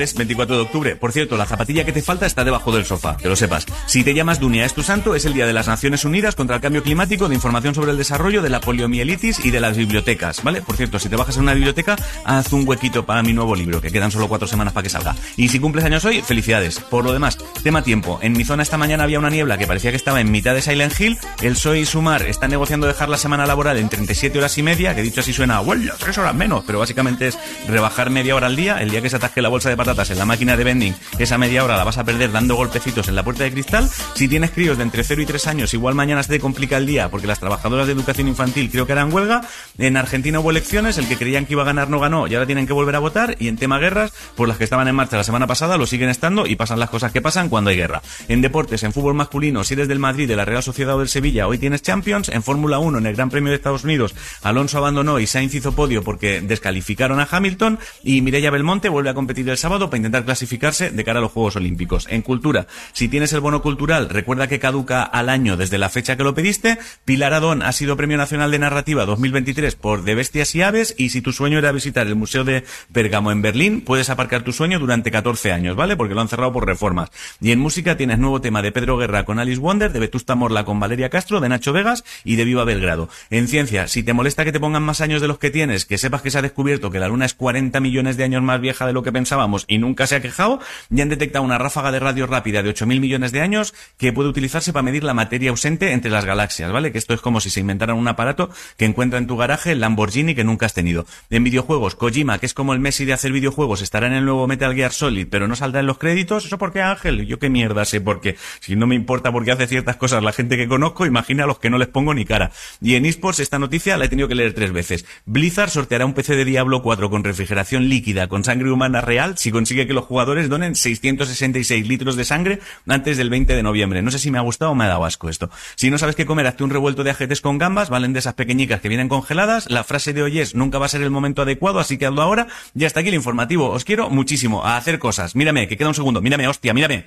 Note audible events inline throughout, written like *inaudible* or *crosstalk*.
días? Eh, pues martes, 24 de octubre. Por cierto, la zapatilla que te falta está debajo del sofá, que lo sepas. Si te llamas Dunia es tu santo, es el Día de las Naciones Unidas contra el Cambio Climático, de información sobre el desarrollo, de la poliomielitis y de las bibliotecas, ¿vale? Por cierto, si te bajas en una biblioteca, haz un huequito para mi nuevo libro, que quedan solo cuatro semanas para que salga. Y si cumples años hoy, felicidades. Por lo demás, tema tiempo. En mi zona esta mañana había una niebla que parecía que estaba en mitad de Silent Hill. El Soy Sumar están negociando dejar la semana laboral en 37 horas y media, que dicho así suena, bueno, tres horas menos, pero básicamente es rebajar media hora al día. El día que se atasque la bolsa de patatas en la máquina de vending, esa media hora la vas a perder dando golpecitos en la puerta de cristal. Si tienes críos de entre 0 y 3 años, igual mañana se te complica el día porque las trabajadoras de educación infantil creo que harán huelga. En Argentina hubo elecciones, el que creían que iba a ganar no ganó y ahora tienen que volver a votar. Y en tema guerras, pues las que estaban en marcha la semana pasada lo siguen estando y pasan las cosas que pasan cuando hay guerra. En deportes, en fútbol masculino, si eres del Madrid, de la Real Sociedad o del Sevilla, hoy tienes Champions. En Fórmula 1, en el Gran Premio de Estados Unidos, Alonso abandonó y Sainz hizo podio porque descalificaron a Hamilton y Mireia Belmonte vuelve a competir el sábado para intentar clasificarse de cara a los Juegos Olímpicos. En cultura, si tienes el bono cultural, recuerda que caduca al año desde la fecha que lo pediste. Pilar Adón ha sido Premio Nacional de Narrativa 2023 por De Bestias y Aves y si tu sueño era visitar el Museo de Pérgamo en Berlín, puedes aparcar tu sueño durante 14 años, ¿vale? Porque lo han cerrado por reformas. Y en música tienes nuevo tema de Pedro Guerra con Alice Wonder, de Vetusta Morla con Valeria Castro, de Nacho Vegas y de Viva Belgrado. En ciencia, si te molesta que te pongan más años de los que tienes, que sepas que se ha descubierto que la Luna es 40 millones de años más vieja de lo que pensábamos y nunca se ha quejado, ya han detectado una ráfaga de radio rápida de 8.000 millones de años que puede utilizarse para medir la materia ausente entre las galaxias, ¿vale? Que esto es como si se inventaran un aparato que encuentra en tu garaje el Lamborghini que nunca has tenido. En videojuegos, Kojima, que es como el Messi de hacer videojuegos, estará en el nuevo Metal Gear Solid, pero no saldrá en los créditos. ¿Eso por qué, Ángel? Yo qué mierda sé por qué. Si no me importa por qué hace ciertas cosas la gente que conozco, imagina a los que no les pongo ni cara. Y en esports esta noticia la he tenido que leer tres veces. Blizzard sorteará un PC de Diablo 4 con refrigeración líquida, con sangre humana real, si consigue que los jugadores donen 666 litros de sangre antes del 20 de noviembre. No sé si me ha gustado o me ha dado asco esto. Si no sabes qué comer, hazte un revuelto de ajetes con gambas, valen de esas pequeñicas que vienen congeladas. La frase de hoy es, nunca va a ser el momento adecuado, así que hazlo ahora. Y hasta aquí el informativo. Os quiero muchísimo a hacer cosas. Mírame, que queda un segundo. Mírame, hostia, mírame.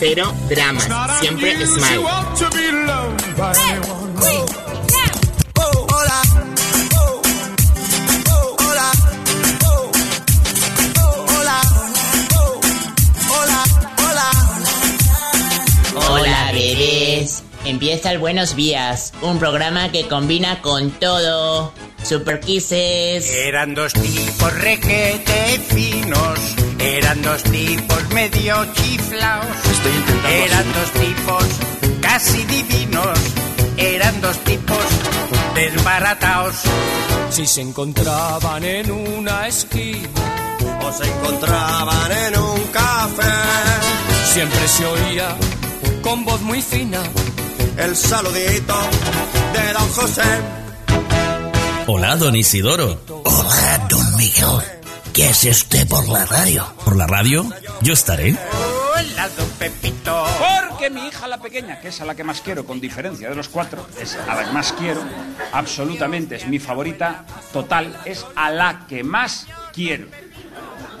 Pero drama, siempre smile. Hola, bebés. Empieza el Buenos Días, un programa que combina con todo. Super Kisses. Eran dos tipos requete finos, eran dos tipos medio chiflaos, eran dos tipos casi divinos, eran dos tipos desbarataos. Si se encontraban en una esquina o se encontraban en un café, siempre se oía con voz muy fina el saludito de don José. Hola, don Isidoro. Hola, don Miguel. ¿Qué hace usted por la radio? ¿Por la radio? Yo estaré. Hola, don Pepito. Porque mi hija la pequeña, que es a la que más quiero, con diferencia de los cuatro, es a la que más quiero, absolutamente es mi favorita, total, es a la que más quiero.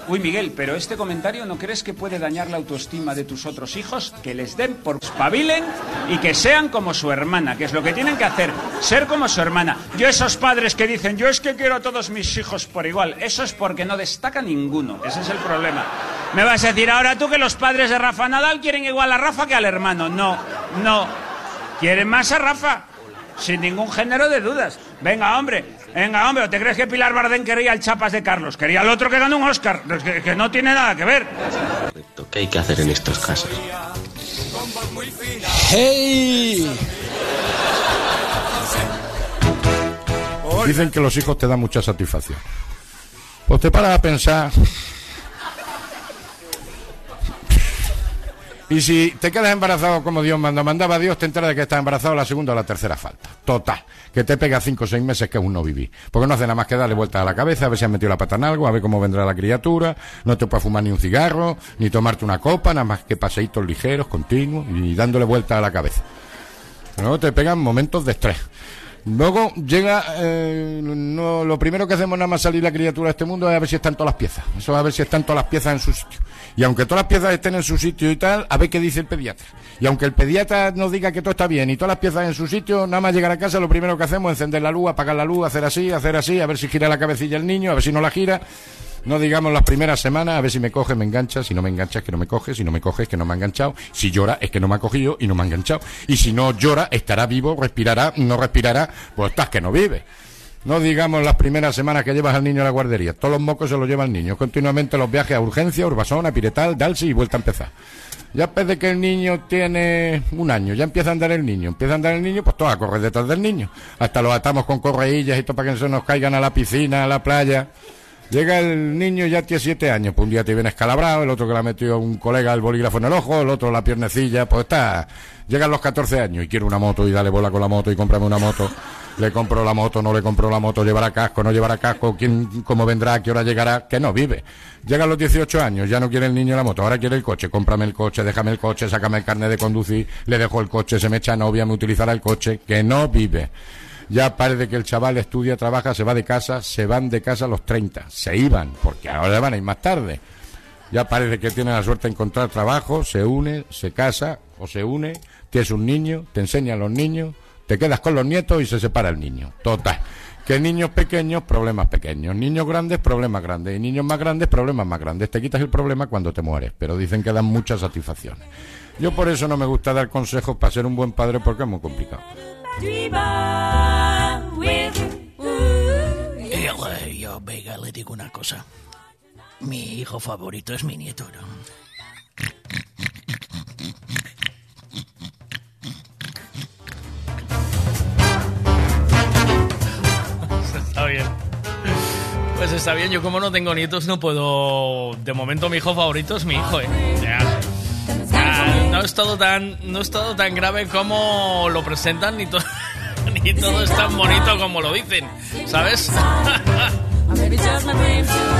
Uy, Miguel, pero este comentario ¿no crees que puede dañar la autoestima de tus otros hijos? Que les den por espabilen y que sean como su hermana, que es lo que tienen que hacer, ser como su hermana. Yo esos padres que dicen, yo es que quiero a todos mis hijos por igual, eso es porque no destaca ninguno, ese es el problema. Me vas a decir ahora tú que los padres de Rafa Nadal quieren igual a Rafa que al hermano. No, no. Quieren más a Rafa, sin ningún género de dudas. Venga, hombre, Venga, hombre, ¿o te crees que Pilar Bardén quería el Chapas de Carlos? Quería el otro que ganó un Oscar, que, que no tiene nada que ver. ¿Qué hay que hacer en estos casos? ¡Hey! Dicen que los hijos te dan mucha satisfacción. Pues te paras a pensar Y si te quedas embarazado como Dios manda, mandaba a Dios, te enteras de que estás embarazado la segunda o la tercera falta. Total. Que te pega cinco o seis meses que aún no viví. Porque no hace nada más que darle vueltas a la cabeza, a ver si has metido la pata en algo, a ver cómo vendrá la criatura. No te puedes fumar ni un cigarro, ni tomarte una copa, nada más que paseitos ligeros, continuos, y dándole vueltas a la cabeza. Luego te pegan momentos de estrés. Luego llega, eh, no, lo primero que hacemos nada más salir la criatura a este mundo es a ver si están todas las piezas. Eso es a ver si están todas las piezas en su sitio. Y aunque todas las piezas estén en su sitio y tal, a ver qué dice el pediatra. Y aunque el pediatra nos diga que todo está bien y todas las piezas en su sitio, nada más llegar a casa, lo primero que hacemos es encender la luz, apagar la luz, hacer así, hacer así, a ver si gira la cabecilla el niño, a ver si no la gira. No digamos las primeras semanas, a ver si me coge, me engancha, si no me engancha es que no me coge, si no me coge es que no me ha enganchado, si llora es que no me ha cogido y no me ha enganchado. Y si no llora, estará vivo, respirará, no respirará, pues estás que no vive. No digamos las primeras semanas que llevas al niño a la guardería, todos los mocos se los lleva el niño, continuamente los viajes a urgencia, Urbasón, a Piretal, Dalsi y vuelta a empezar. Ya después de que el niño tiene un año, ya empieza a andar el niño, empieza a andar el niño, pues todo a correr detrás del niño. Hasta los atamos con correillas y todo para que no se nos caigan a la piscina, a la playa. Llega el niño ya tiene siete años, pues un día te viene escalabrado, el otro que le ha metido un colega el bolígrafo en el ojo, el otro la piernecilla, pues está. Llegan los 14 años y quiere una moto y dale bola con la moto y cómprame una moto. Le compro la moto, no le compro la moto, llevará casco, no llevará casco, quién, cómo vendrá, qué hora llegará, que no vive. Llegan los 18 años, ya no quiere el niño la moto, ahora quiere el coche, cómprame el coche, déjame el coche, sácame el carnet de conducir, le dejo el coche, se me echa novia, me utilizará el coche, que no vive. Ya parece que el chaval estudia, trabaja, se va de casa, se van de casa a los 30. Se iban, porque ahora van a ir más tarde. Ya parece que tiene la suerte de encontrar trabajo, se une, se casa o se une, tienes un niño, te enseñan los niños, te quedas con los nietos y se separa el niño. Total. Que niños pequeños, problemas pequeños. Niños grandes, problemas grandes. Y niños más grandes, problemas más grandes. Te quitas el problema cuando te mueres, pero dicen que dan muchas satisfacciones. Yo por eso no me gusta dar consejos para ser un buen padre porque es muy complicado. Eh, yo, Vega, le digo una cosa. Mi hijo favorito es mi nieto, ¿no? Está bien. Pues está bien, yo como no tengo nietos no puedo... De momento mi hijo favorito es mi hijo, ¿eh? Ya. Ya, no es todo tan, no es todo tan grave como lo presentan ni, to- *laughs* ni todo es tan bonito como lo dicen, ¿sabes? *laughs*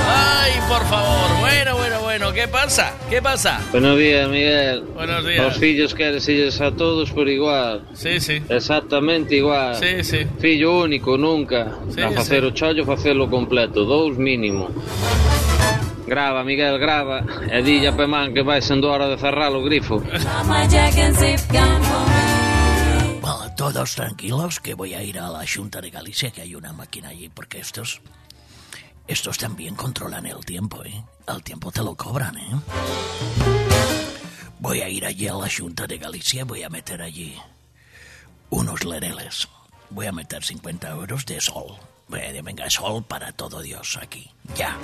Ay, por favor. Bueno, bueno, bueno. ¿Qué pasa? ¿Qué pasa? Buenos días, Miguel. Buenos días. Os fillos queres illes a todos por igual. Sí, sí. Exactamente igual. Sí, sí. Fillo único, nunca. Sí, a facer sí. o chollo, facelo completo. Dous mínimo. Grava, Miguel, grava. E dilla pe man que vai sendo hora de cerrar o grifo. Bueno, todos tranquilos que voy a ir a la Junta de Galicia, que hay una máquina allí, porque estos... Estos también controlan el tiempo, ¿eh? El tiempo te lo cobran, ¿eh? Voy a ir allí a la Junta de Galicia, voy a meter allí unos lereles. Voy a meter 50 euros de sol. A- Venga, sol para todo Dios aquí. Ya.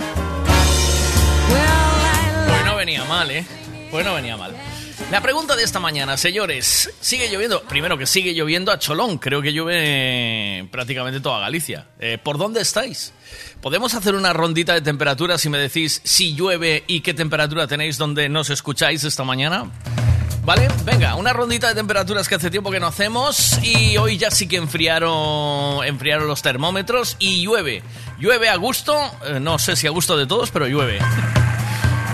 Pues no venía mal, ¿eh? Pues no venía mal. La pregunta de esta mañana, señores, ¿sigue lloviendo? Primero que sigue lloviendo a Cholón, creo que llueve prácticamente toda Galicia. Eh, ¿Por dónde estáis? ¿Podemos hacer una rondita de temperaturas si me decís si llueve y qué temperatura tenéis donde nos escucháis esta mañana? ¿Vale? Venga, una rondita de temperaturas que hace tiempo que no hacemos y hoy ya sí que enfriaron, enfriaron los termómetros y llueve. Llueve a gusto, eh, no sé si a gusto de todos, pero llueve.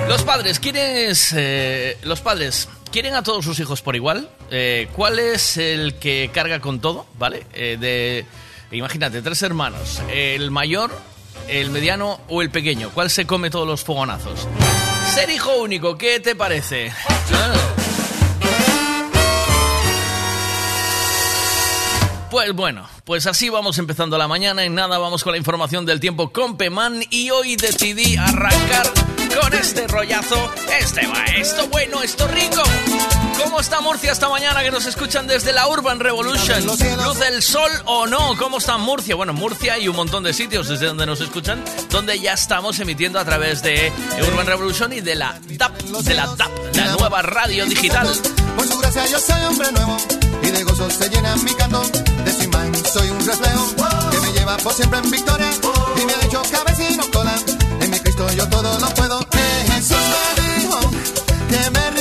Los padres, ¿quiénes, eh, los padres, ¿quieren a todos sus hijos por igual? Eh, ¿Cuál es el que carga con todo? ¿Vale? Eh, de, imagínate, tres hermanos. El mayor, el mediano o el pequeño. ¿Cuál se come todos los fogonazos? Ser hijo único, ¿qué te parece? Ah. Pues bueno, pues así vamos empezando la mañana. En nada vamos con la información del tiempo con Peman y hoy decidí arrancar con este rollazo. Este va, esto bueno, esto rico. ¿Cómo está Murcia esta mañana que nos escuchan desde la Urban Revolution? ¿Luz del sol o no? ¿Cómo está Murcia? Bueno, Murcia y un montón de sitios desde donde nos escuchan, donde ya estamos emitiendo a través de Urban Revolution y de la DAP, de la DAP, la nueva radio digital. Por su gracia yo soy hombre nuevo y de gozo se llena mi cantón. De su imagen soy un reflejo que me lleva por siempre en victoria y me ha hecho cabecino cola. En mi Cristo yo todo lo puedo. Eh, Jesús me dijo que me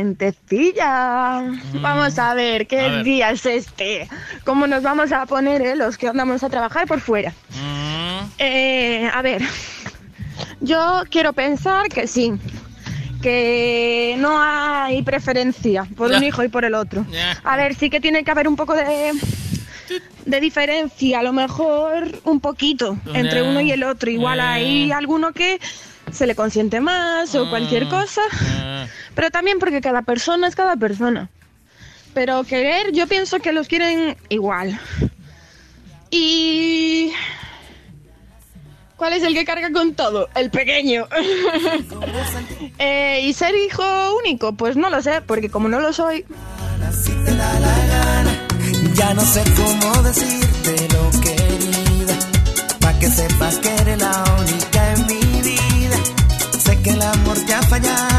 gentecilla. Vamos a ver qué A ver. día es este. ¿Cómo nos vamos a poner eh, los que andamos a trabajar por fuera? Eh, a ver, yo quiero pensar que sí, que no hay preferencia por un hijo y por el otro. A ver, sí que tiene que haber un poco de, de diferencia, a lo mejor un poquito entre uno y el otro. Igual hay alguno que se le consiente más o cualquier cosa, pero también porque cada persona es cada persona. Pero querer, yo pienso que los quieren igual. Y... ¿Cuál es el que carga con todo? El pequeño. *laughs* Eh, ¿Y ser hijo único? Pues no lo sé, porque como no lo soy... Ya no sé cómo decírtelo, querida, para que sepas que eres la única en mi vida. Sé que el amor te ha fallado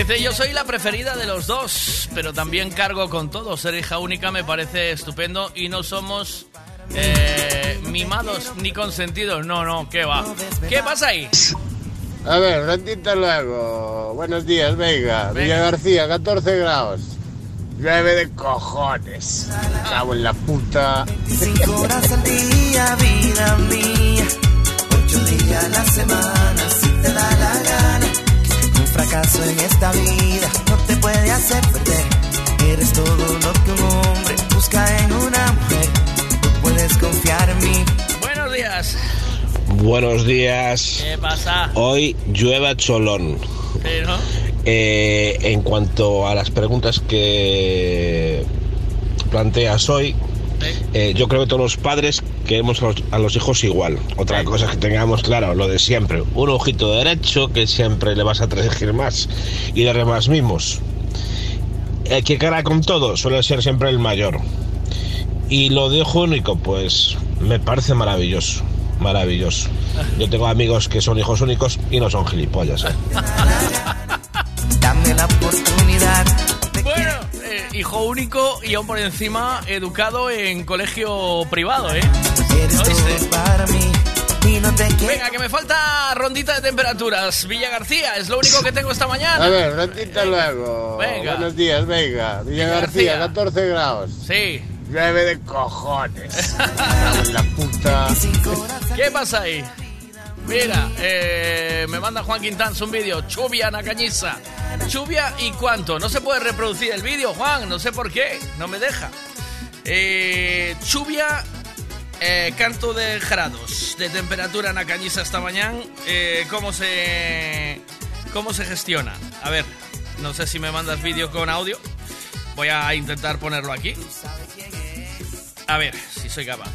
Dice, yo soy la preferida de los dos, pero también cargo con todo. Ser hija única me parece estupendo y no somos eh, mimados ni consentidos. No, no, ¿qué va? ¿Qué pasa ahí? A ver, ratito luego. Buenos días, venga. Villa García, 14 grados. Llueve de cojones. Cago en la puta. Cinco horas al día, vida mía. Ocho días a la semana, si te da la gana. Fracaso en esta vida no te puede hacer perder. Eres todo lo que un hombre busca en una mujer. Tú puedes confiar en mí. Buenos días. Buenos días. ¿Qué pasa? Hoy llueve a cholón. Sí, ¿no? Eh, en cuanto a las preguntas que planteas hoy, eh, yo creo que todos los padres queremos a los, a los hijos igual. Otra cosa es que tengamos claro, lo de siempre. Un ojito derecho que siempre le vas a exigir más y darle más mimos. El que cara con todo suele ser siempre el mayor. Y lo de hijo único, pues me parece maravilloso. Maravilloso. Yo tengo amigos que son hijos únicos y no son gilipollas. ¿eh? Dame la oportunidad. Bueno, hijo único y aún por encima educado en colegio privado, ¿eh? ¿Oíste? para mí y no te quiero. Venga, que me falta rondita de temperaturas. Villa García, es lo único que tengo esta mañana. A ver, rondita luego. Venga. Buenos días, venga. Villa García. García, 14 grados. Sí. Llueve de cojones. *laughs* la puta. ¿Qué pasa ahí? Mira, eh, me manda Juan Quintans un vídeo. Chubia en la cañiza. Chubia y cuánto. No se puede reproducir el vídeo, Juan. No sé por qué. No me deja. Eh, chubia, eh, canto de grados de temperatura en la cañiza esta mañana. Eh, ¿Cómo se cómo se gestiona? A ver, no sé si me mandas vídeo con audio. Voy a intentar ponerlo aquí. A ver si soy capaz.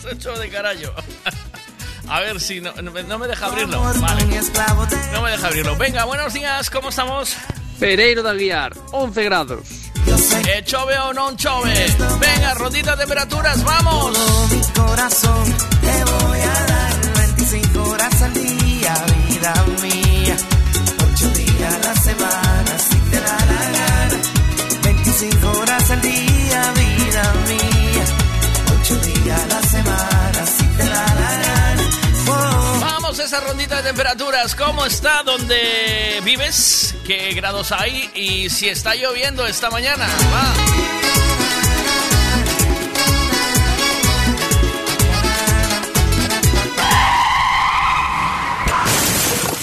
Se *laughs* hecho de carajo. A ver si no, no me- no me deja abrirlo. Vale. No me deja abrirlo. Venga, buenos días, ¿cómo estamos? Pereiro de Aguiar, 11 grados. Eh, ¿Chove o no chove? Venga, rondita de temperaturas, vamos. mi corazón te voy a dar 25 horas al día, vida mía. 8 días a la semana, si te da la gana. 25 horas 8 días a la semana, si te da la gana. Oh. Vamos, esa rondita de temperaturas. ¿Cómo está donde vives? ¿Qué grados hay? Y si está lloviendo esta mañana. Va.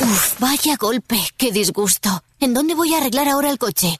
Uf, vaya golpe, qué disgusto. ¿En dónde voy a arreglar ahora el coche?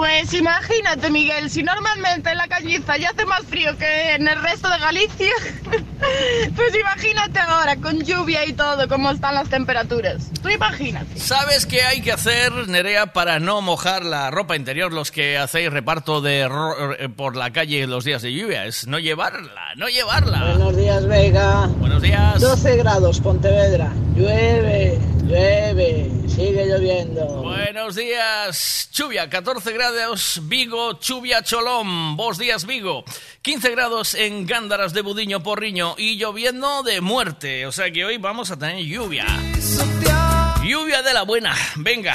Pues imagínate, Miguel, si normalmente en la cañiza ya hace más frío que en el resto de Galicia, *laughs* pues imagínate ahora, con lluvia y todo, cómo están las temperaturas. Tú imagínate. ¿Sabes qué hay que hacer, Nerea, para no mojar la ropa interior? Los que hacéis reparto de ro- eh, por la calle los días de lluvia. Es no llevarla, no llevarla. Buenos días, Vega. Buenos días. 12 grados, Pontevedra. Llueve, llueve, sigue lloviendo. Buenos días, Chubia, 14 grados, Vigo, Chubia, Cholón, Vos días, Vigo, 15 grados en Gándaras de Budiño, Porriño y lloviendo de muerte, o sea que hoy vamos a tener lluvia. Lluvia de la buena, venga.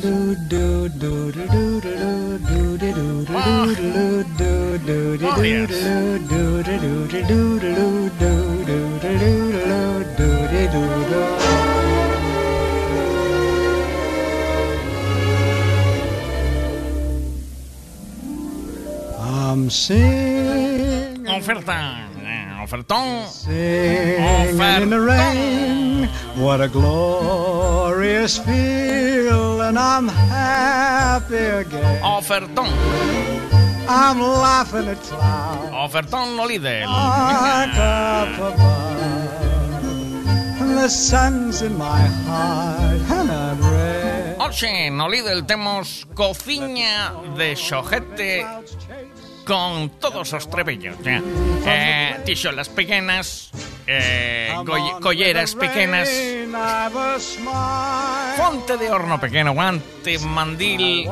do do do do ofertón. in the rain. What a glorious feeling. I'm happy again. Ofertón. I'm laughing at clouds Ofertón no líder. up above. And the sun's in my heart and I'm ready. No líder, temos cociña de xojete con todos os trebellos. Eh, tixolas pequenas, eh, colle- colleras smile. fonte de horno pequeno, guante, mandil,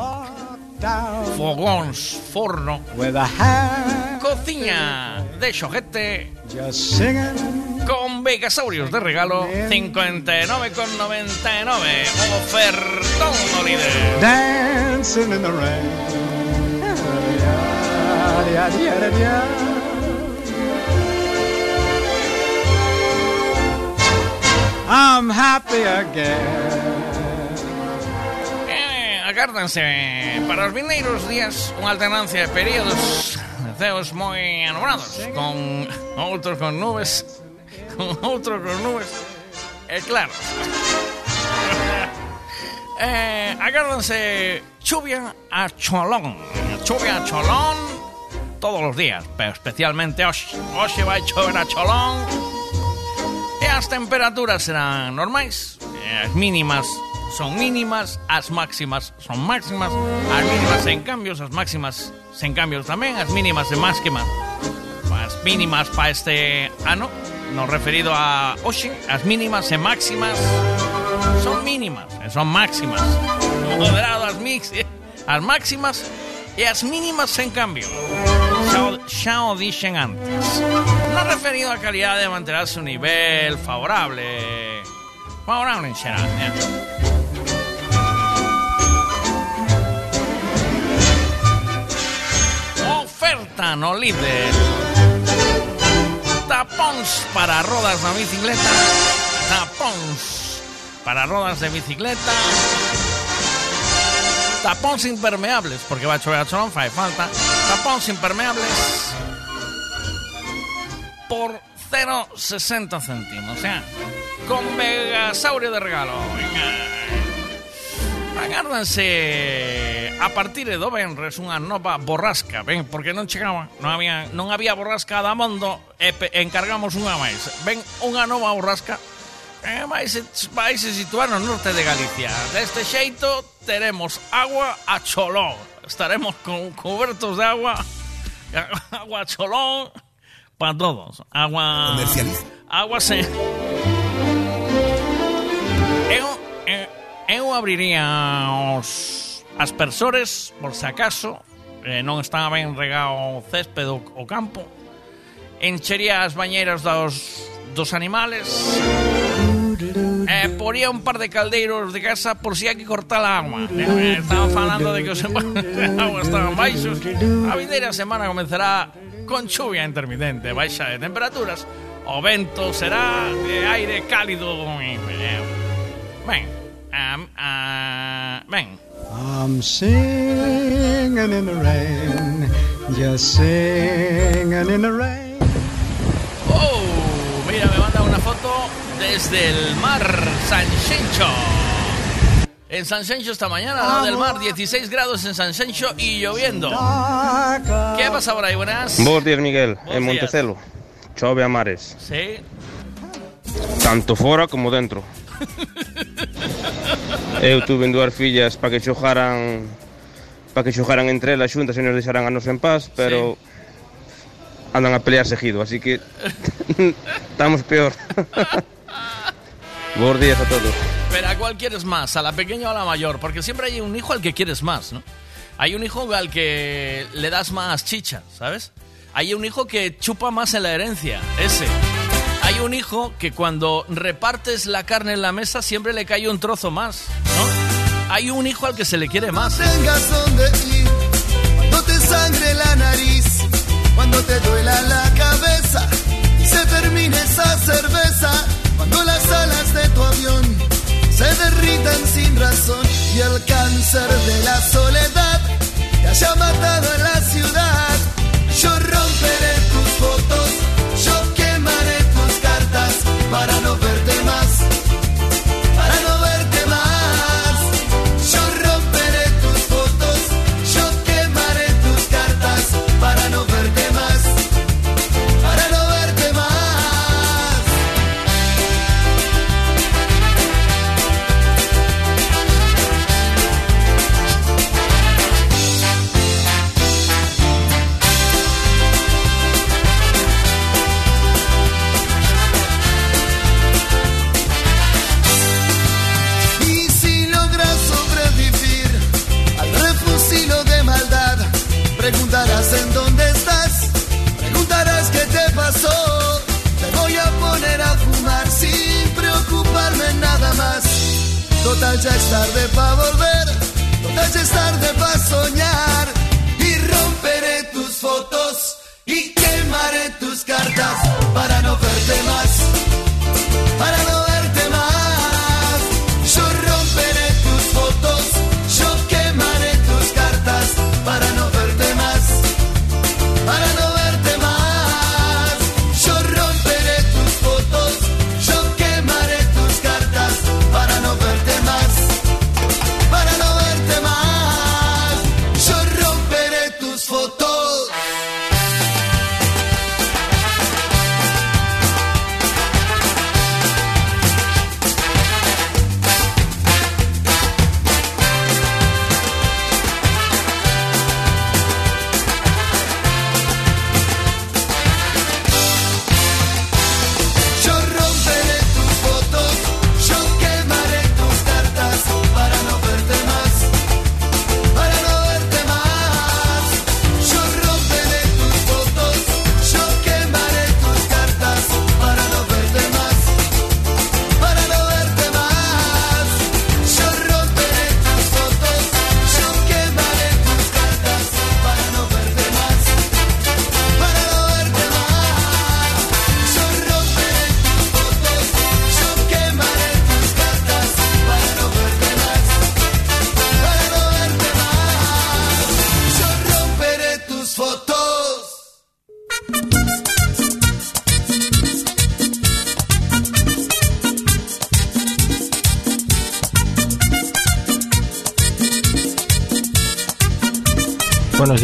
fogóns, forno, With a hand cociña Liña de Xojete con Vegasaurios de regalo 59,99. Ofertón líder. I'm happy again. Eh, agárdanse para os vindeiros días unha alternancia de períodos. De ceos moi con outros con nubes. Con outros con nubes. E claro. *laughs* Eh, agárdanse chuvia a cholón. Chuvia a cholón todos os días pero especialmente hoxe hoxe vai chover a cholón e as temperaturas serán normais as mínimas son mínimas, as máximas son máximas, as mínimas en cambios, as máximas sen cambios tamén, as mínimas e máximas. As mínimas para este ano, no referido a hoxe, as mínimas e máximas son mínimas, son máximas. Moderado as mix, as máximas e as mínimas en cambio. Xa o, xa o dixen antes. No referido a calidade de manterase un nivel favorable. Favorable en xeral, eh? Oferta no líder. Tapóns para rodas na bicicleta. Tapóns para rodas de bicicleta. Tapóns impermeables, porque va a chover a cholón, fai falta. Tapóns impermeables por 0,60 céntimos. O sea, con Vegasaurio de regalo. Venga. Agárdanse a partir de do Benres unha nova borrasca, ben, porque non chegaba, non había, non había borrasca da mondo e pe- encargamos unha máis. Ven unha nova borrasca eh, vai, se, se situar no norte de Galicia. Deste xeito teremos agua a cholón. Estaremos con cobertos de agua, *laughs* agua a cholón para todos. Agua... Comercializa. Agua se... Eu, eu, eu abriría os aspersores, por se acaso, eh, non estaba ben regado o césped o, o campo, enchería as bañeiras dos, dos animales eh, ponía un par de caldeiros de casa por si hai que cortar a agua. Eh, estaban falando de que os *laughs* agua estaban baixos. A vindeira semana comenzará con chuvia intermitente, baixa de temperaturas, o vento será de aire cálido. Eh, eh, ben, um, uh, ben. I'm singing in the rain, just singing in the rain. Oh, mira, me manda una foto desde el mar San Xenxo. En San Xenxo esta mañana, al lado del mar, 16 grados en San Xenxo y lloviendo. ¿Qué pasa por ahí? Buenas. Bos días, Miguel, Bos en. Montecelo. Chove a mares, Sí. tanto fora como dentro. *laughs* Eu tuve dúas fillas para que xojaran para que xojaran entre elas xuntas e nos deixaran a nos en paz, pero andan a pelear seguido, así que *laughs* *laughs* estamos peor. Bos días a todos. Pero ¿a cuál quieres más? ¿A la pequeña o a la mayor? Porque siempre hay un hijo al que quieres más, ¿no? Hay un hijo al que le das más chicha, ¿sabes? Hay un hijo que chupa más en la herencia, ese. Hay un hijo que cuando repartes la carne en la mesa siempre le cae un trozo más, ¿no? Hay un hijo al que se le quiere más. tengas dónde ir, cuando te sangre la nariz, cuando te duela la cabeza y se termine esa cerveza, cuando las alas de tu avión se derritan sin razón y el cáncer de la soledad te haya matado en la ciudad. Yo romperé tus fotos, yo quemaré tus cartas para no verte Total ya es tarde para volver, total ya es tarde para soñar. Y romperé tus fotos y quemaré tus cartas para no verte más,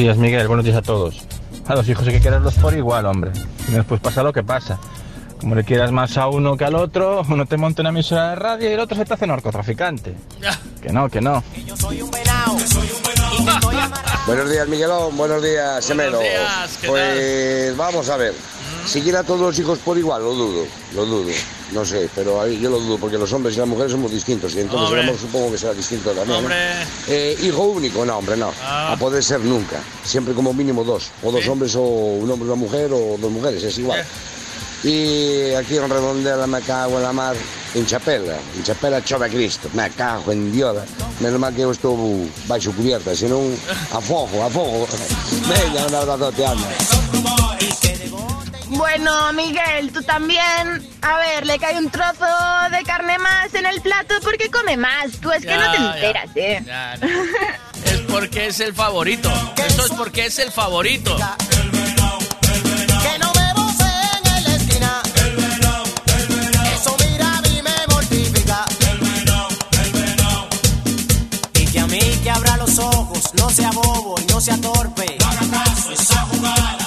días, Miguel. Buenos días a todos. A los hijos hay que quererlos por igual, hombre. Y después pasa lo que pasa. Como le quieras más a uno que al otro, uno te monta una emisora de radio y el otro se te hace narcotraficante. Que no, que no. Buenos días, Miguelón. Buenos días, Semelo. días, ¿qué pues vamos a ver. Si quiera a todos los hijos por igual, lo dudo, lo dudo. No sé, pero yo lo dudo porque los hombres y las mujeres somos distintos y entonces Hombre. el amor supongo que será distinto también. Eh, hijo único, no, hombre, no. Ah. A poder ser nunca. Siempre como mínimo dos. O dos hombres o un hombre y una mujer o dos mujeres, es igual. Y aquí en Redondela me cago en la mar, en Chapela. En Chapela chove Cristo. Me cago en Dios. Menos mal que eu estou baixo cubierta, senón a fogo, a fogo. *laughs* Venga, un abrazote, anda. Bueno, Miguel, tú también. A ver, le cae un trozo de carne más en el plato porque come más. Tú es que no te Ya, ya. enteras, ¿eh? Ya, no. Es porque es el favorito. Eso es porque es el favorito. Que no me voceen en esquina. El venado. Eso mira a mí me mortifica. El venado, el venado. Y que a mí que abra los ojos, no sea bobo y no sea torpe. No haga caso, esa jugada son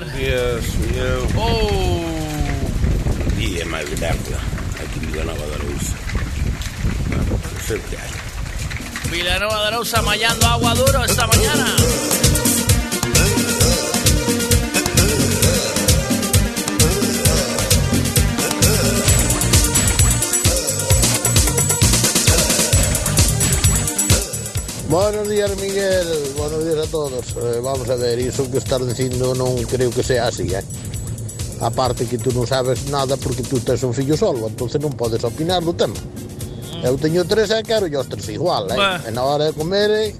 ver. Dios mío. Oh. Día Magdalena, aquí en Vilanova de Arousa. No sé qué hay. Vilanova de Arousa mallando agua duro esta mañana. Buenos días, Miguel. Buenos días a todos. Eh, vamos a ver, iso que estás dicindo non creo que sea así, eh? Aparte que tú non sabes nada porque tú tes un fillo solo, entonces non podes opinar do tema. Eu teño tres e quero os tres igual, eh? Buah. E na hora de comer, eh,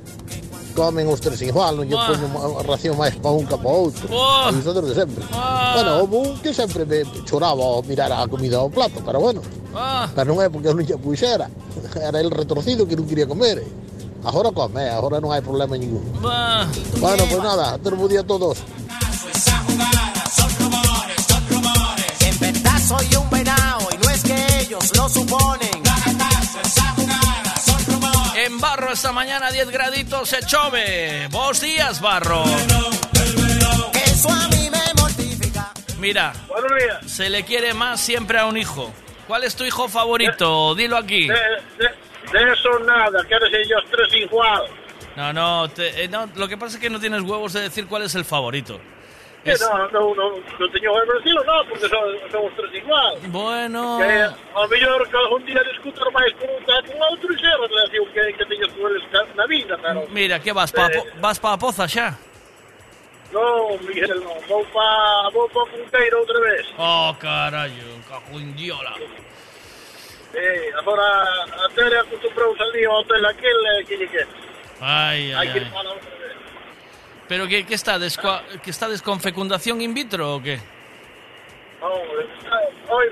comen os tres igual, non lle poño unha ración máis para un que para outro. Buah. E Nosotros de sempre. Buah. Bueno, houve un que sempre me choraba ao mirar a comida ao plato, pero bueno. Ah. Pero non é porque eu non lle puxera. Era el retorcido que non quería comer. eh. Agora come, eh, agora non hai problema ningún. Bah. Bueno, pues nada, ter bo día a todos. En verdad soy un venado y no es que ellos lo suponen. En Barro esta mañana 10 graditos se chove. Vos días, Barro. Que eso a mí me mortifica. Mira, se le quiere más siempre a un hijo. ¿Cuál es tu hijo favorito? Dilo aquí. De, de- de eso nada, quieres ellos tres igual. No, no, te- eh, no, lo que pasa es que no tienes huevos de decir cuál es el favorito. Que no, no, no, no teño o vecino, no, porque son, somos tres igual. Bueno... Que ao mellor que algún día discutir máis con un tal con outro e xa a relación que, que con eles ca- na vida, pero... Mira, que vas pa, Eh. vas pa a poza xa? Non, Miguel, non, vou pa, vou pa Punteiro outra vez. Oh, carallo, cajo indiola. Eh, agora a aquel eh, que lle quere. Ai, ai, Hai que ir ai. para outra vez. Pero que, que estades, coa, que estades con fecundación in vitro ou que? Non, está, oi,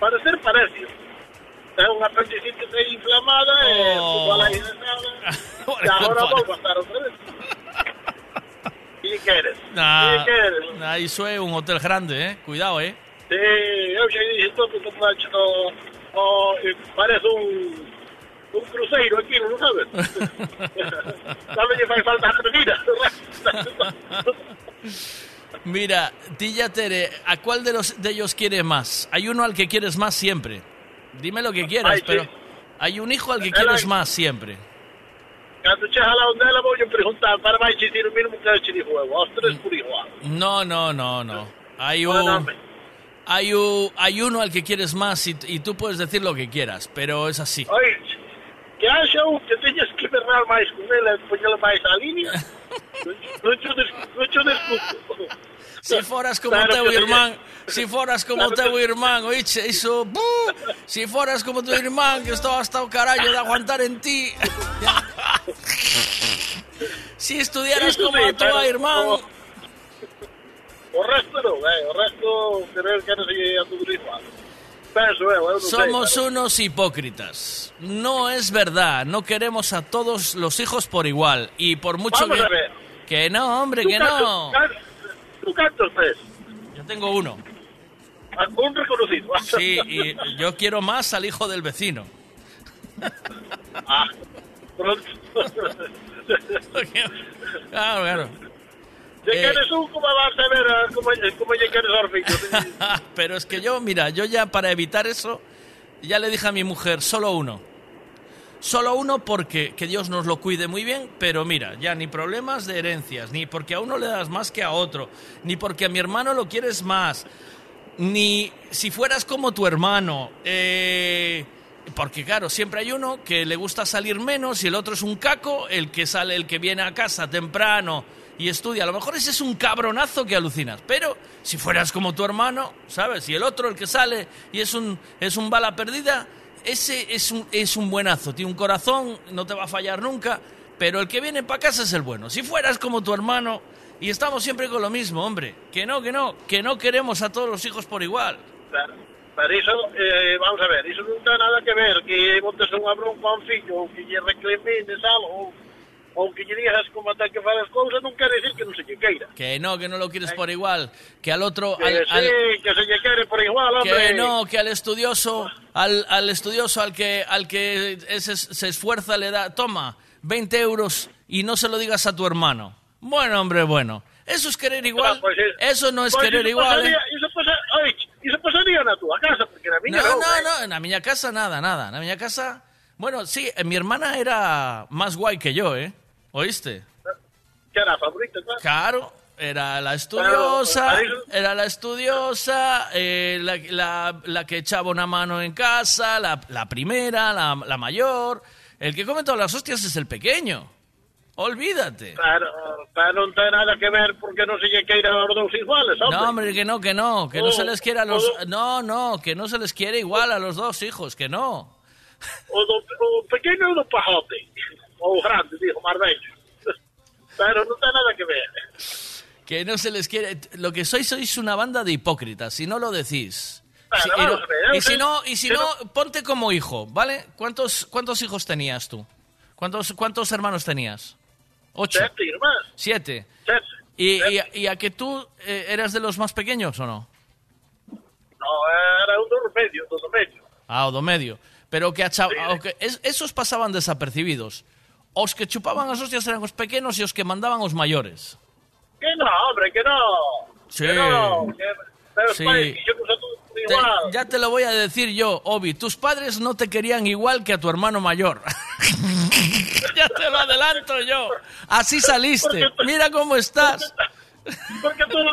para ser parece. É unha apendicitis aí inflamada e Oh. igual aí de nada. E agora vou a estar outra vez. Que queres? Ah, Que queres? ah, iso é un hotel grande, eh? Cuidado, eh? Sí, eu xa dixen todo que hecho no, no, eh, parece un un cruceiro aquí, non sabes? Sabe que fai falta a crecida. Mira, Tilla Tere, ¿a cuál de los de ellos quieres más? Hay uno al que quieres más siempre. Dime lo que quieras, Ay, sí. pero hay un hijo al que quieres hay- más siempre. O. No, no, no, no. Hay un. Hay un, hay uno al que quieres más y, y tú puedes decir lo que quieras, pero es así. Oi, que haxa un que teñas que berrar máis con ela e poñela máis á línea, non cho dis- non cho discuto. Si foras como Claro sí. irmán, si foras como Claro que- irmán, oíche, ¡bu! si foras como teu irmán que estaba hasta o carallo de aguantar en ti. *laughs* si estudiaras como a pero- irmán, O, resto non, eh, o resto querer que non se a todo igual. Penso eu, eu non sei. somos pero- unos hipócritas. No es verdad, no queremos a todos los hijos por igual y por mucho Vamos que a ver. que no, hombre, que cantos- no. can- Tú cantos tes? Yo tengo uno. Ah, Un reconocido. *laughs* Sí, y yo quiero más al hijo del vecino. Ah, pronto. *laughs* *laughs* Claro, claro. Se Eh. un, como vas a ver queres aos fillos? Pero es que yo, mira, yo ya para evitar eso, ya le dije a mi mujer, solo uno. Solo uno porque que Dios nos lo cuide muy bien, pero mira, ya ni problemas de herencias, ni porque a uno le das más que a otro, ni porque a mi hermano lo quieres más, ni si fueras como tu hermano, eh, porque claro, siempre hay uno que le gusta salir menos y el otro es un caco, el que sale, el que viene a casa temprano y estudia. A lo mejor ese es un cabronazo que alucinas, pero si fueras como tu hermano, ¿sabes? Y el otro, el que sale y es un, es un bala perdida, ese es un, es un buenazo, tiene un corazón, no te va a fallar nunca, pero el que viene para casa es el bueno. Si fueras como tu hermano, y estamos siempre con lo mismo, hombre, que no, que no, que no queremos a todos los hijos por igual. Pero, pero iso, eh, vamos a ver, iso non ten nada que ver que montes unha bronca a un fillo que recrimines algo ou, que lle digas como ten que faz as cousas non decir que non se lle queira. Que no, que no lo quieres por igual, que al otro... Que al- sí, al- que se lle quere por igual, hombre. Que no, que al estudioso, al, al estudioso, al que, al que ese se esfuerza, le da, toma, 20 euros y no se lo digas a tu hermano. Bueno, hombre, bueno. Eso es querer igual. Ah, pues, eh, Eso no es pues querer iso igual. pasaría, ¿eh? Iso, pasa, oi, iso pasaría na túa casa, porque na miña No, non, no, eh. no, en la miña casa nada, nada. En la miña casa, bueno, sí, eh, mi hermana era más guay que yo, ¿eh? ¿Oíste? Que era a favorita, claro. Era la estudiosa, Claro, era la estudiosa, eh, la, la- la que echaba una mano en casa, la, la primera, la, la mayor. El que come todas las hostias es el pequeño. Olvídate. Claro, pero non ten nada que ver porque non se lle queira aos dous iguales, hombre. No, hombre, que no, que no, que no Oh, se les quiere a los... oh. No, no, que no se les quiere igual a los dos hijos, que no. O, do, o pequeno e o do pajote. O grande, digo, máis bello. Pero non ten nada que ver. Que no se les quiere... Lo que sois, sois una banda de hipócritas, si no lo decís. Si- y, no- y si no, y si no, no- ponte como hijo, ¿vale? ¿Cuántos, cuántos hijos tenías tú? ¿Cuántos, cuántos hermanos tenías? Ocho. Sete irmás. Siete. Sete. ¿Y, y, y a que tú eh, eras de los más pequeños o no? No, era un do medio, do do medio. Ah, o do medio. Pero que, a cha- o que es- esos pasaban desapercibidos. Os que chupaban as hostias eran os pequenos e os que mandaban os maiores. Que no, hombre, que no. Sí. Que no, que... Pero Sí. que yo todos por Te- igual. ya te lo voy a decir yo, Obi. Tus padres no te querían igual que a tu hermano mayor. *laughs* ya te lo adelanto yo. Así saliste. Mira cómo estás. ¿Por qué tú lo?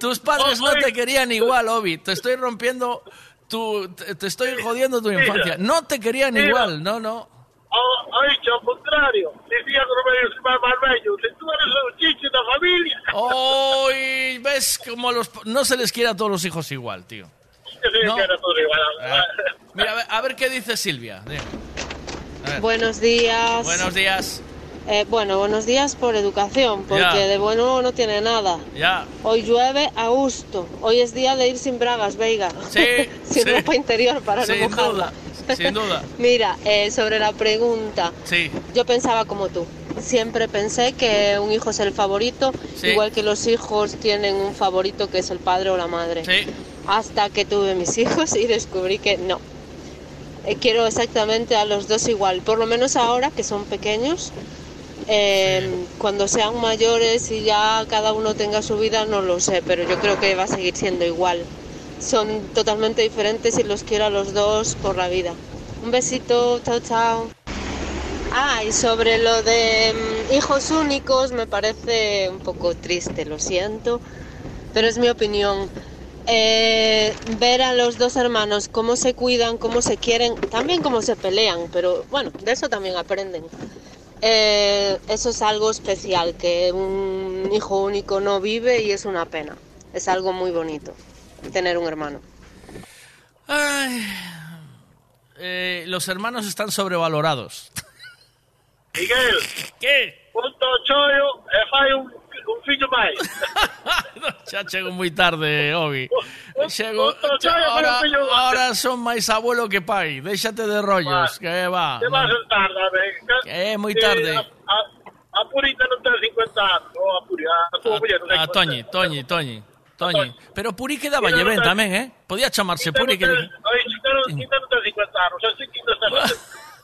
Tus padres Oh, no te querían igual, Obi. Te estoy rompiendo tu... Te, te estoy jodiendo tu Mira, infancia. No te querían mira. igual, no, no. Ha, dicho al contrario. Decía que no me más más bello. Si tú eres un chichi de familia. Oh, y ves como los... No se les quiere a todos los hijos igual, tío. No. Ah. Mira, a ver, a ver qué dice Silvia. Buenos días. Buenos días. Eh, bueno, buenos días por educación, porque de bueno no tiene nada. Ya. Hoy llueve a gusto. Hoy es día de ir sin bragas, Veiga. Sí, *laughs* sin sí. ropa interior para Sin no mojarla. duda, sin duda. *laughs* Mira, eh, sobre la pregunta, Sí. yo pensaba como tú. Siempre pensé que un hijo es el favorito, Sí. igual que los hijos tienen un favorito que es el padre o la madre. Sí. Hasta que tuve mis *laughs* hijos y descubrí que no. Eh, quiero exactamente a los dos igual, por lo menos ahora que son pequeños. Eh, Cuando sean mayores y ya cada uno tenga su vida, no lo sé, pero yo creo que va a seguir siendo igual. Son totalmente diferentes y los quiero a los dos por la vida. Un besito, chao, chao. Ah, y sobre lo de mm, hijos únicos, me parece un poco triste, lo siento, pero es mi opinión. Eh, ver a los dos hermanos cómo se cuidan, cómo se quieren, también cómo se pelean, pero bueno, de eso también aprenden. Eh, eso es algo especial, que un hijo único no vive y es una pena. Es algo muy bonito, tener un hermano. Ay. Eh, los hermanos están sobrevalorados. Miguel. ¿Qué? Punto chollo e fai un, un fillo máis. *laughs* Ya chego moi tarde, Obi. Chego, chollo fai ahora, ahora son máis abuelo que pai. Déxate de rollos, que va. Que vas a estar, dame. É Que tarde. A, a, a Purita non ten 50 anos. A Puri, a tua non ten A 50 Toñi, Toñi, Toñi. Toñi. Pero Puri quedaba lle ben tamén, eh? Podía chamarse Puri que... Oye, Quinta Quinta non ten 50 anos. Así Quinta está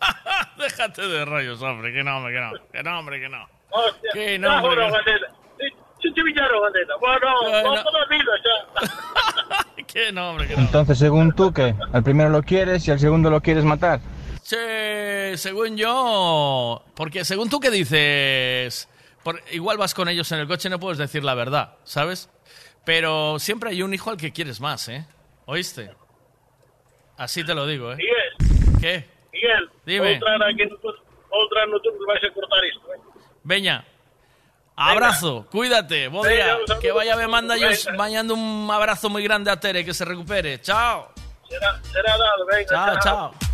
*laughs* Déjate de rollos, hombre, que no, hombre, que no. Que no, hombre, que no. Hostia. Que no, no, hombre, no, que-. Si te. Bueno, no, no. toda la vida xa. Que no, hombre, que no. Entonces, según tú, ¿qué? Al primero lo quieres y al segundo lo quieres matar. Che, según yo... Porque según tú que dices... por- igual vas con ellos en el coche, no puedes decir la verdad, ¿sabes? Pero siempre hay un hijo al que quieres más, ¿eh? ¿Oíste? Así te lo digo, ¿eh? Miguel, ¿Qué? Miguel. Dime. Hora que no, outra no tú vais a cortar isto, eh. Veña. Abrazo, cuídate, bo día. Que vaya me manda yo Venga. mañando un abrazo muy grande a Tere, que se recupere. Chao. Será, será dado, venga. Chao, chao.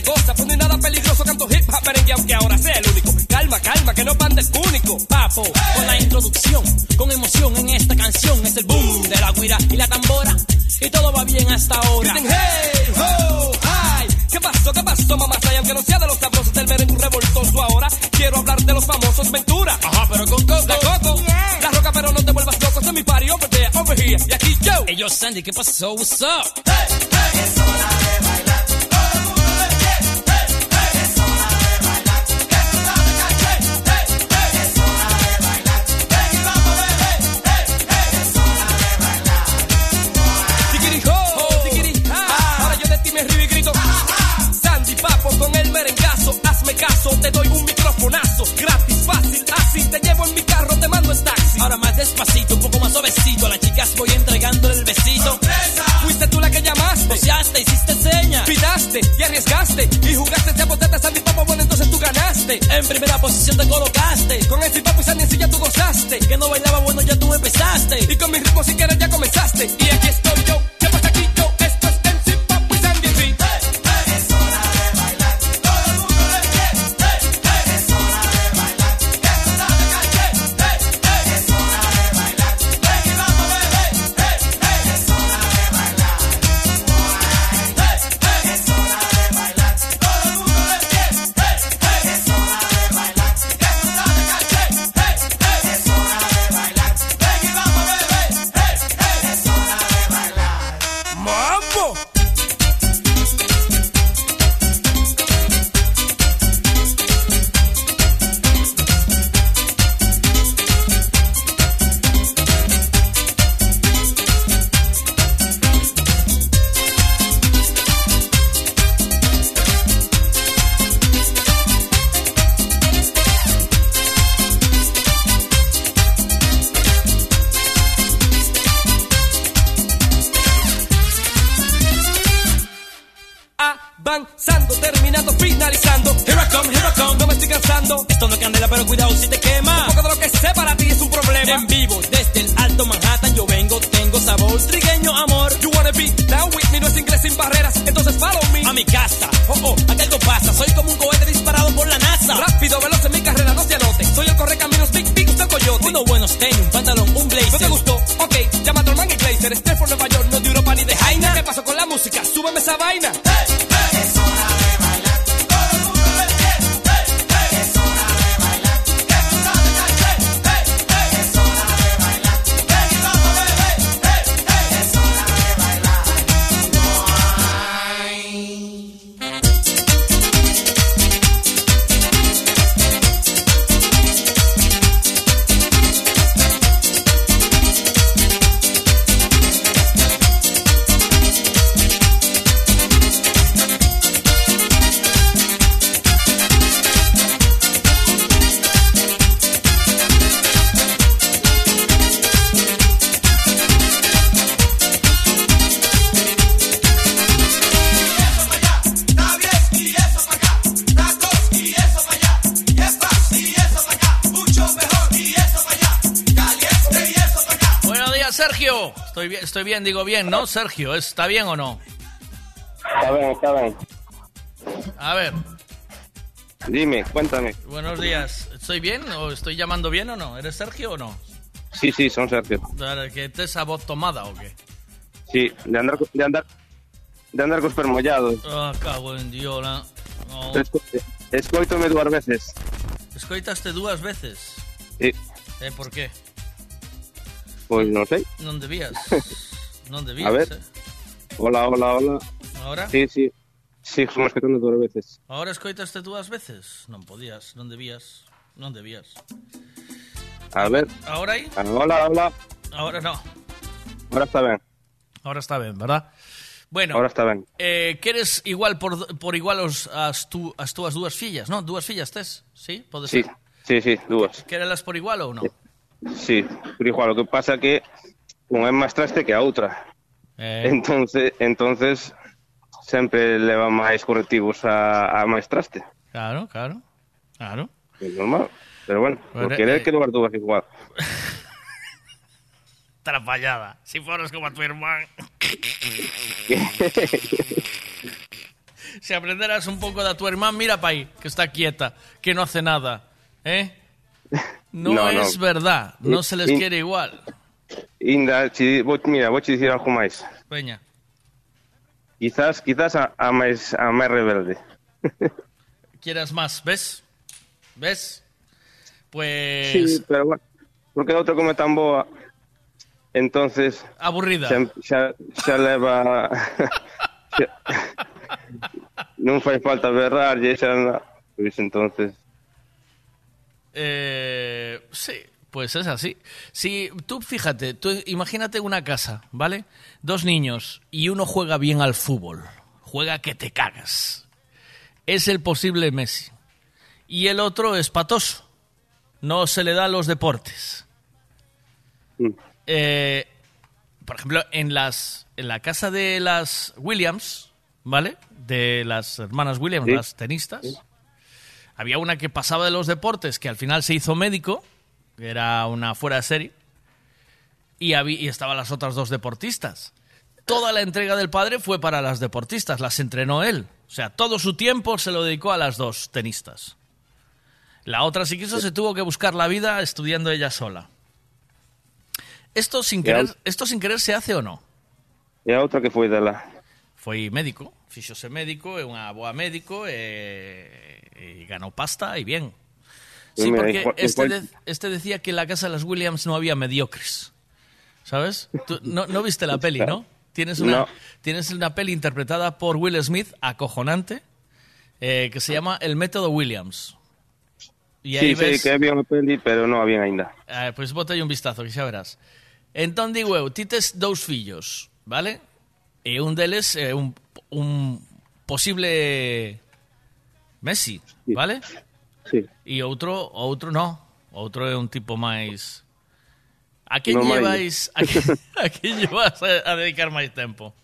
Aplaude, goza, pues no hay nada peligroso, canto hip hop merengue, aunque ahora sea el único. Calma, calma, que no panda el único. Papo, con la introducción, con emoción en esta canción. Es el boom de la guira y la tambora. Y todo va bien hasta ahora. Griten hey, ho, ay. ¿Qué pasó, qué pasó, mamá? Y aunque no sea de los sabrosos del merengue revoltoso ahora, quiero hablar de los famosos Ventura. Ajá, pero con coco. La coco. La roca, pero no te vuelvas loco. Es mi party over there, over here. Y aquí yo. Hey, yo, Sandy, ¿qué pasó? What's up? Tiquiri Merengazo. Hazme caso, te doy un microfonazo. Gratis, fácil, así. Te llevo en mi carro, te mando en taxi. Ahora más despacito, un poco más suavecito. A las chicas voy entregando el besito. Fuiste tú la que llamaste. Boceaste, hiciste seña. Pitaste y arriesgaste. Y jugaste ese botete Sandy Papo, bueno, entonces tú ganaste. En primera posición te colocaste. Con el Papo y Sandy en sí ya tú gozaste. Que no bailaba, bueno, ya tú empezaste. Y con mi ritmo si quieres ya comenzaste. Y aquí estoy yo. ¿Qué pasa aquí digo bien, ¿no? Sergio, ¿está bien o no? Está bien, está bien. A ver, Dime, cuéntame. buenos días. ¿Estoy bien o estoy llamando bien o no? ¿Eres Sergio o no? Sí, sí, son Sergio. ¿Que te esa voz tomada o qué? Sí, de andar, de andar, de andar con permollados. Ah, cago en Dios. la- No. Escoítome dúas veces. Escoitaste dúas veces. Sí, Eh, por qué? pois non sei. Non debías. *laughs* Non debías, A ver. eh. Hola, hola, hola. Ahora? Sí, sí. Sí, escoitando dúas veces. Ahora escoitaste dúas veces? Non podías, non debías. Non debías. A ver. Ahora aí? Ah, Hola, hola. Ahora no. Ahora está ben. Ahora está ben, verdad? Bueno, Ahora está ben. eh, queres igual por, por igual os, as, tu, as túas dúas fillas, non? Dúas fillas tes? Sí? Pode Sí, ser? sí, sí, dúas. Querelas por igual ou non? Sí, pero igual, o que pasa que unha é máis traste que a outra. Eh, Entonces, entonces sempre leva máis correctivos a, a máis traste. claro, claro. Claro. É normal. Pero bueno, por querer eh, que dúas dúas igual. *laughs* Trapallada. Si foras como a tu hermano. *laughs* si aprenderas un poco de tu hermano, mira pa ahí, que está quieta, que no hace nada. ¿Eh? *laughs* No, No, no. es verdad, no se les In- quiere igual. Inda, chi, vou, mira, vou te dicir algo máis. Veña. Quizás, quizás a, a máis a máis rebelde. *laughs* Quieras máis, ves? Ves? Pues... Sí, pero bueno, porque a outra come tan boa, entonces... Aburrida. Xa, xa, xa leva... xa, non fai falta berrar, xa... Pois entonces... Eh, sí, pues es así. Si tú fíjate, tú imagínate una casa, ¿vale? Dos niños y uno juega bien al fútbol, juega que te cagas. Es el posible Messi. Y el otro es patoso. No se le da los deportes. Eh, por ejemplo, en las en la casa de las Williams, ¿vale? De las hermanas Williams, Sí. las tenistas. Había una que pasaba de los deportes, que al final se hizo médico, era una fuera de serie, y, había, y estaban las otras dos deportistas. Toda la entrega del padre fue para las deportistas, las entrenó él. O sea, todo su tiempo se lo dedicó a las dos tenistas. La otra, si quiso, se tuvo que buscar la vida estudiando ella sola. ¿Esto sin querer, esto sin querer se hace o no? e a outra que foi dela. Foi médico, fixose médico, é unha boa médico e, e ganou pasta e bien. Sí, porque este, de- este decía que en la casa de las Williams no había mediocres. ¿Sabes? Tú no, no viste la peli, ¿no? Tienes una, No. tienes una peli interpretada por Will Smith, acojonante, eh, que se llama El método Williams. Y ahí sí, ves... que había unha peli, pero non había aínda. Eh, pois bota aí un vistazo, que xa verás. Entón digo eu, ti tes dous fillos, vale? E un deles é un, un posible Messi, vale? Sí. E outro, outro no. outro é un tipo máis... A que no llevais, a que, a que llevas a, a dedicar máis tempo?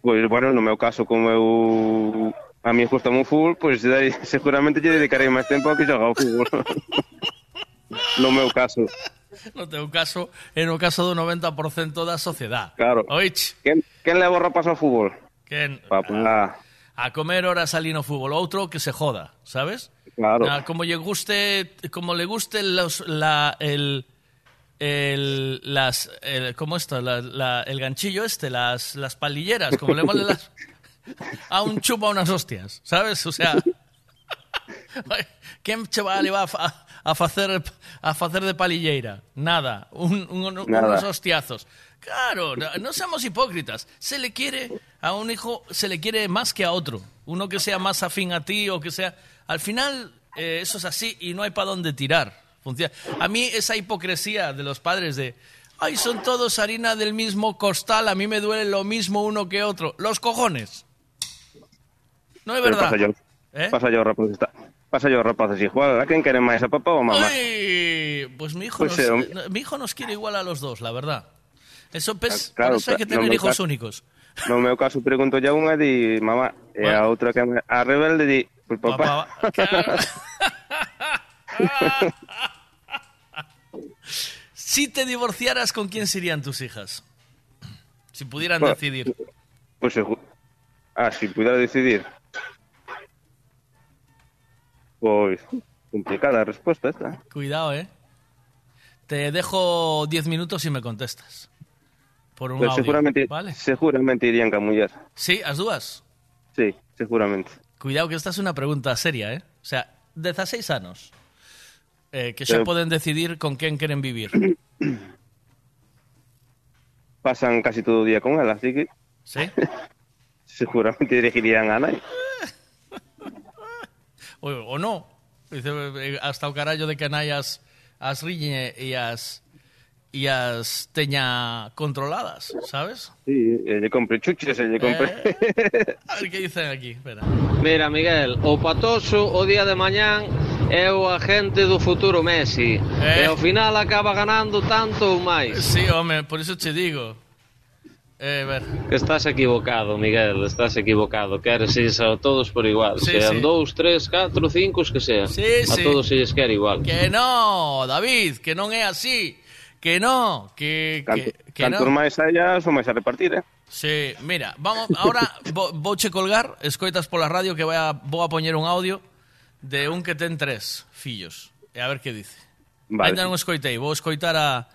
Pois, pues, bueno, no meu caso, como eu a mí gusta o fútbol, pois pues, dai, seguramente lle dedicarei máis tempo a que xoga o fútbol. *laughs* no meu caso. No teu caso, é no caso do 90% da sociedade. Claro. Oich. Quen, quen leva o rapaz ao fútbol? Quen? Papá. Ah. A comer horas ali no fútbol, outro que se joda, sabes? Claro. Ah, como lle guste, como le guste los, la, el, el, las, el, ¿cómo? La, la- el ganchillo este, las, las palilleras, como le mole las, *laughs* a un chupa unas hostias, ¿sabes? O sea, *laughs* ¿quién chaval le va a, a facer a facer de palilleira? Nada, un, un- Nada. unos hostiazos. Claro, no, no seamos hipócritas. Se le quiere a un hijo, se le quiere más que a otro. Uno que sea más afín a ti o que sea. Al final, eh, eso es así y no hay para dónde tirar. Funciona. A mí, esa hipocresía de los padres de. Ay, son todos harina del mismo costal, a mí me duele lo mismo uno que otro. Los cojones. No es Pero verdad. Pasa yo, ¿Eh? pasa yo rapaz, está. Pasa yo rapaces igual, a quen quere máis, a papá a mamá? Ay, pues mi hijo, Pues, nos, eh, mi hijo nos quiere igual a los dos, la verdad. Eso, pues, Claro, por eso hay que no tener me hijos ca- únicos. No meu caso pregunto ya unha di mamá e a outra que a rebelde di pues papá. *laughs* Si te divorciaras, ¿con quién serían tus hijas? Si pudieran Bueno, decidir. Pues Ah, si pudiera decidir. Pois complicada a resposta esta. Cuidado, ¿eh? Te dejo 10 minutos y me contestas. Por un Pero audio, seguramente ¿vale? seguramente irían ca muller. Sí, as dúas. Sí, seguramente. Cuidado que esta es una pregunta seria, ¿eh? O sea, 16 anos. Eh, que xa Eh, poden decidir con quen queren vivir. *clears throat* Pasan casi todo o día con ela, así que Sí? *laughs* seguramente dirigirían a nai. *laughs* O, o no. Dice, eh, hasta o carallo de que nai as, as riñe e as y as teña controladas, sabes? Sí, eh, e lle compre chuches, eh, e lle compre... Eh, a ver que dicen aquí, espera. Mira, Miguel, o Patoso o día de mañán é o agente do futuro Messi. Eh. E ao final acaba ganando tanto ou máis. Sí, home, por eso te digo. Eh, ver. Que estás equivocado, Miguel, estás equivocado. Queres ir a todos por igual. Sí, sean sí. dous, tres, catro, cinco, que sean. Sí, a sí. todos se lles quer igual. Que no, David, que non é así. Que no, que, que, que Cantos no. máis haya, son máis a repartir, eh? Sí, mira, vamos, ahora *laughs* vo, vouche colgar, escoitas pola radio que vai a, vou a poñer un audio de un que ten tres fillos. E a ver que dice. Vale. Ainda non escoitei, vou escoitar a...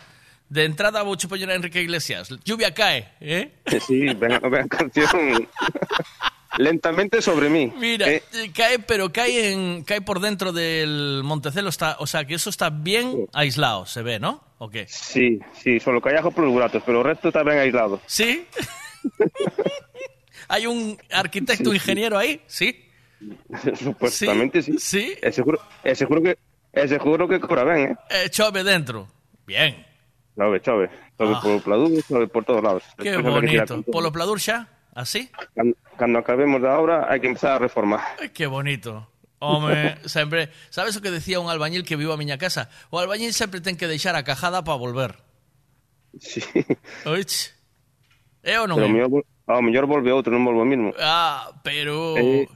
De entrada vouche poñer a Enrique Iglesias. Lluvia cae, eh? Sí, ven, ven canción *laughs* lentamente sobre mí. Mira, eh. eh, cae, pero cae en cae por dentro del Montecelo, está, o sea, que eso está bien aislado, se ve, ¿no? ¿O qué? Sí, sí, solo callajo por los buratos, pero el resto está ben aislado. ¿Sí? *laughs* ¿Hay un arquitecto Sí, sí. ingeniero ahí? ¿Sí? Supuestamente sí. Sí. É seguro, seguro que é seguro que cobra eh? Eh, chove dentro. Bien. Chove, chove. Chove Ah. por Pladur, chove por todos lados. Qué tirar bonito. ¿Polo Pladur xa? ¿Ah, Así? Cando, cando acabemos da obra hai que empezar a reformar. Que bonito. Home, sempre... Sabes o que decía un albañil que vivo a miña casa? O albañil sempre ten que deixar a cajada para volver. Sí. Oich. É ou non pero é? Mellor, ao mellor volve outro, non volvo mismo. Ah, pero... Eh...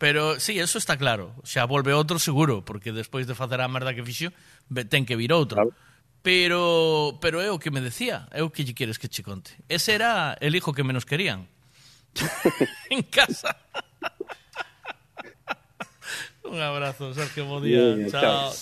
Pero sí, eso está claro. Xa volve outro seguro, porque despois de facer a merda que fixo, ten que vir outro. Claro. Pero pero é o que me decía, é o que lle queres que che conte. Ese era el hijo que menos querían. *laughs* en casa. Un abrazo, Sergio Bodía. Bien, chao.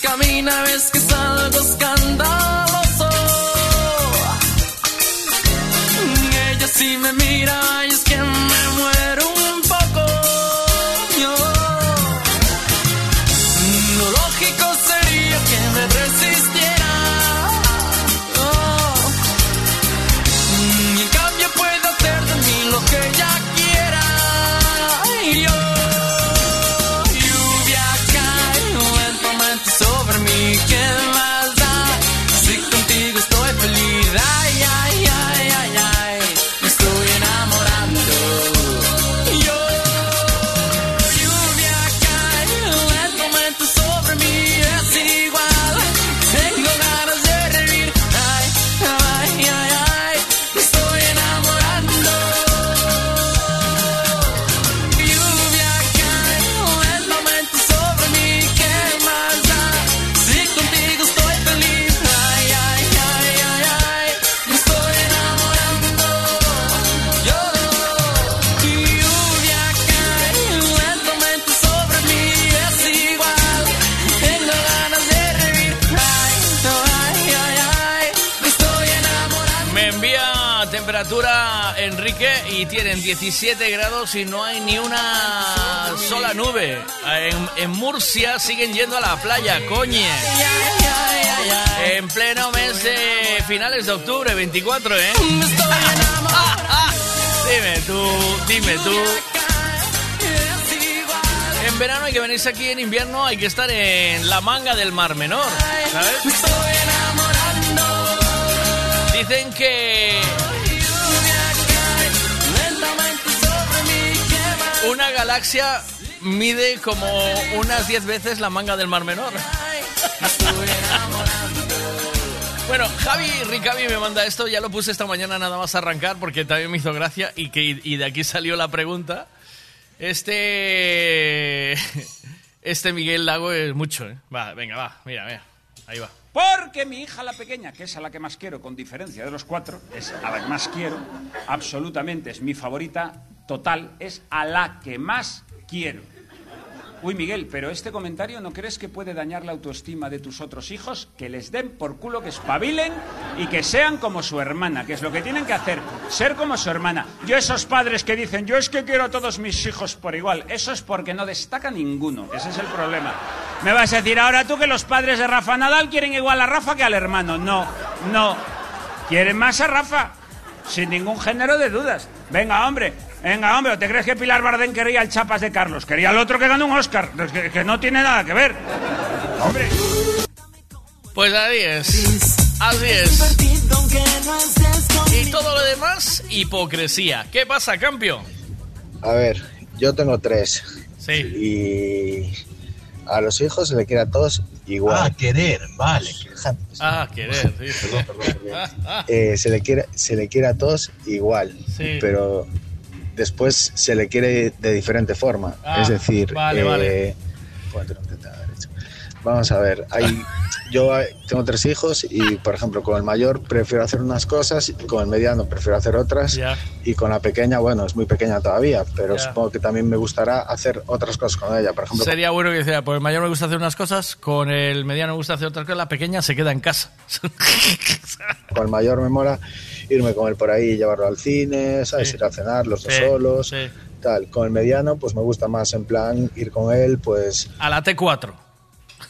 Camina, ves que es algo escandaloso. 17 grados y no hay ni una sola nube. En, Murcia siguen yendo a la playa, coñe. En pleno mes de finales de octubre, 24, ¿eh? *laughs* Dime tú, dime tú. En verano hay que venirse aquí, en invierno hay que estar en la manga del Mar Menor, ¿sabes? Dicen que una galaxia mide como unas 10 veces la manga del Mar Menor. Bueno, Javi Ricavi me manda esto, ya lo puse esta mañana nada más arrancar porque también me hizo gracia y, que, y de aquí salió la pregunta. Este... Este Miguel Lago es mucho, ¿eh? Va, venga, va, mira, mira, ahí va. Porque mi hija la pequeña, que es a la que más quiero, con diferencia de los cuatro, es a la que más quiero, absolutamente es mi favorita total, es a la que más quiero. Uy, Miguel, pero este comentario ¿no crees que puede dañar la autoestima de tus otros hijos? Que les den por culo, que espabilen y que sean como su hermana, que es lo que tienen que hacer, ser como su hermana. Yo esos padres que dicen, yo es que quiero a todos mis hijos por igual, eso es porque no destaca ninguno, ese es el problema. Me vas a decir ahora tú que los padres de Rafa Nadal quieren igual a Rafa que al hermano. No, no. Quieren más a Rafa, sin ningún género de dudas. Venga, hombre, venga, hombre, ¿o ¿te crees que Pilar Bardén quería el Chapas de Carlos? Quería el otro que ganó un Oscar, Es que, que no tiene nada que ver. Hombre. Pues así es. Así es. Y todo lo demás, hipocresía. ¿Qué pasa, Campio? A ver, yo tengo tres. Sí. Y a los hijos se le quiere a todos igual. Ah, querer, vale. Ah, querer, sí. *laughs* Eh, se, le quiere, se le quiere a todos igual, Sí. pero después se le quiere de diferente forma. Ah, es decir, vale, eh, vale. vamos a ver, hay, *laughs* yo eh, tengo tres hijos y, por ejemplo, con el mayor prefiero hacer unas cosas, con el mediano prefiero hacer otras Ya. y con la pequeña, bueno, es muy pequeña todavía, pero Ya. supongo que también me gustará hacer otras cosas con ella. Por ejemplo, Sería bueno que decía, pues el mayor me gusta hacer unas cosas, con el mediano me gusta hacer otras cosas, la pequeña se queda en casa. con el mayor me mola irme con él por ahí y llevarlo al cine, ¿sabes? Sí. Ir a cenar los dos Sí, solos, sí. tal. Con el mediano, pues me gusta más en plan ir con él, pues, A la T4.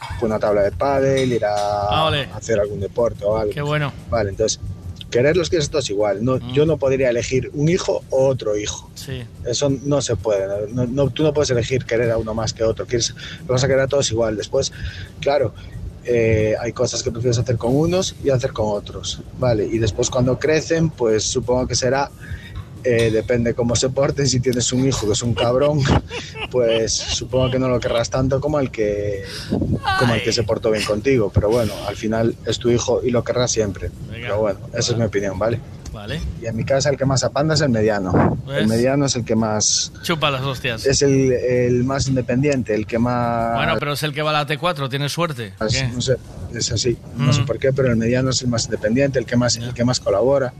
pues una tabla de pádel, ir a Ah, hacer algún deporte o algo. Qué bueno. Vale, entonces, quererlos que es todos igual. No, Yo no podría elegir un hijo o otro hijo. Sí. Eso no se puede. No, no- tú no puedes elegir querer a uno más que a otro. Quieres, los vas a querer a todos igual. Después, claro, eh, hay cosas que prefieres hacer con unos y hacer con otros. Vale, y después cuando crecen, pues supongo que será. eh, depende cómo se porten. Si tienes un hijo que es un cabrón, *laughs* pues supongo que no lo querrás tanto como el que como el que se portó bien contigo. Pero bueno, al final es tu hijo y lo querrás siempre. Pero bueno, esa es mi opinión, ¿vale? Vale. Y en mi casa el que más apanda es el mediano. ¿Ves? El mediano es el que más Chupa las hostias. es el, el más independiente, el que más... Bueno, pero es el que va a la T4, tienes suerte. ¿o qué? No sé, es así, no sé Mm. por qué, pero el mediano es el más independiente, el que más, el que más colabora.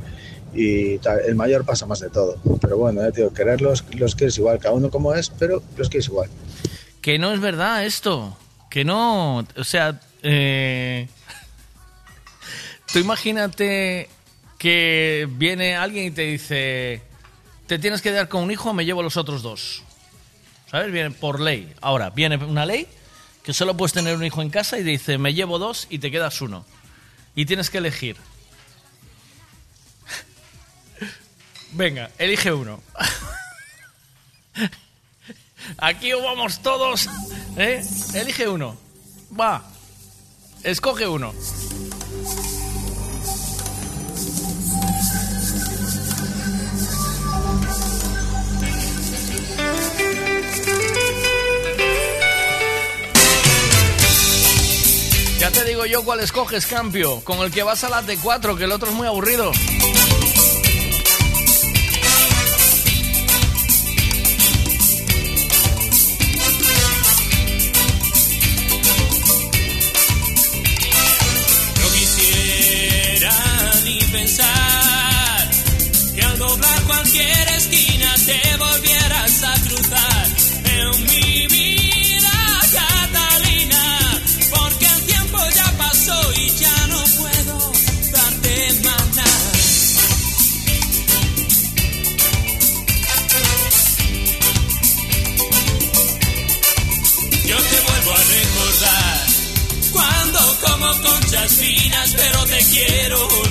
y tal, el mayor pasa más de todo. Pero bueno, ya te digo, quererlos los quieres igual, cada uno como es, pero los quieres igual. Que no es verdad esto. Que no. O sea, eh, *laughs* tú imagínate que viene alguien y te dice: Te tienes que dar con un hijo, me llevo los otros dos. ¿Sabes? Viene por ley. Ahora, viene una ley que solo puedes tener un hijo en casa y dice: Me llevo dos y te quedas uno. Y tienes que elegir. *laughs* Venga, elige uno. *laughs* Aquí vamos todos. ¿eh? Elige uno. Va. Escoge uno. Te digo yo cuál escoges, Campio. Con el que vas a la T4, que el otro es muy aburrido. No quiero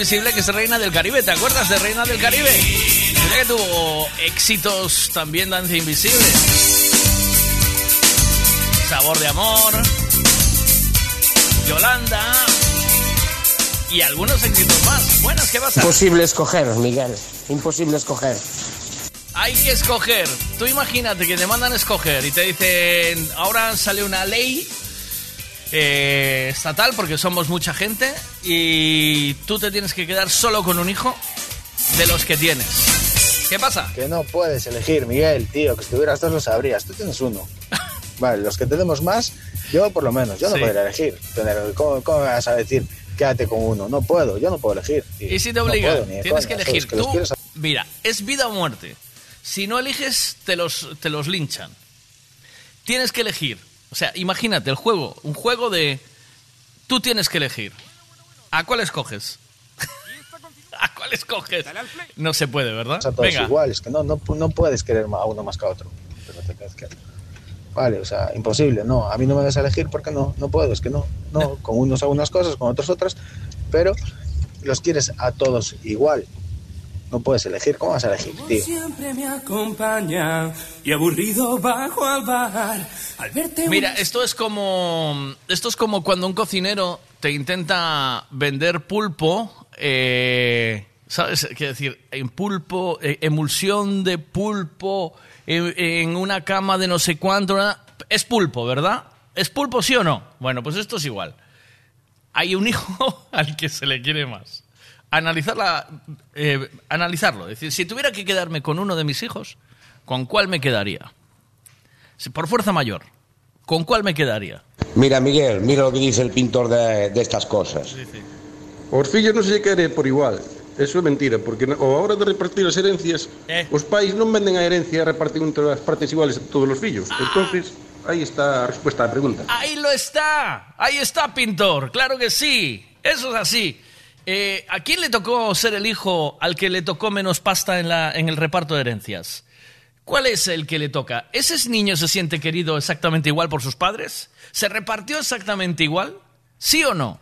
Invisible que es Reina del Caribe. ¿Te acuerdas de Reina del Caribe? Mira que tuvo éxitos también Danza Invisible. Sabor de amor. Yolanda. Y algunos éxitos más. Buenas, ¿qué pasa? Imposible escoger, Miguel. Imposible escoger. Hay que escoger. Tú imagínate que te mandan a escoger y te dicen, ahora sale una ley eh, estatal porque somos mucha gente y tú te tienes que quedar solo con un hijo de los que tienes. ¿Qué pasa? Que no puedes elegir, Miguel, tío, que si tuvieras dos lo sabrías. Tú tienes uno. *laughs* Vale, los que tenemos más, yo por lo menos, yo no Sí. podría elegir. Tener- ¿cómo, cómo me vas a decir quédate con uno? No puedo, yo no puedo elegir. tío. Y si te No obligan, puedo, tienes coña, que elegir. Que Tú, quieres- mira, es vida o muerte. Si no eliges, te los, te los linchan. Tienes que elegir. O sea, imagínate el juego, un juego de... Tú tienes que elegir. ¿A cuál escoges? *laughs* ¿A cuál escoges? No se puede, ¿verdad? a todos Venga. iguales, que no, no, no puedes querer a uno más que a otro. Pero te tienes que- Vale, o sea, imposible, no, a mí no me vas a elegir porque no, no puedo, es que no, no, con unos hago unas cosas, con otros otras, pero los quieres a todos igual. No puedes elegir, ¿cómo vas a elegir, tío? Siempre me acompaña y aburrido bajo al bar al verte Mira, esto es como esto es como cuando un cocinero te intenta vender pulpo, eh, ¿sabes? Quiero decir, en pulpo, eh, emulsión de pulpo en, en una cama de no sé cuánto, ¿verdad? es pulpo, ¿verdad? ¿Es pulpo sí o no? Bueno, pues esto es igual. Hay un hijo *laughs* al que se le quiere más. Analizarla, eh, analizarlo. Es decir, si tuviera que quedarme con uno de mis hijos, ¿con cuál me quedaría? Por fuerza mayor, ¿con cuál me quedaría? Mira, Miguel, mira lo que dice el pintor de, de estas cosas. Os fillos non se lle quere por igual. Eso é mentira, porque ao hora de repartir as herencias, Eh. os pais non venden a herencia e reparten entre as partes iguales a todos os fillos. Entonces, aí está a resposta á pregunta. Ahí lo está, ahí está, pintor, claro que sí, eso es así. Eh, ¿A quién le tocó ser el hijo al que le tocó menos pasta en, la, en el reparto de herencias? ¿Cuál es el que le toca? ¿Ese niño se siente querido exactamente igual por sus padres? ¿Se repartió exactamente igual? ¿Sí o no?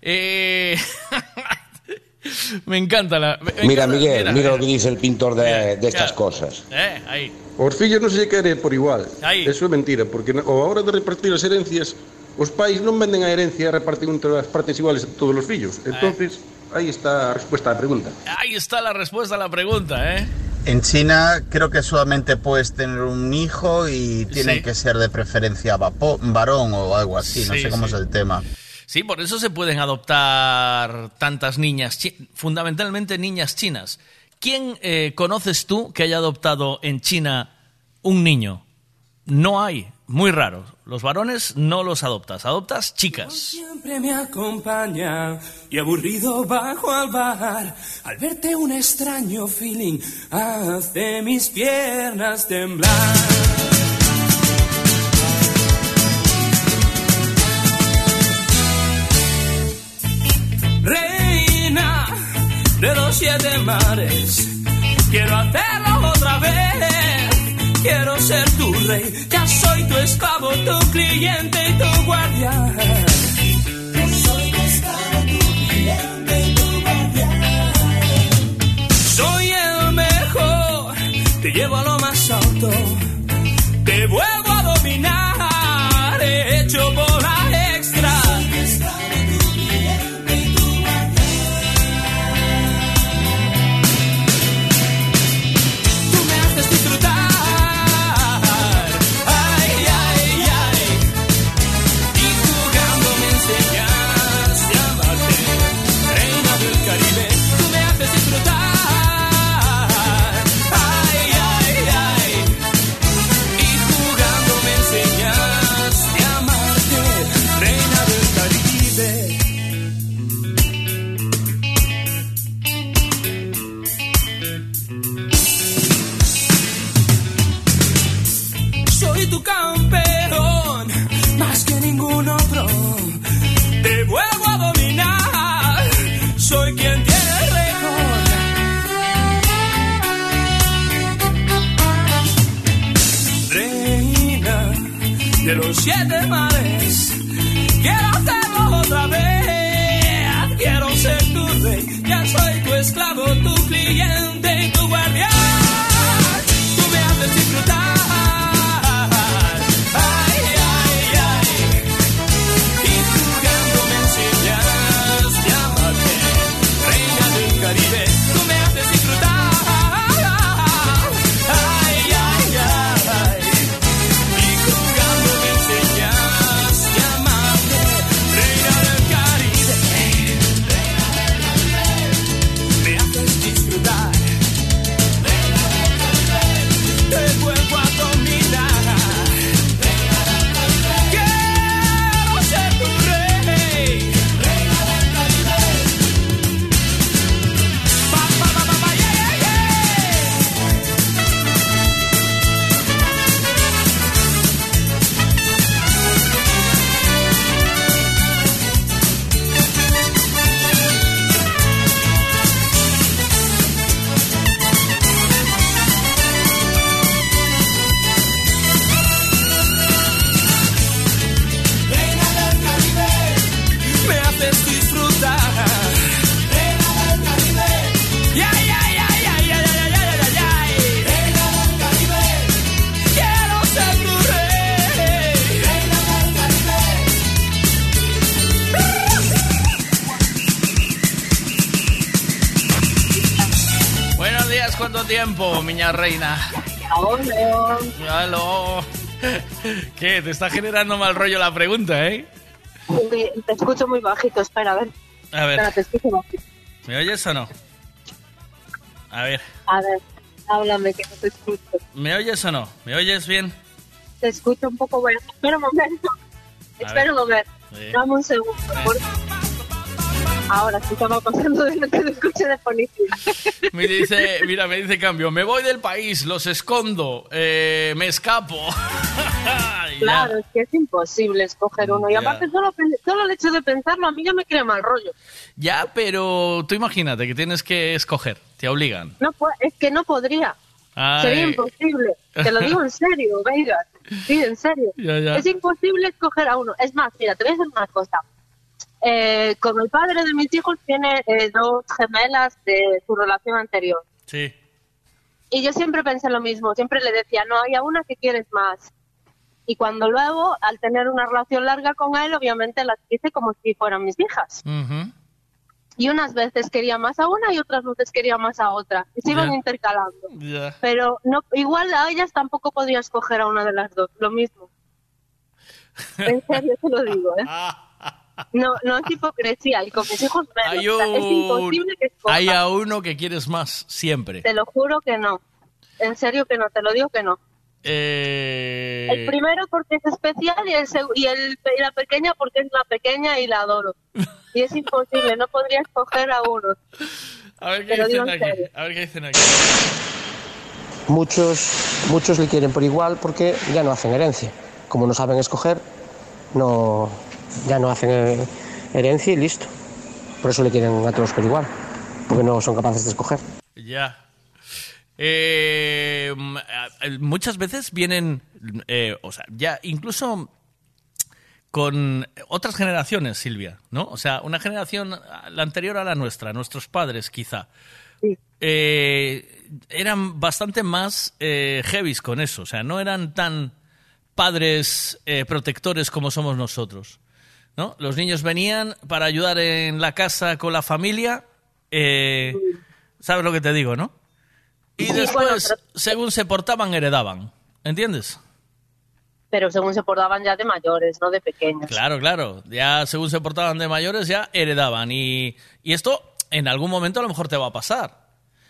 Eh, *laughs* me encanta la... me Mira, encanta- Miguel, mira lo que dice el pintor de, de estas claro. cosas. Eh, ahí. Os fillos non se lle quere por igual. Aí. Eso é mentira, porque na- ao hora de repartir as herencias, os pais non venden a herencia e reparten entre as partes iguales a todos os fillos. Entonces, aí está a resposta á pregunta. Ahí está la respuesta a la pregunta, ¿eh? En China creo que solamente puedes tener un hijo y tiene Sí. que ser de preferencia varón o algo así, no Sí, sé cómo sí. es el tema. Sí, por eso se pueden adoptar tantas niñas, chi- fundamentalmente niñas chinas. ¿Quién eh, conoces tú que haya adoptado en China un niño? No hay, muy raro. Los varones no los adoptas, adoptas chicas. siempre me acompaña y aburrido bajo al bar al verte un extraño feeling hace mis piernas temblar. Reina de los siete mares, quiero hacerlo otra vez. Quiero ser tu rey, ya soy tu esclavo, tu cliente y tu guardián. Yo soy tu esclavo, tu cliente y tu guardián. Soy el mejor, te llevo a lo más alto, te vuelvo siete mares, Te está generando mal rollo la pregunta, ¿eh? Te escucho muy bajito, espera, a ver. A ver. Espera, te escucho bajito. ¿Me oyes o no? A ver, A ver, háblame que no te escucho. ¿me oyes o no? ¿Me oyes bien? Te escucho un poco bueno. Espera un momento. A Espera ver. un momento. Sí. Dame un segundo. por- Ahora sí estaba pasando de lo que escuche de policía. Me dice, mira, me dice cambio, me voy del país, los escondo, eh, me escapo. *laughs* Claro, es que es imposible escoger uno. Y Ya. aparte, solo, solo el hecho de pensarlo a mí ya me crea mal rollo. Ya, pero tú imagínate que tienes que escoger, te obligan. No, es que no podría. Ay. Sería imposible. Te lo digo en serio, venga. Sí, en serio. *laughs* Ya, ya. Es imposible escoger a uno. Es más, mira, te voy a decir una cosa. Eh, con el padre de mis hijos tiene eh, dos gemelas de su relación anterior. Sí. Y yo siempre pensé lo mismo. Siempre le decía, no, hay a una que quieres más. Y cuando luego, al tener una relación larga con él, obviamente las quise como si fueran mis hijas. Y unas veces quería más a una y otras veces quería más a otra. Y se iban intercalando. Pero no, igual a ellas tampoco podía escoger a una de las dos, lo mismo. *laughs* En serio te lo digo, ¿eh? No, no es hipocresía, y con mis hijos menos. Hay, O sea, es un- imposible que escoja. hay a uno que quieres más, siempre. Te lo juro que no. En serio que no, te lo digo que no. Eh, El primero porque es especial y, el, y, el, y la pequeña porque es la pequeña y la adoro. Y es imposible, no podría escoger a uno. a ver qué dicen en aquí. serio. A ver qué dicen aquí. Muchos, muchos le quieren por igual porque ya no hacen herencia. Como no saben escoger, no, ya no hacen eh, herencia y listo. Por eso le quieren a todos por igual, porque no son capaces de escoger. Ya. Eh, mm, eh, muchas veces vienen, eh, o sea, ya incluso con otras generaciones, Silvia, ¿no? O sea, una generación, la anterior a la nuestra, nuestros padres quizá, eh, eran bastante más eh, heavies con eso, o sea, no eran tan padres eh, protectores como somos nosotros, ¿no? Los niños venían para ayudar en la casa con la familia, eh, ¿sabes lo que te digo, no? Y Sí, después, según se portaban, heredaban, ¿entiendes? Pero según se portaban ya de mayores, no de pequeños. Claro, claro. Ya según se portaban de mayores, ya heredaban. Y, y esto en algún momento a lo mejor te va a pasar.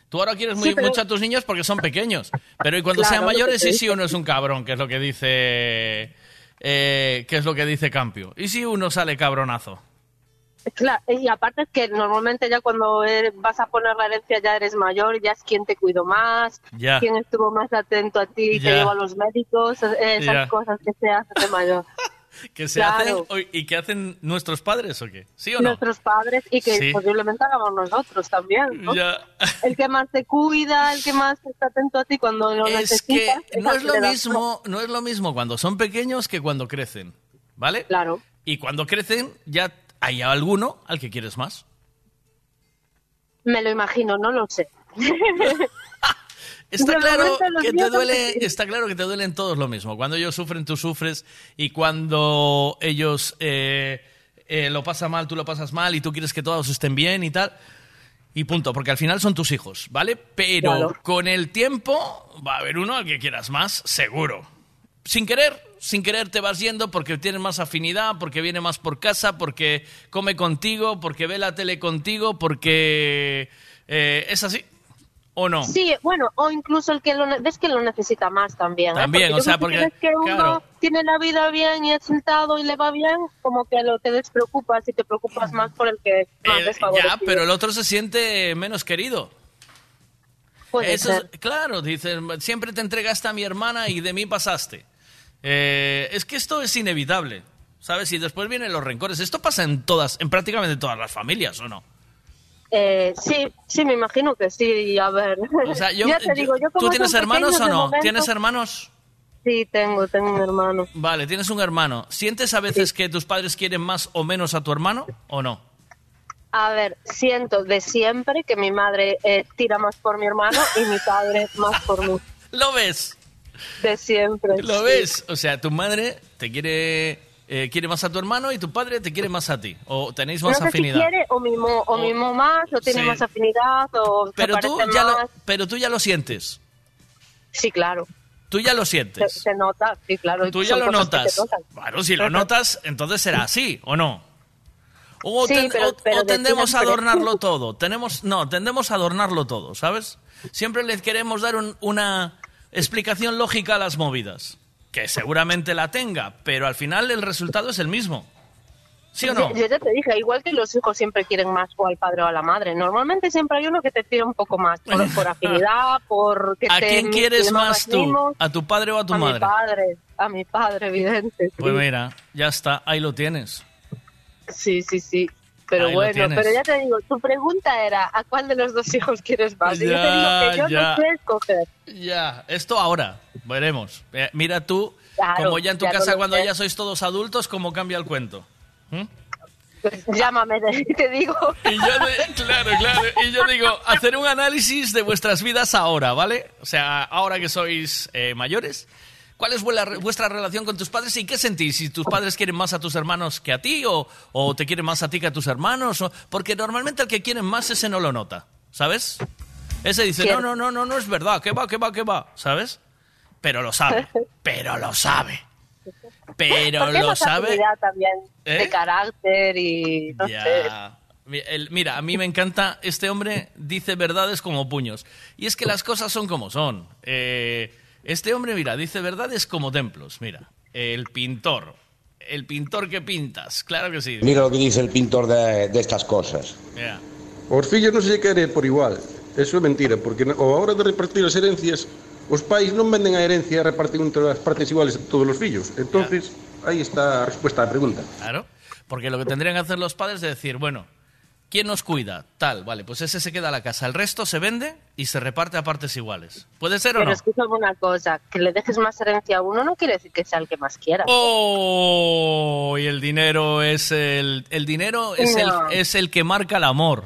Tú ahora quieres muy, Sí, pero- mucho a tus niños porque son pequeños. Pero y cuando Claro, sean mayores, si digo. uno es un cabrón, que es lo que dice. Eh, que es lo que dice Campio. ¿Y si uno sale cabronazo? Claro, y aparte es que normalmente ya cuando eres- vas a poner la herencia ya eres mayor, ya es quien te cuidó más, Ya. quien estuvo más atento a ti, Ya. te llevó a los médicos, eh, esas Ya. cosas que se hacen de mayor. *laughs* *laughs* ¿Que se Claro. hacen y que hacen nuestros padres o qué? ¿Sí o no? Nuestros padres y que Sí. posiblemente hagamos nosotros también. ¿no? Ya. *laughs* El que más te cuida, el que más está atento a ti cuando lo Es que necesitas. no es lo mismo, no es lo mismo cuando son pequeños que cuando crecen, ¿vale? Claro. Y cuando crecen ya hay alguno al que quieres más. Me lo imagino, no lo sé. *laughs* Está claro que te duele, está claro que te duelen todos lo mismo. Cuando ellos sufren, tú sufres y cuando ellos eh, eh, lo pasan mal, tú lo pasas mal y tú quieres que todos estén bien y tal. Y punto, porque al final son tus hijos, ¿vale? Pero Claro. con el tiempo va a haber uno al que quieras más, seguro. Sin querer, sin querer te vas yendo porque tienes más afinidad, porque viene más por casa, porque come contigo, porque ve la tele contigo, porque eh, es así. ¿O no? Sí, bueno, o incluso el que lo ves que lo necesita más también. ¿eh? También, yo o sea, porque- que uno claro. tiene la vida bien y es sentado y le va bien, como que lo te despreocupas y te preocupas más por el que más Eh, ya, pero el otro se siente menos querido. Puede Eso es- claro, dicen, siempre te entregaste a mi hermana y de mí pasaste. Eh, es que esto es inevitable, ¿sabes? Y después vienen los rencores. Esto pasa en todas, en prácticamente todas las familias, ¿o no? Eh, sí, sí, me imagino que sí. A ver, O sea, yo, *laughs* ya te yo- digo, yo como ¿tú tienes hermanos o no? momento- ¿Tienes hermanos? Sí, tengo, tengo un hermano. Vale, tienes un hermano. ¿Sientes a veces que tus padres quieren más o menos a tu hermano o no? A ver, siento de siempre que mi madre eh, tira más por mi hermano y mi padre más por mí. *laughs* ¿Lo ves? De siempre. ¿Lo sí. ves? O sea, tu madre te quiere eh, quiere más a tu hermano y tu padre te quiere más a ti. O tenéis No más sé si afinidad. quiere o mimo, o mimo más, o tiene Sí. más afinidad, o Pero tú, ya más. lo, pero tú ya lo sientes. Sí, claro. Tú ya lo sientes. se nota, sí, claro. Tú ya lo notas. Claro, si lo notas, entonces será así, ¿o no? O, Sí, ten- pero- o- pero o tendemos a adornarlo *laughs* todo. Tenemos, no, tendemos a adornarlo todo, ¿sabes? Siempre le queremos dar un- una explicación lógica a las movidas. Que seguramente la tenga, pero al final el resultado es el mismo. ¿Sí o no? Yo, yo ya te dije, igual que los hijos siempre quieren más o al padre o a la madre. Normalmente siempre hay uno que te tira un poco más, por, por *laughs* afinidad, por que ¿A te quién quieres más tú? ¿A tu padre o a tu a mi madre? padre, a mi padre, evidente. sí. Pues mira, ya está, ahí lo tienes. Sí, sí, sí. Pero Ahí bueno, pero ya te digo, tu pregunta era, ¿a cuál de los dos *laughs* hijos quieres más? Y yo te digo Ya, que yo ya. no sé escoger. Ya, esto ahora, veremos. Eh, Mira tú, Claro, como ya en tu ya casa cuando ya sois todos adultos, cómo cambia el cuento. ¿Mm? Pues llámame, *laughs* te, te digo. Y yo, de- claro, claro. Y yo digo, hacer un análisis de vuestras vidas ahora, ¿vale? O sea, ahora que sois eh, mayores, ¿cuál es vuestra relación con tus padres y qué sentís? Si tus padres quieren más a tus hermanos que a ti o, o te quieren más a ti que a tus hermanos. o- porque normalmente el que quieren más, ese no lo nota, ¿sabes? Ese dice, no, no, no, no, no es verdad, que va, que va, que va, ¿sabes? Pero lo sabe, *laughs* pero lo sabe. Pero Porque lo sabe. también ¿Eh? de carácter y no sé. Ya. El- Mira, a mí me encanta, este hombre dice verdades como puños. Y es que las cosas son como son. Eh, este hombre, mira, dice verdades como templos. Mira, el pintor. El pintor que pintas, claro que sí. Mira lo que dice el pintor de, de estas cosas. Ya. Os fillos non se lle quere por igual. Eso é mentira, porque na- ao hora de repartir as herencias, os pais non venden a herencia e reparten entre as partes iguales a todos os fillos. Entonces, aí está a respuesta á pregunta. Claro. Porque lo que tendrían que hacer los padres es decir, bueno, ¿quién nos cuida? Tal, vale, pues ese se queda a la casa. El resto se vende y se reparte a partes iguales. ¿Puede ser o Pero no? escúchame una cosa, que le dejes más herencia a uno no quiere decir que sea el que más quiera. Oh, y el dinero es el el dinero es No. el es el que marca el amor.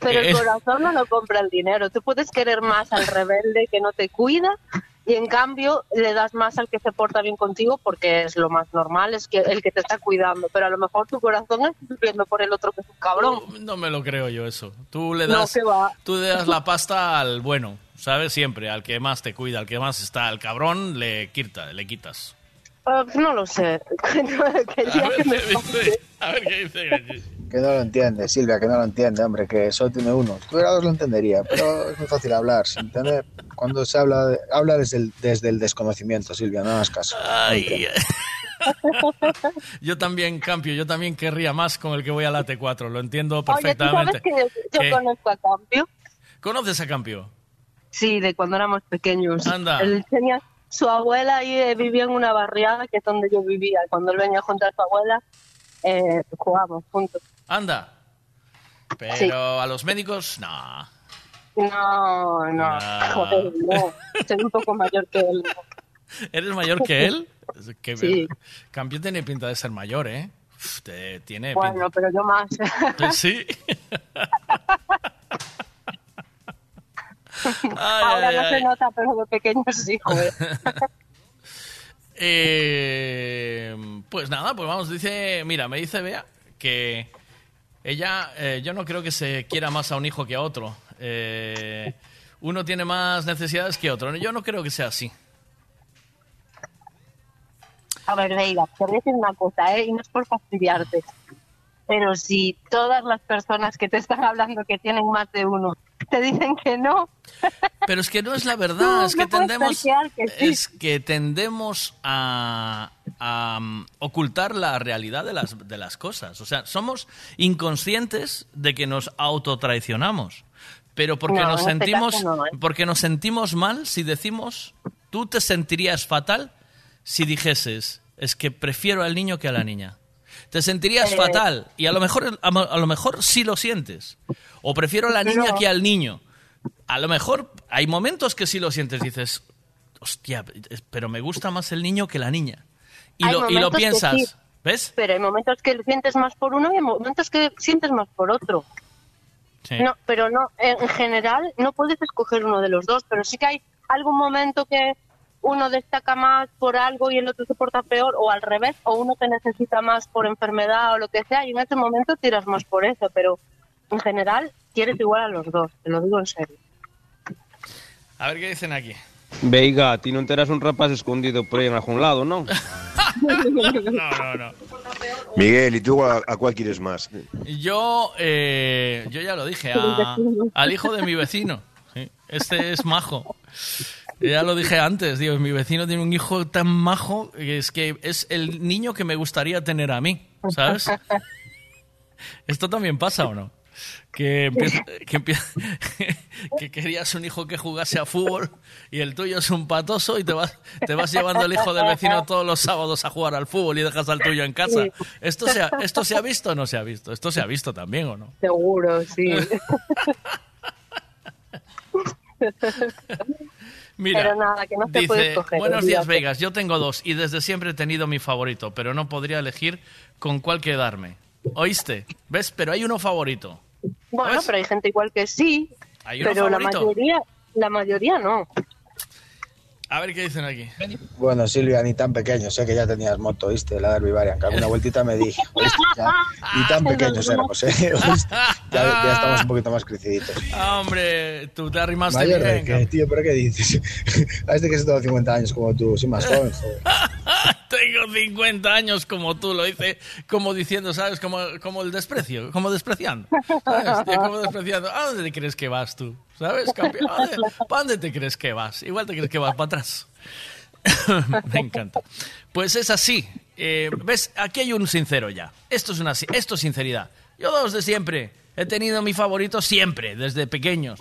Pero el Eh, corazón no lo compra el dinero. Tú puedes querer más al rebelde que no te cuida y en cambio le das más al que se porta bien contigo porque es lo más normal, es que el que te está cuidando. Pero a lo mejor tu corazón está sufriendo por el otro que es un cabrón. No me lo creo yo eso. Tú le das tú le das la pasta al bueno, ¿sabes? Siempre al que más te cuida, al que más está, al cabrón le quita, le quitas. Ah, no lo sé. Quería *laughs* que me. A ver qué dice. Que no lo entiende, Silvia, que no lo entiende, hombre, que solo tiene uno. Si tuviera dos lo entendería, pero es muy fácil hablar, sin entender. Cuando se habla, de- habla desde el, desde el desconocimiento, Silvia, no hagas caso. Ay. *laughs* Yo también, Campio, yo también querría más con el que voy a la T4, lo entiendo Oye, ¿tú perfectamente. sabes que yo, conozco a Campio? ¿Conoces a Campio? Sí, de cuando éramos pequeños. Anda. Él tenía su abuela ahí eh, vivía en una barriada que es donde yo vivía. Cuando él venía junto a su abuela, eh, jugábamos juntos. Anda. Pero Sí. a los médicos, no. No, no, joder, no. Soy un poco mayor que él. *laughs* ¿Eres mayor que él? Que Sí. Campio tiene pinta de ser mayor, ¿eh? Uf, te- tiene Bueno, pero yo más. pinta. Sí. *laughs* *laughs* Ay, Ahora ay, no se nota, pero de pequeño sí, joder. Eh, pues nada, pues vamos, dice, mira, me dice Bea que ella, eh, yo no creo que se quiera más a un hijo que a otro. Eh, uno tiene más necesidades que otro. Yo no creo que sea así. A ver, Veiga, te voy a decir una cosa, ¿eh? Y no es por fastidiarte. Pero si todas las personas que te están hablando que tienen más de uno te dicen que no, Pero es que no es la *laughs* verdad, No, es que no tendemos, parquear que sí. es que tendemos a, a, um, ocultar la realidad de las, de las cosas. O sea, somos inconscientes de que nos autotraicionamos. Pero porque No, nos este sentimos, ¿eh? porque nos sentimos mal si decimos, tú te sentirías fatal si dijeses, es que prefiero al niño que a la niña. Te sentirías Eh. fatal y a lo mejor a, lo- mejor sí lo sientes. O prefiero a la niña que al niño. A lo mejor hay momentos que sí lo sientes, dices, hostia, pero me gusta más el niño que la niña. Y, lo, y lo piensas, sí. ¿ves? pero hay momentos que sientes más por uno y hay momentos que sientes más por otro. Sí. No, pero no, en general no puedes escoger uno de los dos, pero sí que hay algún momento que uno destaca más por algo y el otro se porta peor, o al revés, o uno te necesita más por enfermedad o lo que sea, y en ese momento tiras más por eso, pero en general quieres igual a los dos, te lo digo en serio. A ver qué dicen aquí. Veiga, ti non terás un rapaz escondido por aí en algún lado, non? *laughs* no, no, no. Miguel, ¿y tú a, a cuál quieres más? Yo, eh, yo ya lo dije, a- al hijo de mi vecino. Sí, Este es majo. Ya lo dije antes, digo, mi vecino tiene un hijo tan majo que es que es el niño que me gustaría tener a mí, ¿sabes? *laughs* ¿Esto también pasa o no? Que, *laughs* que, querías un hijo que jugase a fútbol y el tuyo es un patoso y te vas, te vas llevando el hijo del vecino todos los sábados a jugar al fútbol y dejas al tuyo en casa. ¿Esto se ha, ¿Esto se ha visto o no se ha visto? Esto se ha visto también o no? Seguro, sí. *laughs* Mira, Pero nada, que no se puede dice, escoger, buenos días olvídate". Vegas, yo tengo dos y desde siempre he tenido mi favorito, pero no podría elegir con cuál quedarme. ¿Oíste? ¿Ves? Pero hay uno favorito. Bueno, pero hay gente igual que sí, ¿Hay uno pero la mayoría, la mayoría no. A ver qué dicen aquí. Bueno, Silvia, ni tan pequeño, sé que ya tenías moto, ¿viste? La Derby Varian, que alguna vueltita me dije. *laughs* Ya, ni tan pequeños éramos, ¿eh? *laughs* Ya, ya estamos un poquito más creciditos. Ah, hombre, tú te arrimaste Mayor bien. qué, tío, ¿pero qué dices? *laughs* A este que se tengo 50 años como tú, soy más joven, joder. Tengo 50 años como tú, lo hice como diciendo, ¿sabes? Como, como el desprecio, como despreciando. ¿sabes? Como despreciando. ¿A dónde crees que vas tú? ¿Sabes, campeón? *laughs* ¿A dónde- ¿Para dónde te crees que vas? Igual te crees que vas para atrás. *laughs* Me encanta. Pues es así. Eh, ¿Ves? Aquí hay un sincero ya. Esto es, una, esto es sinceridad. Yo dos de siempre. He tenido mi favorito siempre, desde pequeños.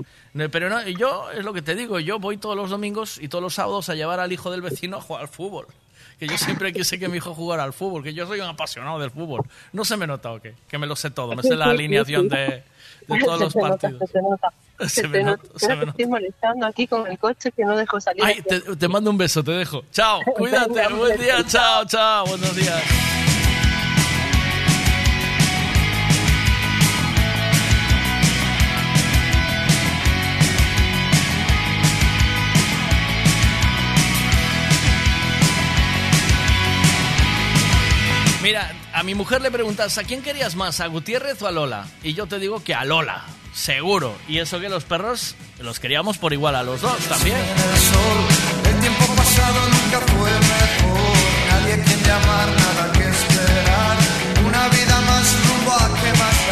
Pero no, yo, es lo que te digo, yo voy todos los domingos y todos los sábados a llevar al hijo del vecino a jugar al fútbol. Que yo siempre quise que mi hijo jugara al fútbol, que yo soy un apasionado del fútbol. No se me nota o qué, que me lo sé todo, me sé la alineación de, de todos Se los nota, partidos. se te nota. *laughs* Se Se me nota, nota. se me nota. estoy molestando aquí con el coche que no dejo salir. Ay, te, te mando un beso, te dejo. Chao, *laughs* cuídate, buen día, chao, chao, buenos días. Mira, mi mujer le preguntas, ¿a quién querías más, a Gutiérrez o a Lola? Y yo te digo que a Lola, seguro. Y eso que los perros los queríamos por igual a los dos también. El tiempo pasado nunca mejor. Nadie. Una vida más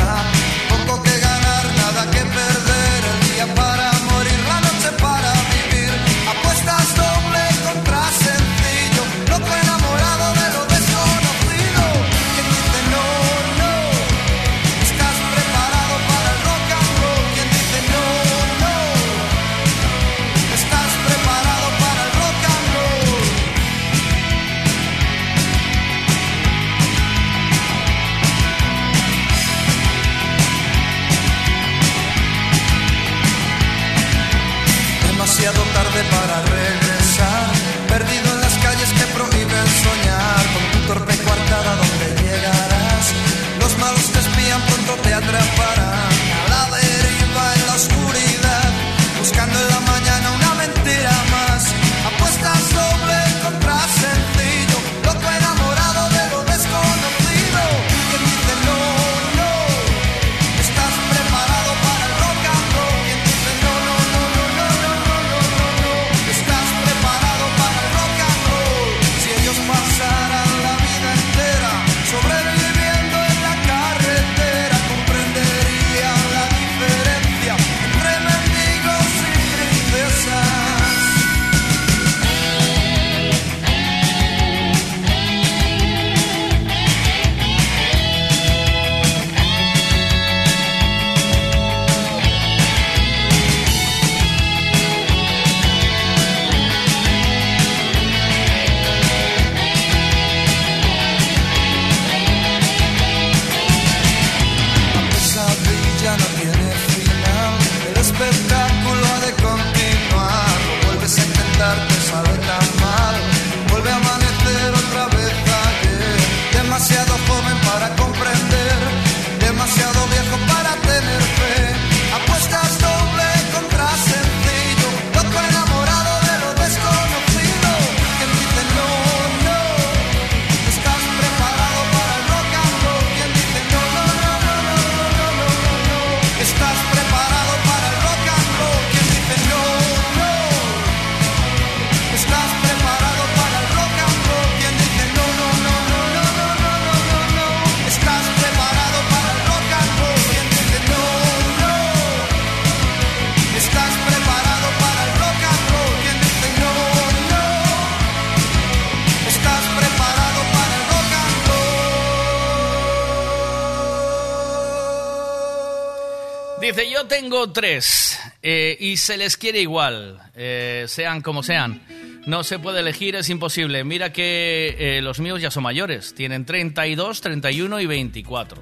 tengo tres eh, y se les quiere igual, eh, sean como sean. No se puede elegir, es imposible. Mira que eh, los míos ya son mayores, tienen 32, 31 y 24.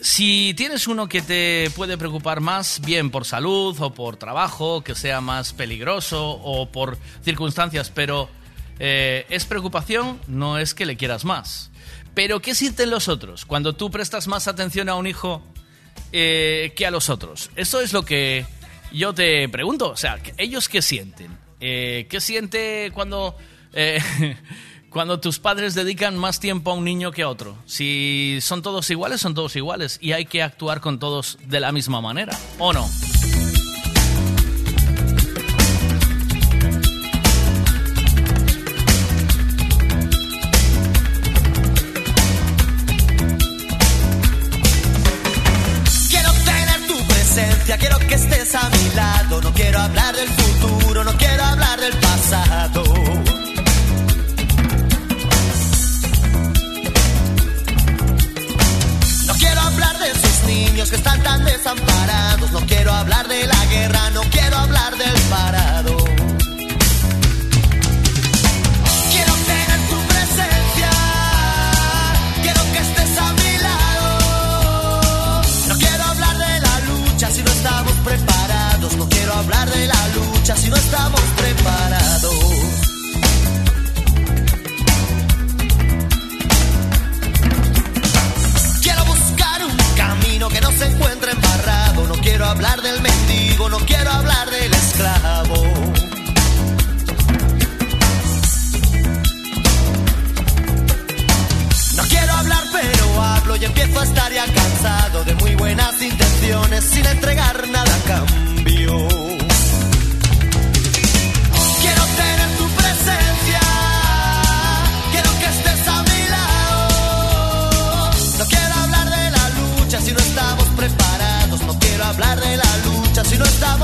Si tienes uno que te puede preocupar más, bien por salud o por trabajo, que sea más peligroso o por circunstancias, pero eh, es preocupación, no es que le quieras más. Pero ¿qué sienten los otros cuando tú prestas más atención a un hijo eh, que a los otros? Eso es lo que yo te pregunto. O sea, ¿ellos qué sienten? Eh, ¿Qué siente cuando, eh, *laughs* cuando tus padres dedican más tiempo a un niño que a otro? Si son todos iguales, son todos iguales. Y hay que actuar con todos de la misma manera. ¿O no? No quiero hablar de la guerra, no quiero hablar del parado. Quiero tener tu presencia, quiero que estés a mi lado. No quiero hablar de la lucha si no estamos preparados. No quiero hablar de la lucha si no estamos quiero hablar del mendigo, no quiero hablar del esclavo. No quiero hablar, pero hablo y empiezo a estar ya cansado de muy buenas intenciones sin entregar nada a cambio.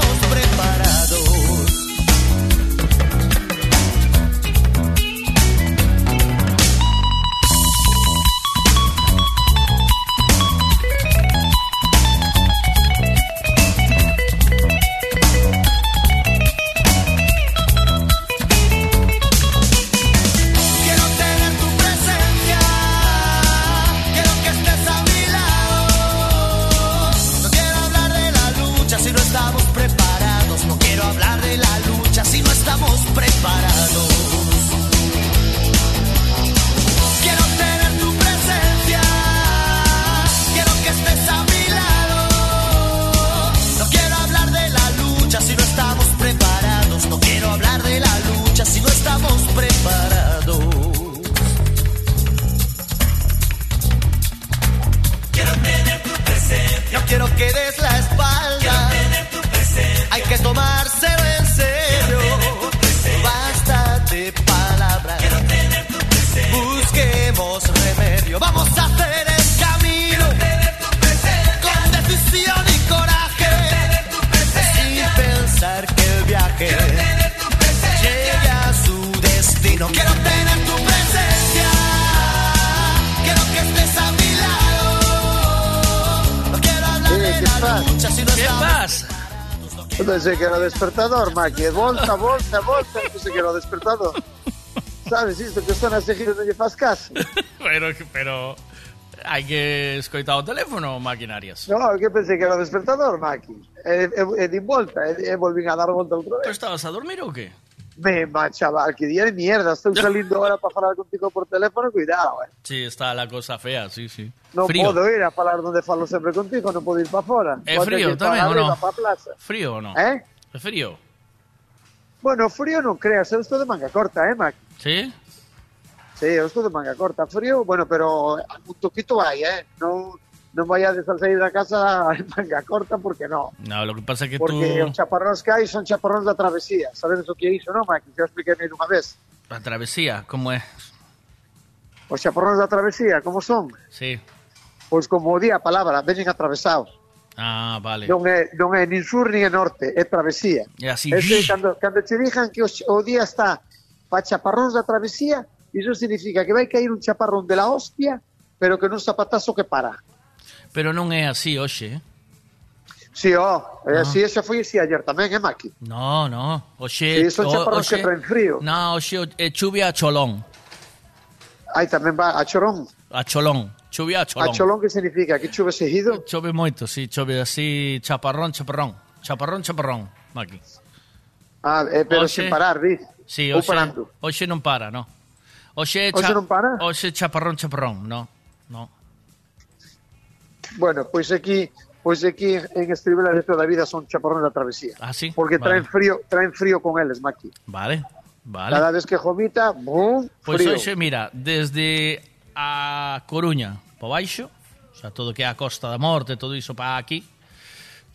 Si despertador, Maki. Volta, volta, volta. Eu pensei que era o despertador. Sabes isto que están a seguir non lle faz caso? Pero, pero hai que escoitar o teléfono, maquinarias. No, que pensei que era o despertador, Maki. E, e, e din volta, e, e volvín a dar volta outra ¿Tú vez. estabas a dormir ou qué? Mema, chaval, que día de mierda. Estou salindo ahora para falar contigo por teléfono, cuidado, eh. Sí, está la cosa fea, sí, sí. Frío. podo ir a falar donde falo sempre contigo, non podo ir para fora. É frío? Para a plaza. Frío ou non? Eh? É frío? Bueno, frío non creas, eu estou de manga corta, eh, Maki. Sí? Sí, eu estou de manga corta. Frío, bueno, pero un toquito hai, eh. Non, non vayades a sair da casa *laughs* en manga corta porque no. No, lo que pasa é que Porque tú... os chaparróns que hai son chaparróns da travesía. Sabedes o que é iso, non, Maki? Xa expliquei unha vez. A travesía, como é? Os chaparróns da travesía, como son? Sí. Pois como di a palabra, veñen atravesados. Ah, vale. Non é, non é nin sur nin é norte, é travesía. E así... Ese, cando, cando te dixan que o, o día está pa chaparróns da travesía, iso significa que vai caer un chaparrón de la hostia, pero que non zapatazo que para. Pero non é así hoxe, eh? Sí, oh, eh, Ah. sí, esa foi así ayer tamén, é Maki. No, no. Oxe, Sí, son chaparróns que traen frío. No, oxe, é chuvia a cholón. Aí tamén va a Chorón. A cholón. Chuvia a cholón. A Cholón que significa? Que chove seguido? Chove moito, sí, chove así, chaparrón, chaparrón. Chaparrón, chaparrón, Maki. Ah, eh, pero Oxe. sin parar, di. Sí, Ou oxe, parando. oxe non para, no. Oxe, Oxe non para? Oxe, chaparrón, chaparrón, no. No. Bueno, pois aquí, pois aquí en Estribela de toda a vida son chaparrones da travesía. Ah, sí. Porque Vale. traen frío, traen frío con eles, Maki. Vale, vale. Cada vez que jomita, bum, Pois frío. hoxe, mira, desde a Coruña po baixo, o sea, todo que é a Costa da Morte, todo iso para aquí,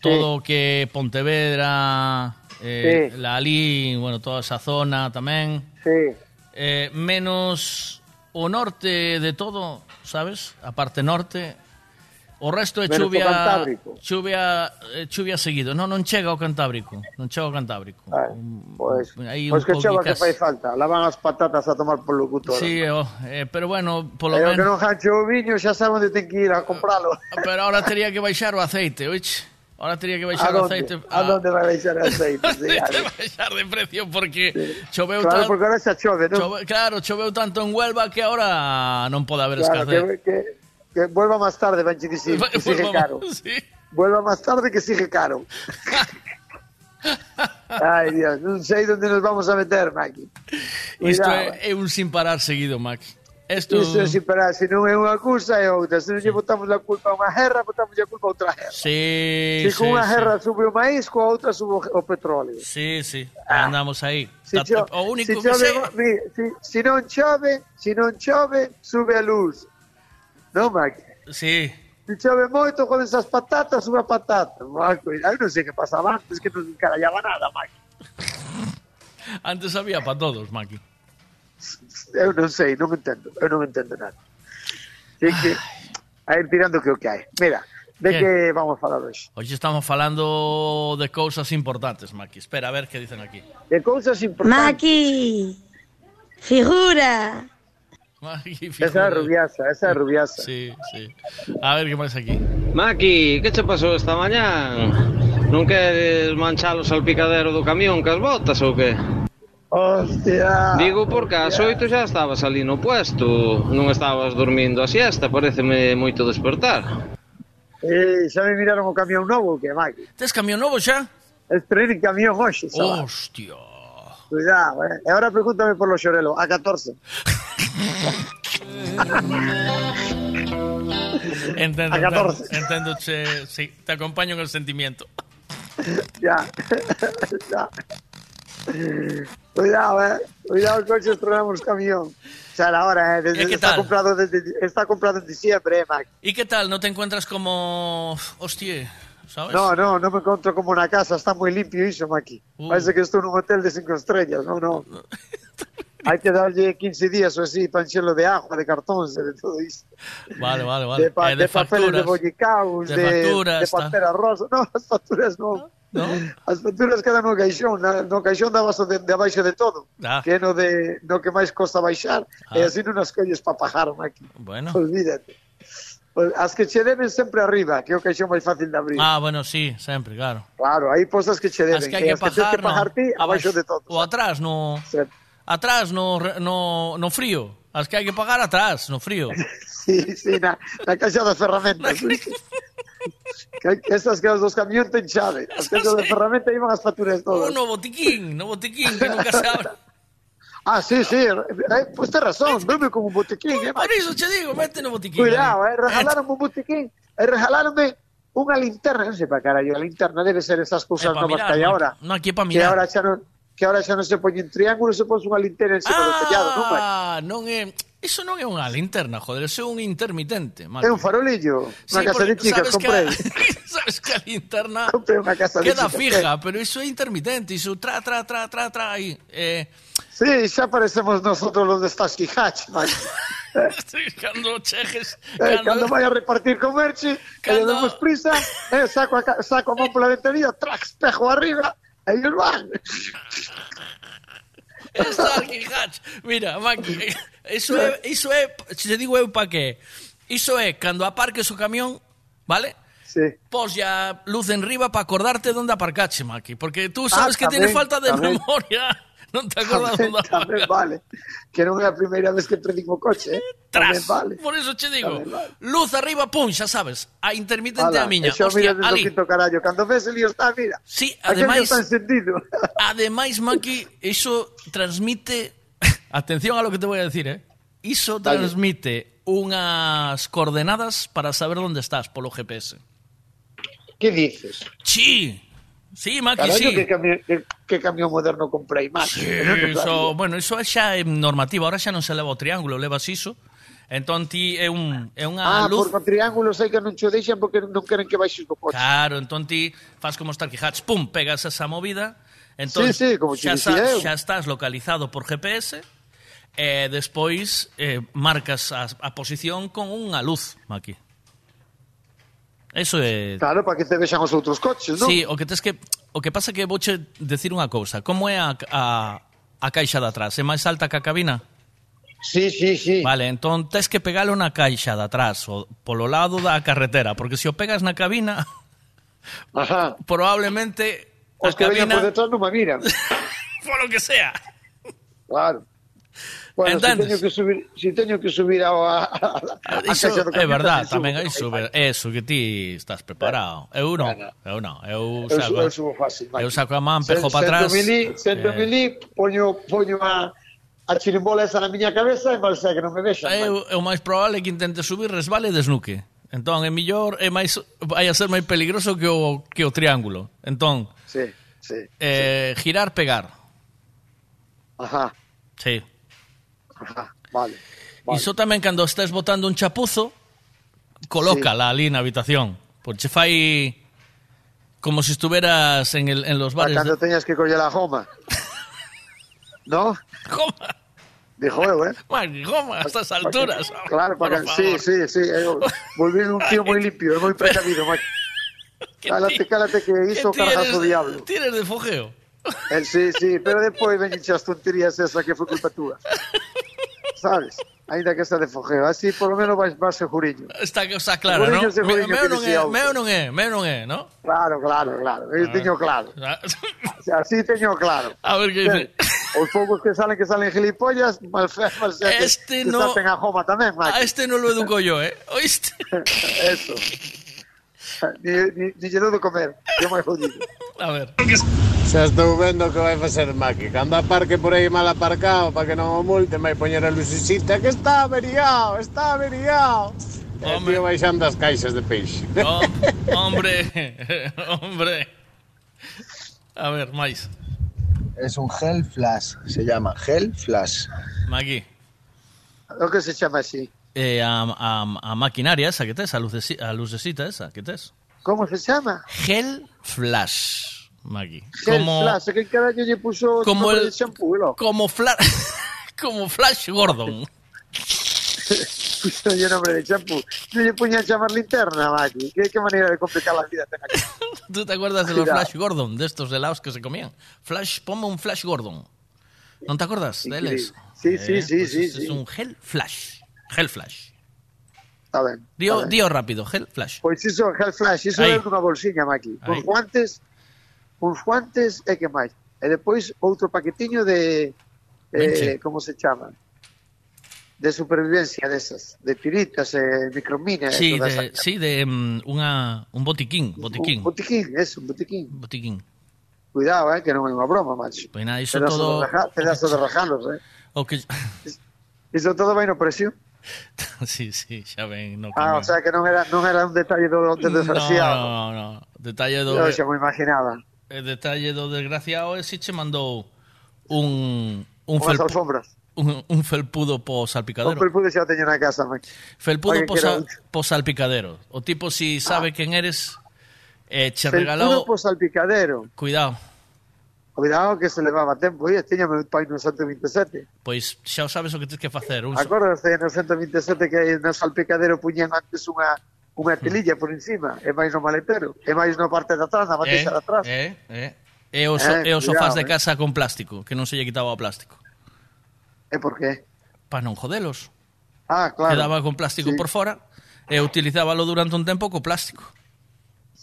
todo sí. que Pontevedra, eh, sí. la Alí, bueno, toda esa zona tamén. Sí. Eh, menos o norte de todo, sabes? A parte norte, O resto é chuvia chuvia eh, chuvia seguido. Non, non chega ao Cantábrico, non chega ao Cantábrico. Ah, pois, Aí pois que chova que fai falta, lavan as patatas a tomar polo cutor. Sí, oh, eh, pero bueno, polo menos... que non hancho o viño xa sabe onde ten que ir a compralo. Ah, pero ahora tería que baixar o aceite, oiche? Ahora tería que baixar o aceite. A, donde vai baixar o aceite? *laughs* sí, claro. baixar de precio porque choveu claro, tanto... porque ahora xa chove, non? Chove, claro, choveu tanto en Huelva que ahora non pode haber claro, escasez. Que, que que vuelva máis tarde, *laughs* vanche dicir, que sigue Vuelva caro. *laughs* sí. Vuelva máis tarde que sigue caro. *laughs* Ai, Dios, non sei onde nos vamos a meter, Maki. Isto é, é un sin parar seguido, Mac. Isto... Isto é sin parar, se non é unha cousa é outra. Se non lle botamos a culpa a unha guerra, botamos a culpa a outra guerra. Sí, Se con sí, unha sí. guerra sube o maíz, coa outra sube o petróleo. Sí, sí, andamos aí. Si, Ta- o único si, que chove, sei... si non chove, non chove, sube a luz. Non, Maki? Sí. Si chove moito con esas patatas, sube a patata. Marco, eu non sei que pasaba antes, que non encarallaba nada, Maki. Antes había para todos, Maki. Eu non sei, non entendo, eu non entendo nada. Así que, a ir tirando que o que hai. Mira, de Que? que vamos a falar hoxe? Hoxe estamos falando de cousas importantes, Maki. Espera, a ver que dicen aquí. De cousas importantes. Maki, figura. *laughs* Esa é rubiasa, esa é rubiasa. Sí, sí. A ver, que máis aquí? Maki, que che pasou esta mañá? Non queres manchar o salpicadero do camión cas botas ou que? Hostia! Digo porque ás oito xa estabas ali no puesto, non estabas dormindo a siesta, pareceme moito despertar. Eh, xa me miraron o camión novo que, Maki? Tes camión novo xa? Estrenin camión hoxe, xa. Hostia! Cuidado, eh. Ahora pregúntame por los Xorelo, a 14. *laughs* Entendo, A entendo, 14. entendo, che, sí, te acompaño en el sentimiento. ya. *laughs* ya. Cuidado, eh. Cuidado, el coche estrenamos camión. Xa era hora, eh. Desde, que está, tal? comprado desde, está comprado en diciembre, eh, Mac. ¿Y qué tal? ¿No te encuentras como... Hostia, ¿sabes? No, no, no me encuentro como una casa, está muy limpio iso, Maki. Uh. Parece que estou nun hotel de cinco estrellas, no, no. *laughs* Hai que darlle 15 días ou así para encherlo de agua, de cartóns, e de todo isto. Vale, vale, vale. De, pa Eh, de, papeles de bollicaus, de de, de, está. pantera rosa. No, as facturas non. No? As facturas quedan no caixón, na- no caixón da vaso de, de abaixo de todo. Ah. Que no, de, no que máis costa baixar, e Ah. así non as colles para pajar, Maki. Bueno. Olvídate. As que che deben sempre arriba, que é o caixón máis fácil de abrir. Ah, bueno, sí, sempre, claro. Claro, aí postas que che deben. As que hai que, as pagar, que, que pagar no, ti, abaixo de todo. O atrás, no... Atrás, no, no, no frío. As que hai que pagar atrás, no frío. *laughs* sí, sí, na, na caixa das ferramentas. *laughs* Que, que esas que os dos camión ten chave. As caixas *laughs* de ferramenta iban as facturas todas. Uno botiquín, no botiquín, que nunca se abre. Ah, sí, sí. Eh, pues ten razón, duerme como un botiquín, eh, Por iso che digo, mete no botiquín. Cuidado, ali. eh, regalaronme un botiquín, e regalaronme unha linterna, non sei para carallo, a linterna debe ser esas cousas Eh, pa novas mirar, que no, ahora. no, aquí é pa que mirar. ahora xa non que ahora xa non se poñen triángulos, se pon unha linterna encima do tellado, non, Mike? Ah, non é... Iso non é unha linterna, joder, iso é un intermitente. É un farolillo, unha Sí, casa de chicas, sabes que comprei. *laughs* sabes que a linterna *laughs* unha queda chicas, fija, pero iso é intermitente, iso tra, tra, tra, tra, tra, aí. Eh, Sí, xa parecemos nosotros los de Starsky Hatch, Mike. cando chejes... *laughs* Eh, cando vai a repartir con Merchi, que lle damos prisa, eh, saco, a, saco a mão pola ventanilla, trac, espejo arriba, e ellos van. Starkey Hatch. Mira, Maki, iso é, iso é, se digo eu pa que, iso é cando aparques o camión, vale? Sí. pos ya luz en riba para acordarte dónde aparcache, Maki. Porque tú sabes Ah, que tienes tamén, falta de tamén. memoria. *laughs* non te acordas tamén, da tamén vale. Que non é a primeira vez que predín o coche, eh? *laughs* Tras, tamén vale. Por eso che digo, tamén vale. luz arriba, pum, xa sabes, a intermitente Ala, a miña. Xa Hostia, mira ali. Quinto carallo, cando ves el está, ah, mira. Sí, ademais... está encendido. *laughs* ademais, Maki, iso transmite... Atención a lo que te voy a decir, eh? Iso transmite Dale. unhas coordenadas para saber onde estás polo GPS. Que dices? Sí, Sí, Maki, Carallo, sí. Que camión, que, que camión moderno comprei, Maki. Sí, eso, bueno, eso xa é normativa. Ahora xa non se leva o triángulo, levas iso. Entón ti é un é unha ah, luz. Ah, por triángulo sei que non cho deixan porque non queren que baixes do coche. Claro, entón ti faz como estar que hatch, pum, pegas esa movida. Entón, sí, sí, como xa, xa, xa estás localizado por GPS e eh, despois eh, marcas a, a posición con unha luz, Maki. Eso é Claro, para que te vexan os outros coches, non? Sí, o que tes que o que pasa que vouche decir unha cousa. Como é a, a, a caixa de atrás? É máis alta que a cabina? Sí, sí, sí. Vale, entón tes que pegalo na caixa de atrás, o, polo lado da carretera, porque se si o pegas na cabina, *laughs* Ajá. probablemente os que cabina... veñan por detrás non me miran. *laughs* polo que sea. Claro. Bueno, Entendes? teño que subir, se teño que subir ao a, a, a iso, a É verdad, tamén é iso, é iso que ti estás preparado. Eu non, eu non, eu, eu saco. Eu, subo fácil, eu saco a man, pejo para atrás. Mili, sento eh... milí, poño, poño a a chirimbola esa na miña cabeza e mal eh, que non me vexan. Eu, eu máis probable que intente subir resbale e desnuque. Entón, é millor, é máis, vai a ser máis peligroso que o, que o triángulo. Entón, sí, sí, eh, sí. girar, pegar. Ajá. Sí. Ajá, vale. Iso tamén cando estés botando un chapuzo, colócala ali na habitación. Porque fai como se estuveras en, el, en los Para bares. cando teñas que coller a goma. *laughs* ¿No? Goma. Dijo eu, eh? *laughs* Mari, goma, a estas alturas. Claro, por para que, sí, sí, sí. Eu volví un tío moi *laughs* limpio, moi precavido, macho. Cálate, cálate que hizo Que ti cargazo diablo. ti eres de fogeo. Eh, sí, sí, pero despois veñen as tonterías esa que foi culpa túa. Sabes? Ainda que está de fogeo. Así, por lo menos, vais, vas seguriño. Está, está claro, Seguriño, ¿no? seguriño Me- que meu non é, meu non é, meu non é, ¿no? Claro, claro, claro. Eu Ah. teño claro. *laughs* O sea, así teño claro. A ver que dice. Os poucos que salen que salen gilipollas, mal fe, mal que, Este que no- salten a Joma tamén, macho. A este non lo educo yo, ¿eh? *laughs* ¿Oíste? Eso. Ni, ni, ni lle dou de comer. Que máis jodido. A ver. Xa estou vendo que vai facer Maki. Cando aparque por aí mal aparcado para que non o multen, vai poñer a lucecita que está averiado, está averiado. E o tío baixando as caixas de peixe. Oh, hombre, *laughs* hombre. A ver, máis. Es un gel flash, se llama gel flash. Magui. O que se chama así? Eh, a, a, a maquinaria esa que tes, a, luceci, a lucecita esa que tes. Como se chama? Gel Flash, Magui. Gel Como, flash, que carallo lle puso como nombre el- de shampoo, lo? como, fla, *laughs* como Flash Gordon. *laughs* Puso lle nombre de shampoo. Non lle puña a chamar linterna, Maki. Que, que maneira de complicar la vida ten aquí. *laughs* ¿Tú te acuerdas de los Cuidado. Flash Gordon, de estos helados que se comían? Flash, ponme un Flash Gordon. ¿No te acuerdas de él? Sí, sí, sí, pues sí, Es, sí. es un Gel Flash. Hellflash. A ver. Dio, está ben. dio rápido, Hellflash. Pois iso, Hellflash, iso é unha bolsiña, Maki. Uns guantes, uns guantes e que máis. E depois outro paquetiño de... Eh, como se chama? de supervivencia desas, de tiritas eh, microminas sí, toda de, esa. Sí, de um, unha, un botiquín, botiquín. Un botiquín, eso, un botiquín. Botiquín. Cuidado, eh, que non é unha broma, macho. Pois pues nada, iso pedazo todo... De raja, pedazo de rajanos, eh. O que... Iso todo vai no precio. *laughs* sí, sí, xa ven. No ah, o sea que non era, non era un detalle do, do desgraciado. No, no, no. Detalle do... Eu xa me imaginaba. El detalle do desgraciado é si che mandou un... un Unhas alfombras. Un, un felpudo po salpicadero. Un felpudo xa teño na casa, man. Felpudo po, sa, po salpicadero. O tipo si sabe ah. quen eres, eh, che regalou... Felpudo po salpicadero. Cuidado Cuidado que se levaba tempo, e tiñame pai no 127. Pois xa o sabes o que tens que facer. Un... Acordaste no 127 que no salpicadero puñen antes unha unha hmm. telilla por encima, e máis no maletero, e máis no parte de atrás, na batiza eh, de atrás. Eh, eh. E os, eh, e os sofás de eh. casa con plástico, que non se lle quitaba o plástico. E por qué? Para non jodelos. Ah, claro. Quedaba con plástico sí. por fora e utilizábalo durante un tempo co plástico.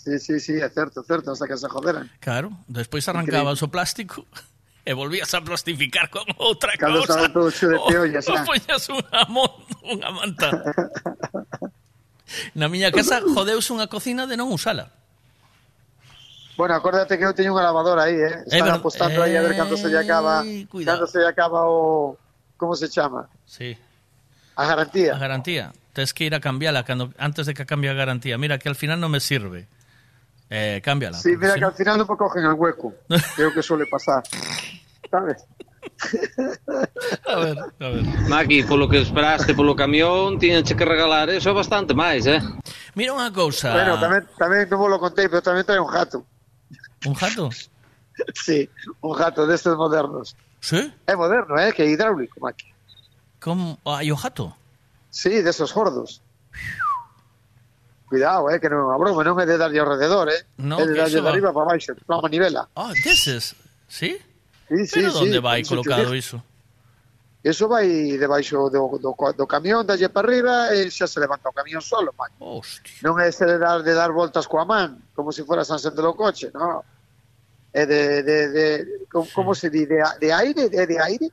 Sí, sí, sí, é certo, certo, hasta que se joderan. Claro, despois arrancabas Increíble. o plástico *laughs* e volvías a plastificar con outra Cando cosa. Cando estaba de peollas, ya xa. *laughs* poñas unha, mon, unha manta. Na miña casa *laughs* jodeuse unha cocina de non usala. Bueno, acuérdate que eu teño unha lavadora aí, eh? Están eh, apostando eh, aí a ver cando se lle acaba, eh, cuidado. cando se lle acaba o como se chama? Sí. A garantía. A garantía. Tens que ir a cambiala cando antes de que cambie a garantía. Mira que al final non me sirve. Eh, cámbiala. Sí, mira si que no- al final non me cogen el hueco. *laughs* Creo que suele pasar. ¿Sabes? A ver, a ver. Maki, polo que esperaste polo camión, tiñanche que regalar eso bastante máis, eh? Mira unha cousa. Bueno, tamén, tamén non vos lo contei, pero tamén trae un gato. Un gato? *laughs* Sí, un gato destes modernos. Sí? É moderno, eh? Que é hidráulico, Maki. Como hai o gato? Sí, desos gordos. Cuidado, eh, que non é unha broma, non é de darlle ao rededor, eh? No, é de eso de arriba para baixo, para manivela. Ah, deses. Sí? Sí, sí, Pero sí, onde vai colocado iso? Eso vai debaixo do, do, do camión, dalle para arriba e xa se levanta o camión solo, man. Non é ese de dar, de dar voltas coa man, como se fuera San do coche, no. É de, de, de como, como se di, de, de aire, é de aire?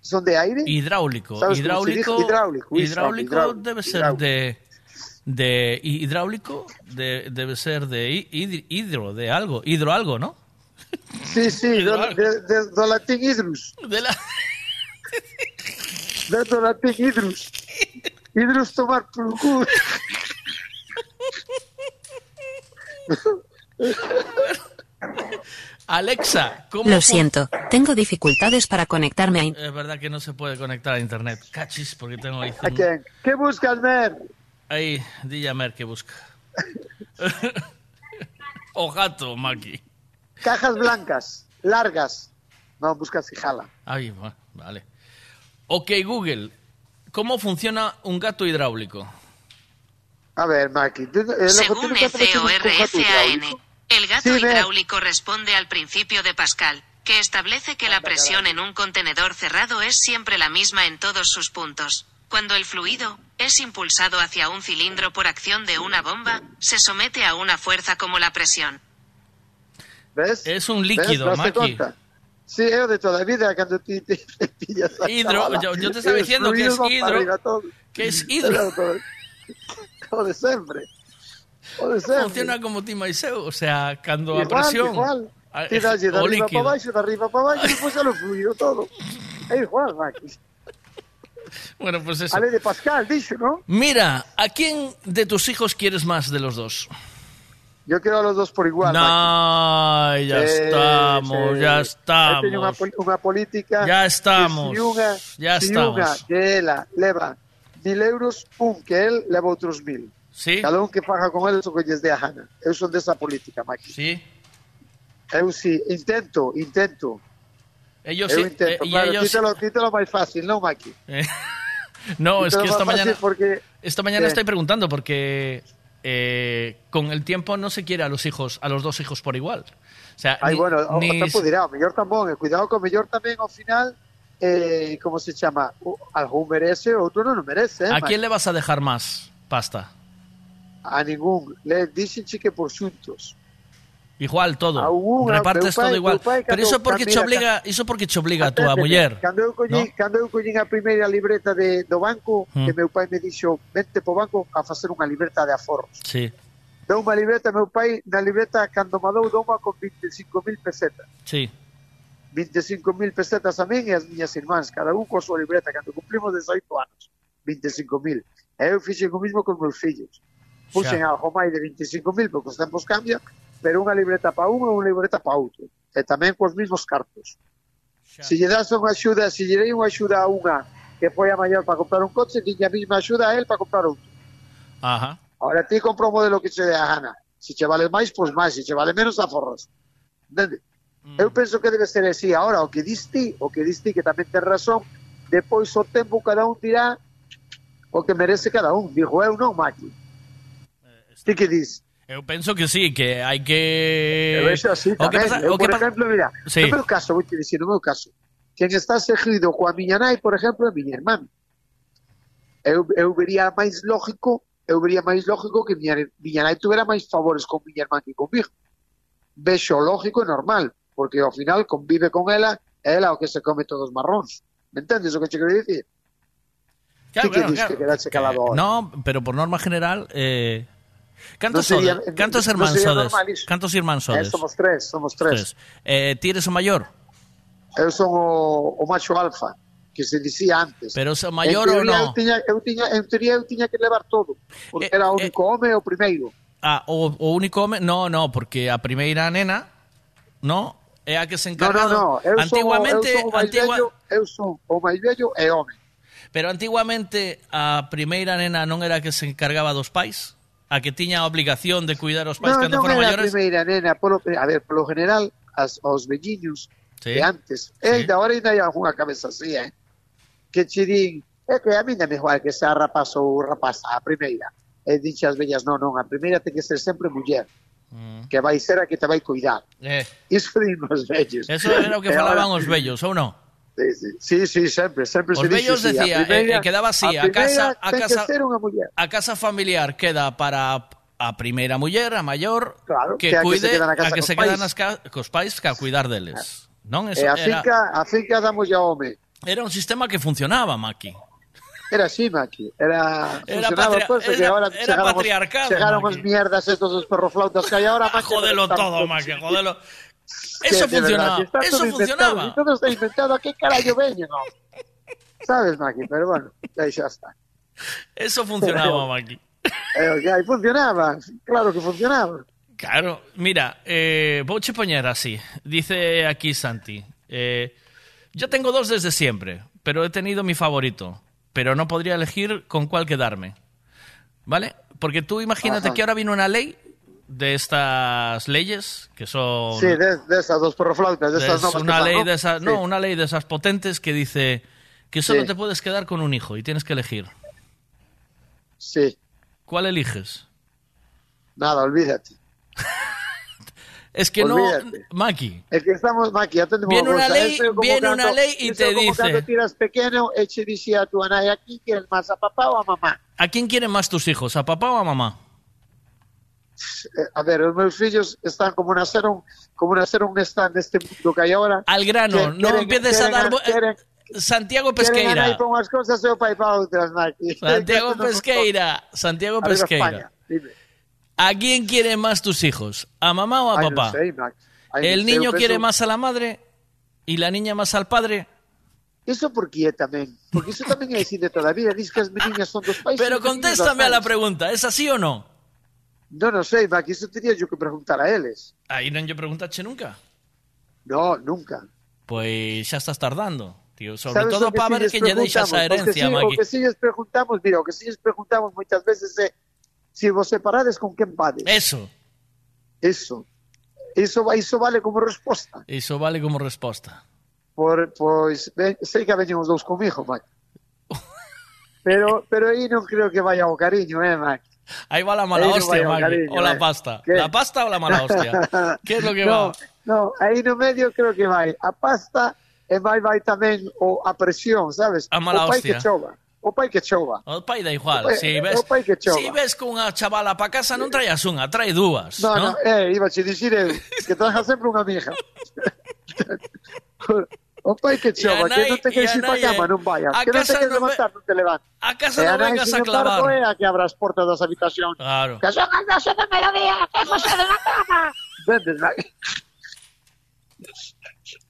Son de aire? Hidráulico. ¿Sabes cómo se Hidráulico. hidráulico hidráulico, debe ser hidráulico. de de hidráulico de, debe ser de hi- hid- hidro de algo, hidro algo, ¿no? Sí, sí, *laughs* de, de, do latín hidrus. De la... De, do latín hidrus. Hidrus tomar por culo. *laughs* Alexa, ¿cómo Lo siento, tengo dificultades para conectarme a... Es verdad que no se puede conectar a internet. Cachis, porque tengo ahí. A quen? Que buscas, Mer? Ahí, dille a Mer que busca. *laughs* o gato, Maki. Cajas blancas, largas. No, buscas fijala. Ay, va- vale. Ok, Google. ¿Cómo funciona un gato hidráulico? A ver, Maki. eh, Según FORFAN, hidráulico. el gato Sí, hidráulico responde al principio de Pascal, que establece que la presión en un contenedor cerrado es siempre la misma en todos sus puntos. Cuando el fluido es impulsado hacia un cilindro por acción de una bomba, se somete a una fuerza como la presión. ¿Ves? Es un líquido, ¿Daste Maki. Sí, o de toda a vida cando ti te, te pillas a Hidro, yo- yo te estaba diciendo que es hidro, que es hidro. O *laughs* de sempre. O de sempre. Funciona como ti máis eu, o sea, cando a Igual, presión... igual. a- Ti dalle *laughs* de arriba líquido. para baixo, de arriba para baixo, e despois xa lo fluido todo. É igual, Maki. Bueno, pues eso. Ale de Pascal, dixo, ¿no? Mira, ¿a quién de tus hijos quieres más de los dos? Yo quiero a los dos por igual. No, ya Eh, estamos, sí. ya teño unha, estamos. pol- unha política Ya estamos, que si unha, ya estamos. que ela leva mil euros, un que el leva outros mil. Sí. Cada un que faga con eles o que lles dé a gana. Eu son desa política, Maki. Sí. Eu sí, intento, intento. Ellos sí, intento, eh, y claro, ellos- quítalo, quítalo máis fácil, non, Maki? *laughs* Eh, no, es que esta mañana, Porque... esta mañana ¿Qué? estoy preguntando porque eh, con el tiempo no se quiere a los hijos, a los dos hijos por igual. O sea, Ai, ni- bueno, o, ni- o tempo dirá, o mellor tamén, e cuidado o mellor tamén ao final eh, como se chama, algún merece, outro non merece, eh, ¿a quién le vas a dejar más pasta? A ningún. Le dixen que por xuntos. Igual todo. Alguna, Repartes pai, todo igual. Pai, Pero iso porque te obliga, iso porque te obliga a túa muller. Cando eu collín, no? cando eu collín a primeira libreta de do banco, hmm. que meu pai me dixo, "Vente po banco a facer unha libreta de aforros." Sí. Dou unha libreta meu pai, na libreta cando me dou dou con 25.000 pesetas. Sí. 25.000 pesetas a min e as miñas irmáns, cada un coa súa libreta, cando cumplimos 18 anos, 25.000. E eu fixen o mismo con meus fillos. Puxen algo máis de 25.000, porque os tempos cambian, pero unha libreta para un e unha libreta para outro. E tamén cos mismos cartos. Se lle das unha axuda, se lle dei unha axuda a unha que foi a maior para comprar un coche, tiña a mesma axuda a él para comprar outro. Ajá. Ahora ti compra o modelo que che dé a gana. Se che vale máis, pois máis. Se che vale menos, aforras. Entende? Eu penso que debe ser así. Ahora, o que diste, o que diste, que tamén ten razón, depois o tempo cada un dirá o que merece cada un. Digo eu non, Maki. Ti que dis? Eu penso que sí, que hai que... Eu vexo así O que tamén. pasa- eu, o que por pasa- exemplo, mira, Sí. no meu caso, vou te dicir, no meu caso, quen está seguido coa miña nai, por exemplo, é miña irmán. Eu, eu vería máis lógico eu vería máis lógico que miña, miña nai tuvera máis favores con miña irmán que comigo. Vexo lógico e normal, porque ao final convive con ela, e ela é o que se come todos os marróns. Me entendes o que che quero dicir? Claro, que claro, claro. que ahora? No, pero por norma general, eh, cantos Non sería-? Cantos normal iso. Cantos irmáns Eh, sodes? somos tres, somos tres. Eh, ti eres o maior? Eu son o, o macho alfa, que se dicía antes. Pero o maior ou non? Eu tiña, eu tiña, en teoría eu tiña que levar todo, porque Eh, era o único home e o primeiro. Ah, o, o único home, no, no, porque a primeira nena, no, é a que se No, encarga no, no, eu antiguamente, son, eu son o máis antigua, vello, eu son o máis vello e home. pero antiguamente a primeira nena non era a que se encargaba dos pais, a que tiña a obligación de cuidar os pais no, cando non foran maiores? Non, primeira, nena, polo, a ver, polo general, as, os velliños sí. de antes, sí. Eh, e da hora ainda hai algunha cabeza así, eh? que che din, é que a mí non me joal que sea rapaz ou rapaza, a primeira. E dixe as vellas, non, non, a primeira ten que ser sempre muller mm. que vai ser a que te vai cuidar. Eh. Iso din os vellos. Eso era o que falaban os vellos, ou non? Sí, sí, sempre, sempre Os se vellos sí, decía, a primeira, eh, quedaba así, a, a casa, a casa, ser unha muller. a casa familiar queda para a primeira muller, a maior, claro, que, que cuide, que se a que se quedan nas ca, cos pais que a cuidar deles. Ah. Non eso e a finca, era... a finca damos ya home. Era un sistema que funcionaba, Maki. Era así, Maki. Era, era, pois, patria, pues, era, que ahora era chegáramos, patriarcado. as mierdas estos dos perroflautas que hai ahora. Maki, *laughs* jodelo todo, *laughs* Maki, jodelo. Eso funcionaba, eso funcionaba. Y todo está inventado, ¿a qué carajo veño, no? Sabes, Maki, pero bueno, aí xa está. Eso funcionaba, Maki. Eh, funcionaba, claro que funcionaba. Claro, mira, eh, vouche poñer así. Dice aquí Santi. eh, yo tengo dos desde siempre, pero he tenido mi favorito. Pero no podría elegir con cuál quedarme. ¿Vale? Porque tú imagínate Ajá. que ahora viene una ley de estas leyes que son Sí, de, de esas dos perroflautas, de de- esas novas una ley ¿no? de esas Sí. no una ley de esas potentes que dice que solo Sí. te puedes quedar con un hijo y tienes que elegir. Sí. ¿Cuál eliges? Nada, olvídate. *laughs* Es que Olvídate. no, Maki. Es que estamos, Maki, atende Viene una ley- eso viene una ley y eso te como dice- tiras pequeno e che dixía a túa nai aquí quieres máis a papá ou a mamá. ¿A quién quieren más tus hijos, a papá o a mamá? Eh, A ver, meus fillos están como naceron, como naceron están neste mundo que hai agora. Al grano, Que no queren- empieces a queren dar... queren- Santiago Queren Pesqueira. unhas cosas e o pai para outras, Maki. Santiago *laughs* non- Pesqueira. Santiago Pesqueira. ¿A quién quieren más tus hijos? ¿A mamá o a papá? non ¿El non niño quiere más a la madre y la niña más al padre? Iso por que é tamén? Porque iso tamén é así de toda a vida. Dis que as meniñas son dos pais. Pero contéstame a la pregunta, ¿es así o no? Non, non sei, Maki, iso teria yo que preguntar a eles. Aí non lle preguntache nunca. No, nunca. Pois xa estás tardando, tío. Sobre Sabes todo o que para ver quen lle deixas a herencia, o que, si, Maki. o que si lles preguntamos, mira, o que si lles preguntamos moitas veces é si vos separades con quen vades. Eso, Eso. Iso, iso vale como resposta. iso vale como resposta. Por, pois, ben, sei que veñen os dous comigo, Maki. Pero, pero aí non creo que vaya o cariño, eh, Maki. Ahí va la mala ahí hostia, no vaya, Cariño, o la eh. pasta. ¿Qué? ¿La pasta o la mala hostia? *laughs* ¿Qué es lo que no, va? No, aí no medio creo que vai a pasta e vai vai tamén o a presión, sabes? A mala o pai hostia. que chova. O pai que chova. O pai da igual. O pai, si eh, ves, o pai que chova. Si ves cunha chavala pa casa non traías unha, trae dúas, no? No, no, eh, iba a dicir eu, que traja sempre unha mija. *laughs* *laughs* O pai que chova, que non te queres ir para cama, non vayas. Que non te queres levantar, non te levantas. A casa non eh, vengas a clavar. Eh, e a que abra as portas das habitacións. Claro. Que son as 12 do mediodía, que José de la cama. Vendes, nai.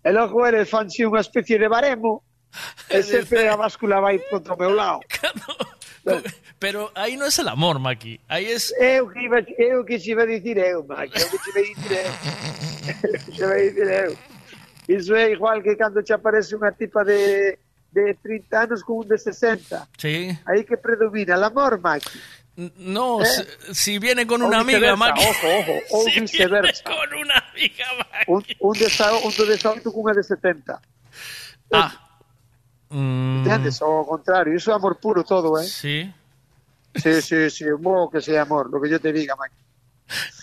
E logo eres fanse unha especie de baremo *laughs* e sempre a báscula vai contra o meu lado. *laughs* Pero aí non é el amor, Maki. Aí es... Eu que, iba, eu que se iba a dicir eu, Maki. Eu que se iba a dicir eu. *laughs* se iba a dicir eu. Iso é igual que cando che aparece unha tipa de, de 30 anos con un de 60. Sí. Aí que predomina el amor, Maki. No, ¿Eh? si, si viene con O una amiga, Maki. Ojo, ojo, ou *laughs* Si viceversa. viene con una amiga, Maki. Un, un, de, sa- un de 18 con unha de 70. Ah. Mm, Entendes? O contrario, iso é amor puro todo, eh? sí. Sí, sí, sí, un que sea amor, lo que yo te diga, Maki. *laughs*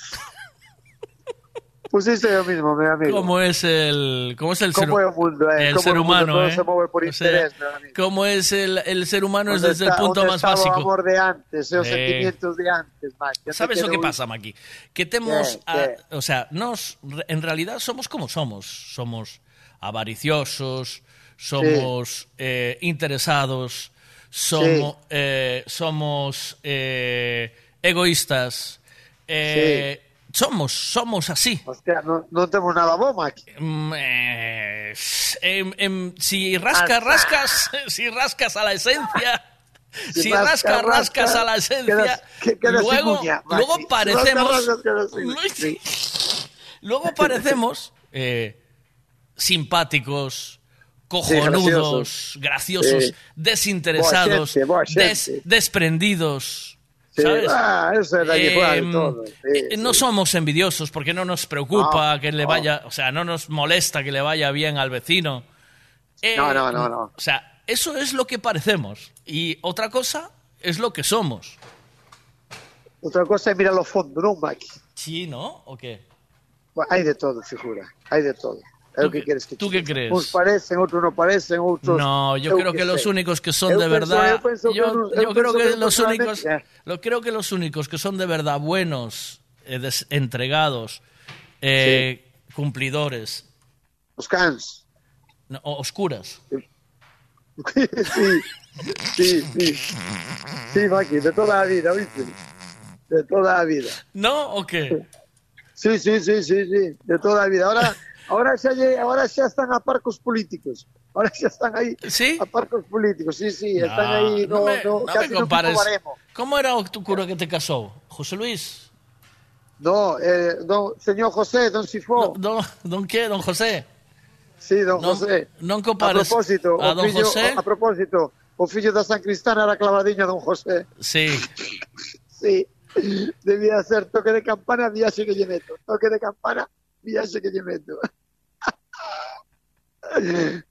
Pues isto é o mismo, meu amigo. ¿Cómo es el, cómo es el ser, Como é o mundo, eh? el Como ser mundo, humano? todo eh? se move por O sea, interés. ¿Cómo es el, el ser humano es desde el está- punto onde más básico? o amor de antes, e os Eh. sentimientos de antes. Onde ¿Sabes lo que isto? pasa, Maki? Que temos, ¿Qué? a- ¿Qué? o sea, nos, en realidad somos como somos. Somos avariciosos, somos eh, interesados, somos, eh, somos eh, egoístas. eh, Somos, somos así. Hostia, non temos nada bo, Maki. Mm, eh, em- em, si rascas, rascas, *laughs* si rascas a la esencia, *laughs* Si si rascas, rascas, rascas a la esencia, quedas- que- quedas sin luego, luego parecemos, rascas, luego parecemos eh, simpáticos, Sí, cojonudos, graciosos, Sí. desinteresados, Boa xente, boa des- xente. desprendidos. Eh, no somos envidiosos porque no nos preocupa No, que le no. vaya, o sea, no nos molesta que le vaya bien al vecino. Eh, No, no, no, no. O sea, eso es lo que parecemos. Y otra cosa es lo que somos. Outra cosa é mirar ao fondo, non, Maki? Sí, ¿no? ¿O qué? Bueno, hai de todo, figura. Hai de todo. ¿Tú que qué- queres que tú qué crees? Uns parecen, outros non parecen, outros... No, yo creo que los sei. únicos que son Eu de verdad, penso que yo, yo eu creo que que los únicos, lo creo que los únicos que son de verdad buenos, eh, des- entregados, eh, cumplidores, Os cans. no, oscuras. *laughs* sí, sí, sí. Sí, Maki, de toda a vida, ¿viste? De toda a vida. ¿No o qué? Sí, sí, sí, sí, sí, de toda a vida. Ahora, Ahora xa lle, ahora xa están a par cos políticos. Ahora xa están aí ¿Sí? a par cos políticos. Sí, sí, no, están aí no, no, me, no, no casi no compares. No Como era o tu cura que te casou? José Luis? No, eh, don, señor José, don Sifó. Don, don, don que? Don José? Sí, don non, José. Non compares. A propósito, a o don fillo, José? A propósito, o fillo da San Cristán era clavadiño don José. Sí. sí. Debía ser toque de campana, viaxe que lle meto. Toque de campana, viaxe que lle meto.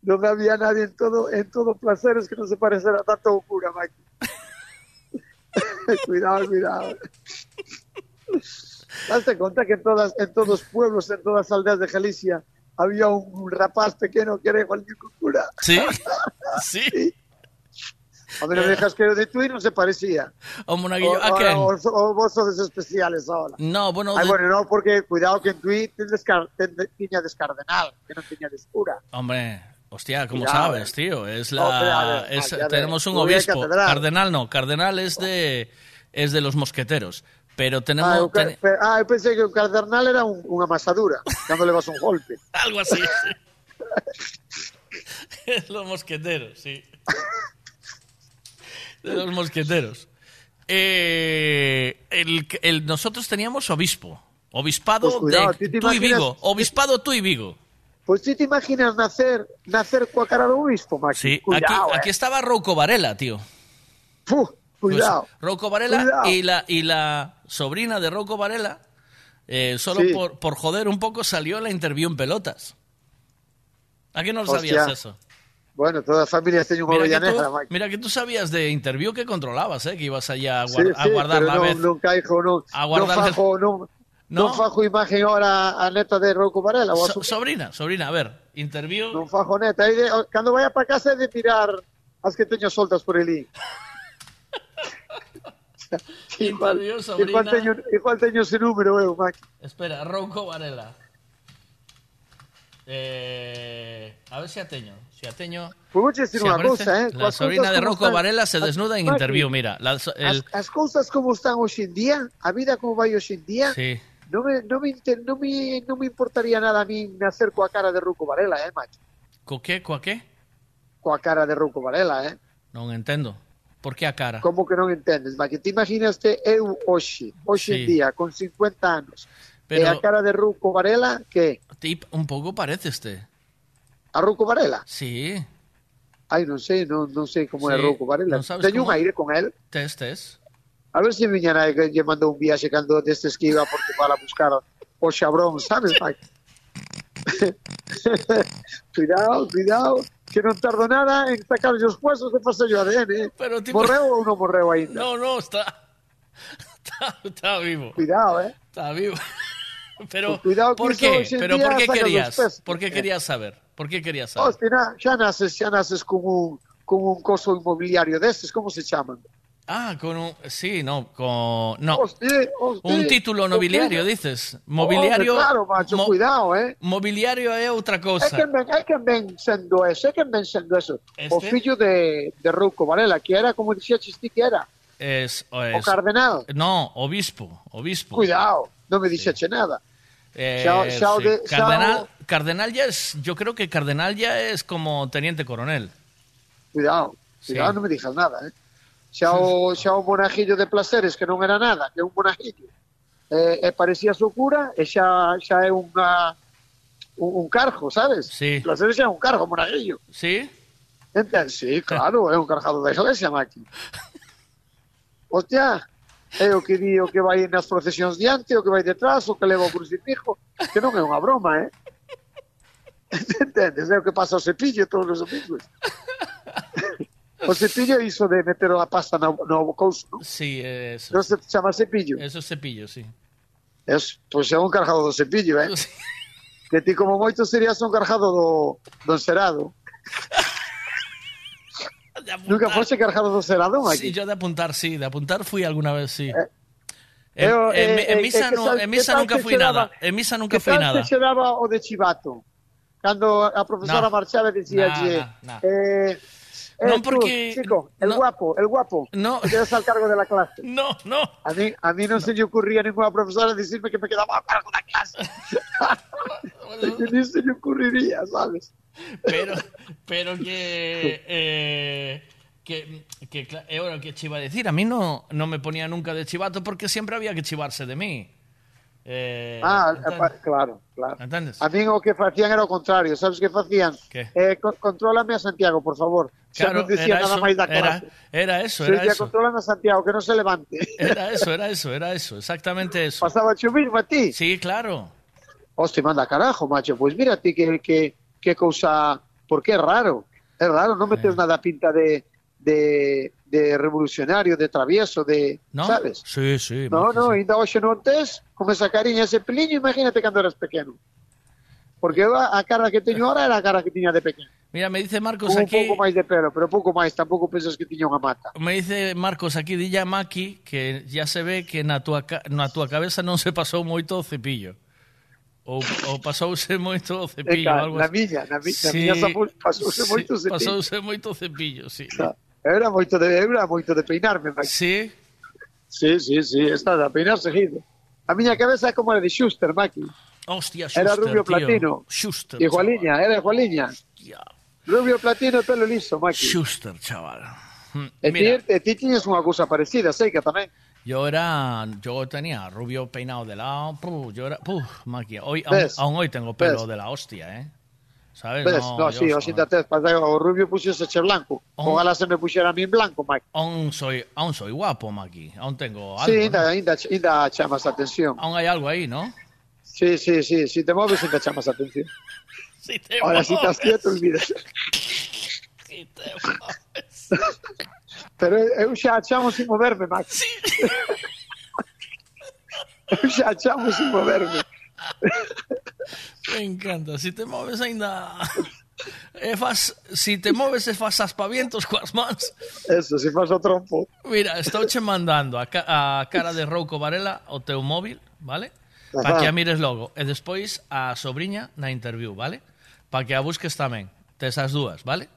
Non había nadie en todo, en todo placeres que non se parecera tanto ao cura, Maki. cuidado, cuidado. Daste conta que en todas, en todos os pueblos, en todas as aldeas de Galicia, había un rapaz pequeno que era igual que o cura. Sí, *laughs* sí. A mí non me dejas que de tú e non se parecía. O monaguillo, ¿a quen? O, o, vos especiales ahora. No, bueno, Ay, de- bueno, no, porque cuidado que en Tui tiña descardenal, que non tiña descura. Hombre, hostia, ¿cómo Cuidado, sabes, tío? Es Hombre, la, ver, es- Maki, a ver, tenemos un obispo. Cardenal no, cardenal es de, es de los mosqueteros. Pero tenemos, Ah, ten- ah, eu pensei que o cardenal era un, unha amasadura, cando levas un golpe. *laughs* algo así. sí. *laughs* *laughs* los mosqueteros, sí. De los mosqueteros. Eh, el, el- nosotros teníamos obispo. Obispado Pues cuidado, de ¿tú tú y Vigo. Obispado tú y Vigo. Pois ti te imaginas nacer nacer coa cara do obispo, Maki? Sí, aquí, cuidado, aquí eh. estaba Rouco Varela, tío. Puh, cuidado. Pues, Rouco Varela Cuidado. y la, y la sobrina de Rouco Varela, eh, solo Sí. por, por joder un poco, salió la interview en pelotas. ¿A qué no lo sabías eso? Bueno, todas as familias que, tú, negra, Maki. mira que tú sabías de interview que controlabas, ¿eh? que ibas allá a, Sí, guar- a sí, guardar pero la non, vez. non caigo, non, A guardar el- fajo, No. non fajo imagen ahora a neta de Rocco Varela. So- sobrina, sobrina, a ver, interview. Non fajo neta. De, cando vaya para casa é de mirar as que teño soltas por elí. igual, *laughs* Interview, igual, teño, igual teño ese número eu, Maki. Espera, Rouco Varela. Eh, a ver si ateño. Si ateño. Pues vou decir si unha aparece cousa, eh. La sobrina de están- Varela se as- desnuda en interview, mira. La- so- el- As, cousas como están hoxe en día, a vida como vai hoxe en día, sí. non me, non me, inter- non me, non me importaría nada a mí nacer coa cara de Ruco Varela, eh, macho. Co que, coa que? Coa cara de Ruco Varela, eh. Non entendo. Por que a cara? Como que non entendes, Maki? Te imaginaste eu hoxe, hoxe en Sí. día, con 50 anos, Pero- e a cara de Ruco Varela, que? Tip, un pouco parece este. A Ruco Varela? Sí. Ai, non sei, non, non sei como é Sí, Ruco Varela. non sabes Teño un aire con él. Tes, tes. A ver se si miña nai que lle mandou un viaxe cando destes que iba a Portugal a buscar o xabrón, sabes, Mike? *laughs* cuidado, cuidado, que non tardo nada en sacar os huesos de facer o ADN. eh. Pero tipo- Morreu ou non morreu? No, no, está. *laughs* Está, está vivo. Cuidado, eh. Está vivo. *laughs* Pero, cuidado ¿por qué? Pero ¿por qué querías? ¿Por qué querías saber? ¿Por qué querías saber? Hostia, xa naces, xa naces con un, con un coso inmobiliario destes, como se chaman? Ah, con un... Sí, no, con... No, Hostia, hostia. un título nobiliario, dices. Mobiliario... Hombre, claro, macho, mo- cuidado, eh. Mobiliario é outra É cousa. que ven, é que ven sendo eso, é que ven sendo eso. O Este? fillo de, de Rouco Varela, que era, como dixía ti que era, Es, o es- cardenal. No, obispo, obispo. Cuidado, non me dixeche nada. Eh, sí. de- Cardenal, cardenal ya es, yo creo que cardenal ya es como teniente coronel. Cuidado, cuidado, Sí. non me dixas nada, eh. Xa o, xa *laughs* o monajillo de placeres, que non era nada, que é un monajillo. Eh, e parecía su cura, e xa, xa é unha, un, un cargo, sabes? Sí. Placeres xa é un cargo, monajillo. Sí? Entende? Sí, claro, é un cargado da iglesia, Maki. *laughs* Hostia, é o que di o que vai nas procesións diante, o que vai detrás, o que leva o crucifijo, que non é unha broma, eh? *laughs* Entendes? É o que pasa o cepillo todos os domingos. O cepillo é iso de meter a pasta no, no couso, non? Sí, é eso. Non se chama cepillo? Eso é cepillo, sí. Es, pois pues é un cargado do cepillo, eh? *laughs* Sí. Que ti como moito serías un cargado do, do encerado. *laughs* Nunca foste cargado do encerado, Maki? Sí, yo de apuntar, sí, de apuntar fui alguna vez, sí. Eh, en, eu, en- en misa, que no, tal- en que misa tal nunca fui nada. En misa nunca fui tal nada. que se daba o de chivato? Cando a profesora No. marchaba e dicía No, lle, no, no. eh, No, eh, tú, porque- chico, el guapo, el guapo, no. que quedas al cargo de la clase. *laughs* No, no. A mí, a mí no, se le ocurría a ninguna profesora decirme que me quedaba a cargo de la clase. que *laughs* *laughs* ni se le ocurriría, ¿sabes? Pero, pero que, eh, que, que, cla- eh, ahora, ¿qué te iba a decir? A mí no, no me ponía nunca de chivato porque siempre había que chivarse de mí. Eh, Ah, pa- claro, claro. ¿Entiendes? A mí o que facían era o contrario, sabes que facían? ¿Qué? Eh, co- contrólame a Santiago, por favor. Xa Claro, non dicía era nada eso, máis da era, clase. era eso, era ya eso. contrólame a Santiago, que non se levante. Era *laughs* eso, era eso, era eso, exactamente eso. Pasaba o mismo a ti? Sí, claro. Hostia, manda carajo, macho. Pues mira ti que, que, que cousa... Porque é raro. É raro, non metes nada a pinta de, de, de revolucionario, de travieso, de, ¿No? ¿sabes? Sí, sí. No, no, ainda hoxe non tes, con esa cariña, ese peliño, imagínate cando eras pequeno. Porque eu a, a cara que teño ahora era a cara que tiña de pequeno. Mira, me dice Marcos un aquí... Un pouco máis de pelo, pero pouco máis, tampouco pensas que tiña unha mata. Me dice Marcos aquí, dilla Maki, que ya se ve que na tua, na tua cabeza non se pasou moito o cepillo. Ou, ou pasouse moito o cepillo. Eca, algo na miña, na miña, *laughs* sí, na miña pasouse moito o cepillo. Pasouse moito o cepillo, sí. Claro. Era moito de, eu era moito de peinarme, Mike. Sí? Sí, sí, sí, está a peinar seguido. A miña cabeza é como a de Schuster, Maki. Hostia, Era Schuster, rubio tío. platino. Schuster, Igualiña, era igualiña. Rubio platino, pelo liso, Maki. Schuster, chaval. E ti, Mira, e ti tiñes unha cousa parecida, sei que tamén. yo era, yo tenía rubio peinado de lado, puh, yo era, puh, Maki, hoy, aún, aún hoy tengo pelo ¿Ves? de la hostia, ¿eh? ¿Sabes? Ves? No, sí, yo o xinta tes, pasa que o rubio che blanco. Oh. Ojalá se me puxera a mí en blanco, Mike. Aún soy, aún soy guapo, Maki. Aún tengo algo. Sí, ¿no? ainda, ainda, ainda chamas atención. Aún hay algo ahí, ¿no? Sí, sí, sí, si te moves ainda chamas atención. *laughs* Si te Ahora, si estás quieto, olvidas. *laughs* Si te mueves. *laughs* Pero eu xa chamo sin moverme, Max. eu xa chamo sin moverme. Me encanta. Si te mueves ainda... E fas, si te moves e eh, fas aspavientos coas mans Eso, si fas o trompo Mira, estou che mandando a, ca a cara de Rouco Varela o teu móvil, vale? Para que a mires logo E despois a sobrinha na interview, vale? Para que a busques tamén Tes as dúas, vale?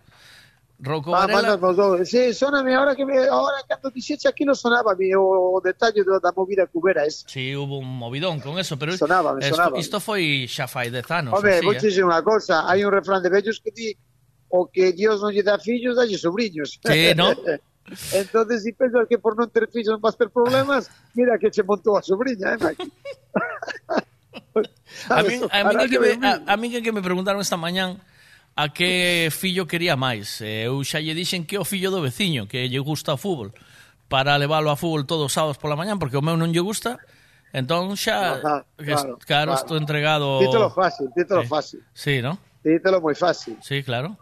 Rouco Ah, Varela... dous. Sí, soname, ahora que me, ahora cando dixeche aquí non sonaba mi, o, o detalle do, da movida cubera esa. Sí, hubo un movidón con eso, pero Sonaba, me esto, sonaba. isto foi xa fai dez anos. Home, así, vou eh? dicir unha cousa, hai un refrán de vellos que di o que Dios non lle dá fillos, dalle sobrinhos. Sí, ¿no? *laughs* Entonces, si pensas que por non ter fillos non vas ter problemas, *laughs* mira que che montou a sobrinha, eh, Mike? *laughs* A mí, a, mí Ahora que me, a, a mí que me preguntaron esta mañán a que fillo quería máis. Eu xa lle dixen que o fillo do veciño, que lle gusta o fútbol, para leválo a fútbol todos os sábados pola mañán, porque o meu non lle gusta, entón xa... Ajá, claro, claro, claro, estou entregado... Títelo fácil, títelo eh, fácil. Sí, non? Títelo moi fácil. Sí, claro.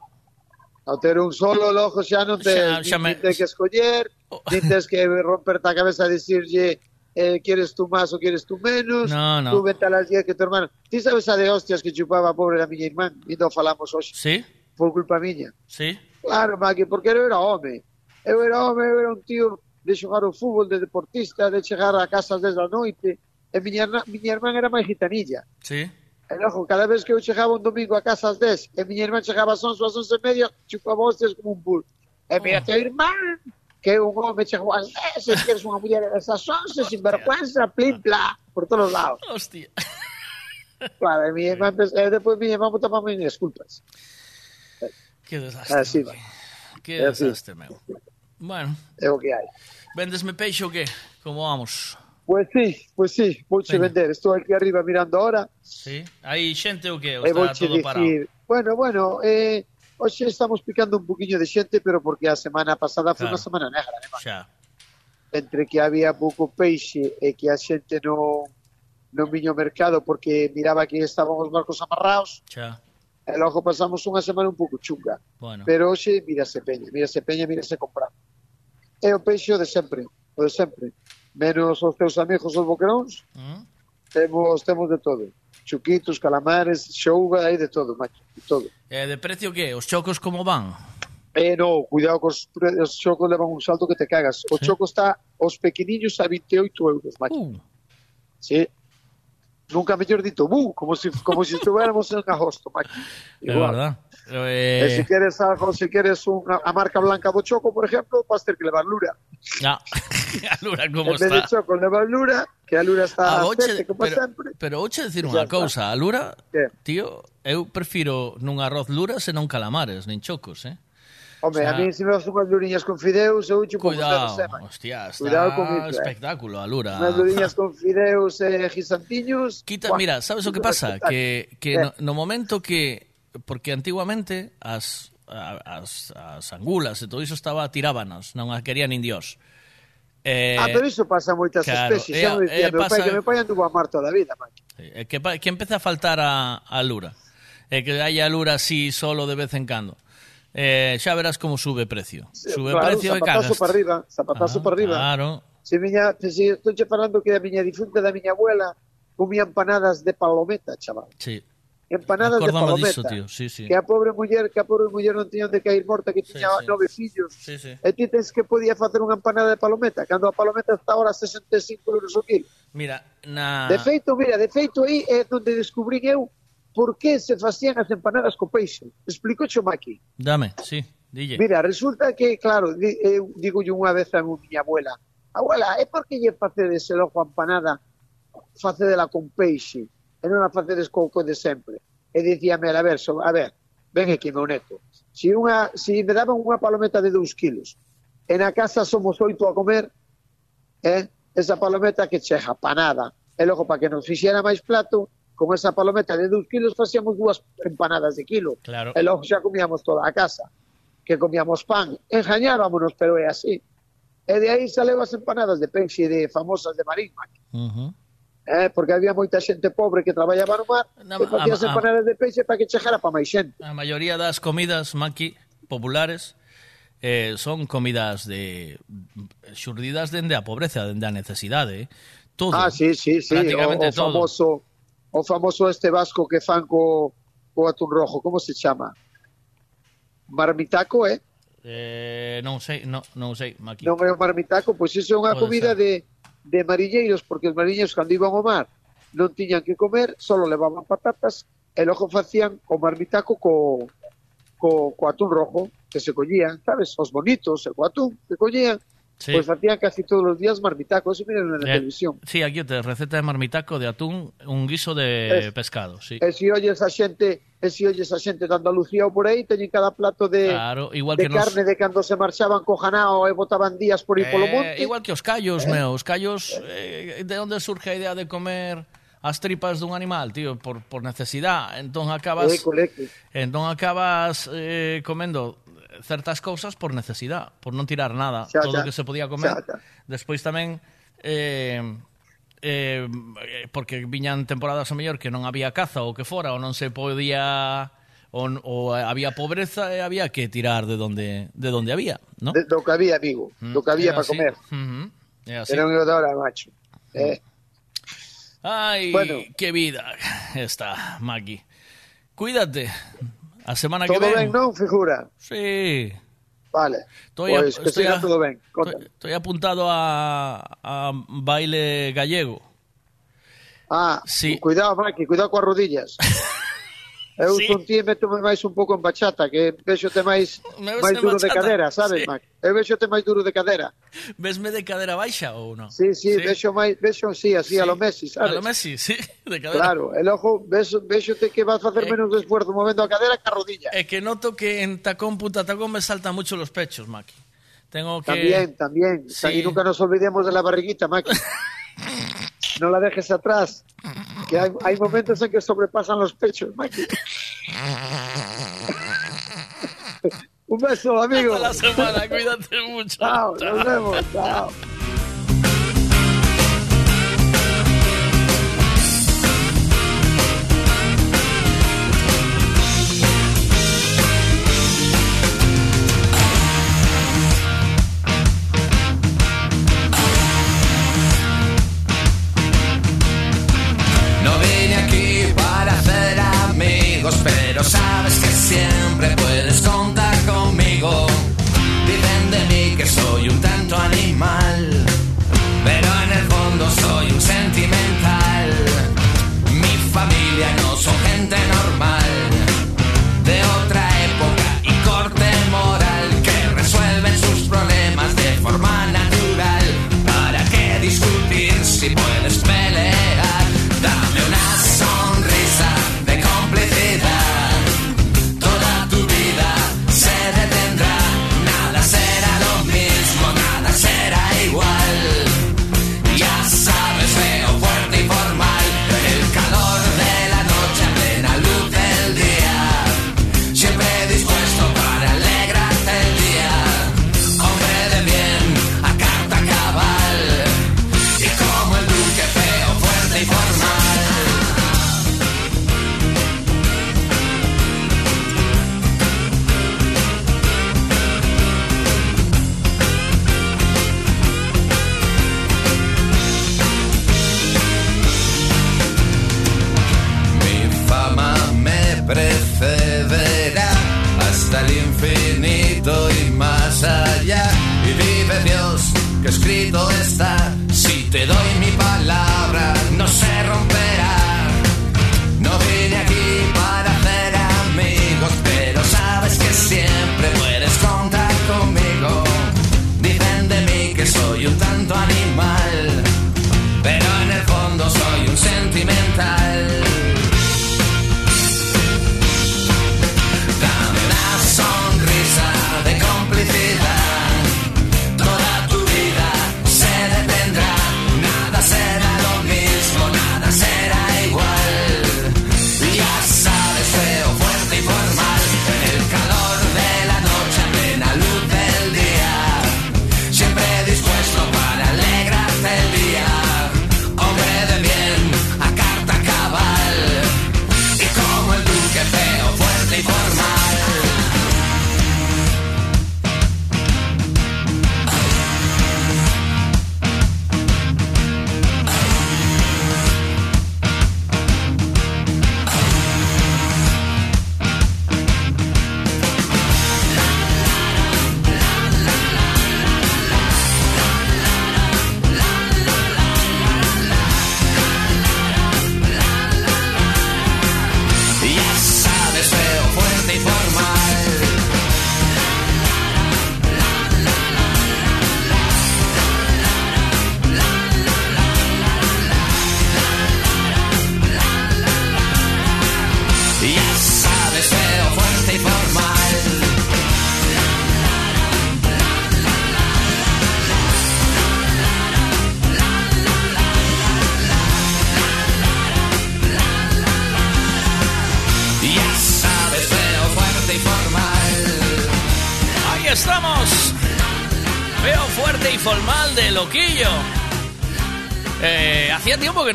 Ao ter un solo logo xa non te, xa, xa me... te que escoller, dites que romperte a cabeza a dicirlle eh, ¿quieres tú más o quieres tú menos? No, no. Tú vete a las 10 que tu hermano... Ti sabes a de hostias que chupaba pobre da miña irmán? E non falamos hoxe. Sí? Por culpa miña. Sí? Claro, Maki, porque eu era home. Eu era home, eu era un tío de xogar o fútbol, de deportista, de chegar a casas desde a noite. E miña, herna- miña irmán era máis gitanilla. Sí? E logo, cada vez que eu chegaba un domingo a casa ás 10 e miña irmán chegaba ás 11 ás 11 e media, chupaba hostias como un bull. E mira, teu irmán, que un home chegou ás 10, e que eres unha muller esas 11, sin vergüenza, plim, pla, por todos lados. Hostia. Claro, miña irmán, e depois miña irmán botaba as disculpas. Que desastre. Así va. Que É así. desastre, meu. Bueno, É o que hai. vendesme peixe ou que? Como vamos? Pois sí, pois sí, vouche vender. Estou aquí arriba mirando ahora Sí? Hai xente ou que? Ou e está todo parado? Bueno, bueno, eh, Hoxe estamos picando un poquinho de xente, pero porque a semana pasada foi claro. unha semana negra, né, man? Xa. Entre que había pouco peixe e que a xente non no ao mercado porque miraba que estaban os barcos amarrados. Xa. E logo pasamos unha semana un pouco chunga. Bueno. Pero hoxe mírase peña, mírase peña, mírase comprar. É o peixe de sempre, o de sempre. Menos os teus amigos os boqueróns, mm. temos, temos de todo chuquitos, calamares, xouga, hai de todo, macho, de todo. Eh, de precio que? Os chocos como van? Eh, no, cuidado cos os chocos levan un salto que te cagas. O sí. choco está os pequeniños a 28 euros, macho. Uh. Sí. Nunca mellor dito, bu, como se si, como se si estuviéramos en agosto, macho. Igual. É verdad. Eh... eh e se queres algo, se queres unha, a marca blanca do choco, por exemplo, vas ter que levar lura. Ya. *laughs* a lura como en está. En vez de choco, leva lura, que a lura está a oche, sete, como pero, sempre. Pero ouche decir unha cousa, a lura, ¿Qué? tío, eu prefiro nun arroz lura senón calamares, nin chocos, eh? Home, o sea, a mí se me vas unhas luriñas con fideus, eu chupo cuidado, hostia, está cuidado con iso, espectáculo, eh. a lura. Unhas luriñas con fideus e eh, gisantiños... Quita, Buah, mira, sabes o que pasa? Que, que eh. no, no momento que porque antiguamente as, as, as angulas e todo iso estaba tirábanos, non as querían nin dios. Eh, ah, pero iso pasa moitas claro, especies, xa me dicía, eh, meu pasa... pai, que me pai anduvo a mar toda a vida, macho. Eh, que, que empeza a faltar a, a lura, eh, que haya a lura así solo de vez en cando. Eh, xa verás como sube precio. Sube claro, precio e cagas. Zapatazo para arriba, zapatazo ah, para arriba. Claro. Se miña, se estou che falando que a miña difunta da miña abuela comía empanadas de palometa, chaval. Sí. Empanadas de palometa. tío. Sí, sí. Que a pobre muller, que a pobre muller non tiña onde cair morta, que tiña sí. nove fillos. Sí, sí. E ti tens que podía facer unha empanada de palometa, cando a palometa está ahora a 65 euros o kilo. Mira, na... De feito, mira, de feito aí é onde descubrín eu por que se facían as empanadas co peixe. Explico Maki. Dame, sí, dille. Mira, resulta que, claro, di- eu digo yo unha vez a miña abuela, abuela, é por que lle facedes el ojo a empanada, facedela con peixe, e non a facedes co co de sempre. E dicíame, a ver, so, a ver, ven aquí, meu neto, si, unha, si me daban unha palometa de dous kilos, e na casa somos oito a comer, eh, esa palometa que cheja, pa nada, e logo para que nos fixera máis plato, con esa palometa de dous kilos facíamos dúas empanadas de kilo, claro. e logo xa comíamos toda a casa, que comíamos pan, engañábamonos, pero é así. E de aí saleu as empanadas de peixe de famosas de Marín, uh -huh eh, porque había moita xente pobre que traballaba no mar Na, e facíase empanadas de peixe para que chegara para máis xente. A maioría das comidas, Maki, populares, eh, son comidas de xurdidas dende a pobreza, dende a necesidade, eh? todo. Ah, sí, sí, sí, prácticamente o, o todo. famoso o famoso este vasco que fan co, co atún rojo, como se chama? Marmitaco, eh? Eh, non sei, no, non sei, Maqui. Non é o marmitaco, pois iso é unha Pode comida ser. de de mariñeiros, porque os mariñeiros cando iban ao mar non tiñan que comer, só levaban patatas e logo facían o marmitaco co, co, co atún rojo que se collían, sabes, os bonitos, e co atún que collían. Sí. Pues hacía casi todos los días marmitaco, eso miren en la eh, televisión. Sí, aquí te receta de marmitaco de atún, un guiso de es, pescado, sí. E si oyes a xente, e si oyes a xente de Andalucía ou por aí, teñen cada plato de claro, igual de que carne nos... de cando se marchaban co janao e botaban días por aí eh, polo monte. Igual que os callos, eh, meu, os callos, eh, de onde surge a idea de comer as tripas dun animal, tío, por, por necesidad. Entón acabas eh, entón acabas eh, comendo certas cousas por necesidade, por non tirar nada, xa, todo o que se podía comer. Xa, xa. Despois tamén eh, eh, porque viñan temporadas a mellor que non había caza ou que fora, ou non se podía ou, ou había pobreza e había que tirar de donde de donde había, ¿no? De, do que había, amigo, mm, do que había para comer. Uh -huh. Era así. Era un hora, macho. Mm. Eh. Ay, bueno. qué vida esta, Maki. Cuídate. A semana que todo ven. non, figura? Sí. Vale. Estoy, Pois que estoy a- todo ben. estoy- estoy apuntado a, a baile gallego. Ah, Sí. cuidado, Maki, cuidado coas rodillas. *laughs* Eu Sí. con ti métome máis un pouco en bachata, que vexote máis Me máis duro de bachata? cadera, sabes, Sí. Maki? Eu vexote máis duro de cadera. ¿Vesme de cadera baixa o no? Sí, sí, vexo máis, vexo sí, así a lo Messi, A sabes? lo Messi, sí, de cadera. Claro, e logo vexo, vexote que vas facer Eh. menos esfuerzo movendo a cadera que a rodilla. Es que noto que en tacón puta tacón me saltan mucho los pechos, Maki. Tengo que... También, también. Sí. Y nunca nos olvidemos de la barriguita, Maki. *laughs* no la dejes atrás. Que hay, hay momentos en que sobrepasan los pechos, Maki. *laughs* Un beso, amigo. Hasta la semana, cuídate mucho. Chao, nos vemos. Chao. Pero sabes que siempre puedes Si te doy mi palabra, no se romperá. No vine aquí para hacer amigos, pero sabes que siempre puedes contar conmigo. Dicen de mí que soy un tanto animal, pero en el fondo soy un sentimental.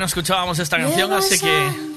No escuchábamos esta canción, así que...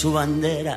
su bandera.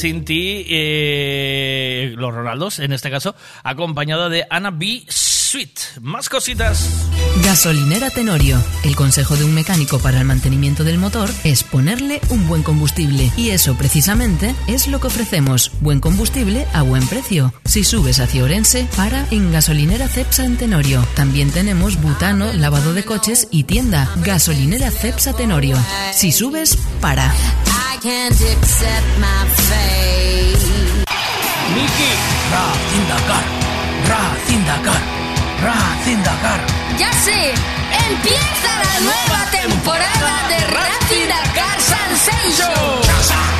Sin Ti, eh, los Ronaldos, en este caso, acompañado de Ana B. Sweet. Más cositas. Gasolinera Tenorio. El consejo de un mecánico para el mantenimiento del motor es ponerle un buen combustible. Y eso precisamente es lo que ofrecemos. Buen combustible a buen precio. Si subes hacia Orense, para en Gasolinera Cepsa en Tenorio. También tenemos butano, lavado de coches y tienda. Gasolinera Cepsa Tenorio. Si subes, para. Can't accept my fate. Miki, Ra Zindakar, Ra Zindakar, Ra Zindakar. Ya sé, empieza la nueva temporada de Racing Dakar Sensation.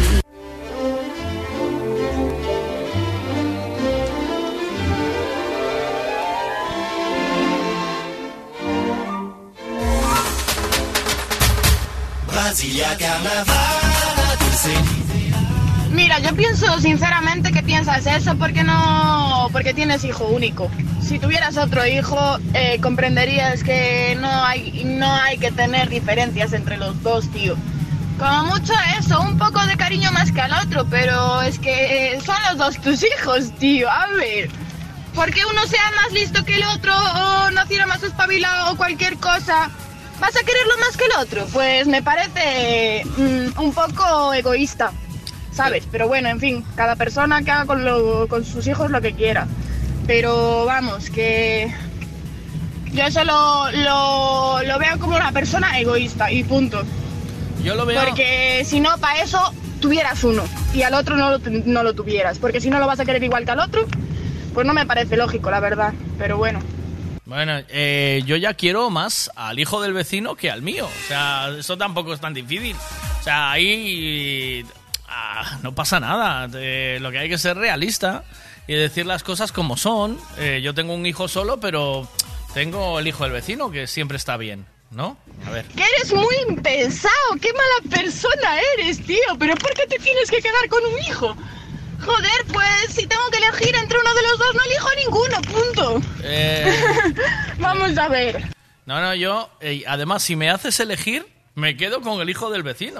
Mira, yo pienso sinceramente que piensas eso porque no, porque tienes hijo único. Si tuvieras otro hijo, eh, comprenderías que no hay, no hay que tener diferencias entre los dos, tío. Como mucho eso, un poco de cariño más que al otro, pero es que eh, son los dos tus hijos, tío. A ver, porque uno sea más listo que el otro o naciera más espabilado o cualquier cosa, vas a quererlo más que el otro. Pues me parece mm, un poco egoísta, ¿sabes? Pero bueno, en fin, cada persona que haga con, lo- con sus hijos lo que quiera. Pero vamos, que yo eso lo, lo, lo veo como una persona egoísta y punto. Yo lo veo. Porque si no, para eso tuvieras uno y al otro no lo, no lo tuvieras. Porque si no lo vas a querer igual que al otro, pues no me parece lógico, la verdad. Pero bueno. Bueno, eh, yo ya quiero más al hijo del vecino que al mío. O sea, eso tampoco es tan difícil. O sea, ahí ah, no pasa nada. Eh, lo que hay que ser realista y decir las cosas como son. Eh, yo tengo un hijo solo, pero tengo el hijo del vecino que siempre está bien, ¿no? A ver. Que eres muy impensado, qué mala persona eres, tío. Pero ¿por qué te tienes que quedar con un hijo? Joder, pues si tengo que elegir entre uno de los dos, no elijo ninguno, punto. Eh, *laughs* Vamos a ver. no, no, yo, eh, además, si me haces elegir, me quedo con el hijo del vecino.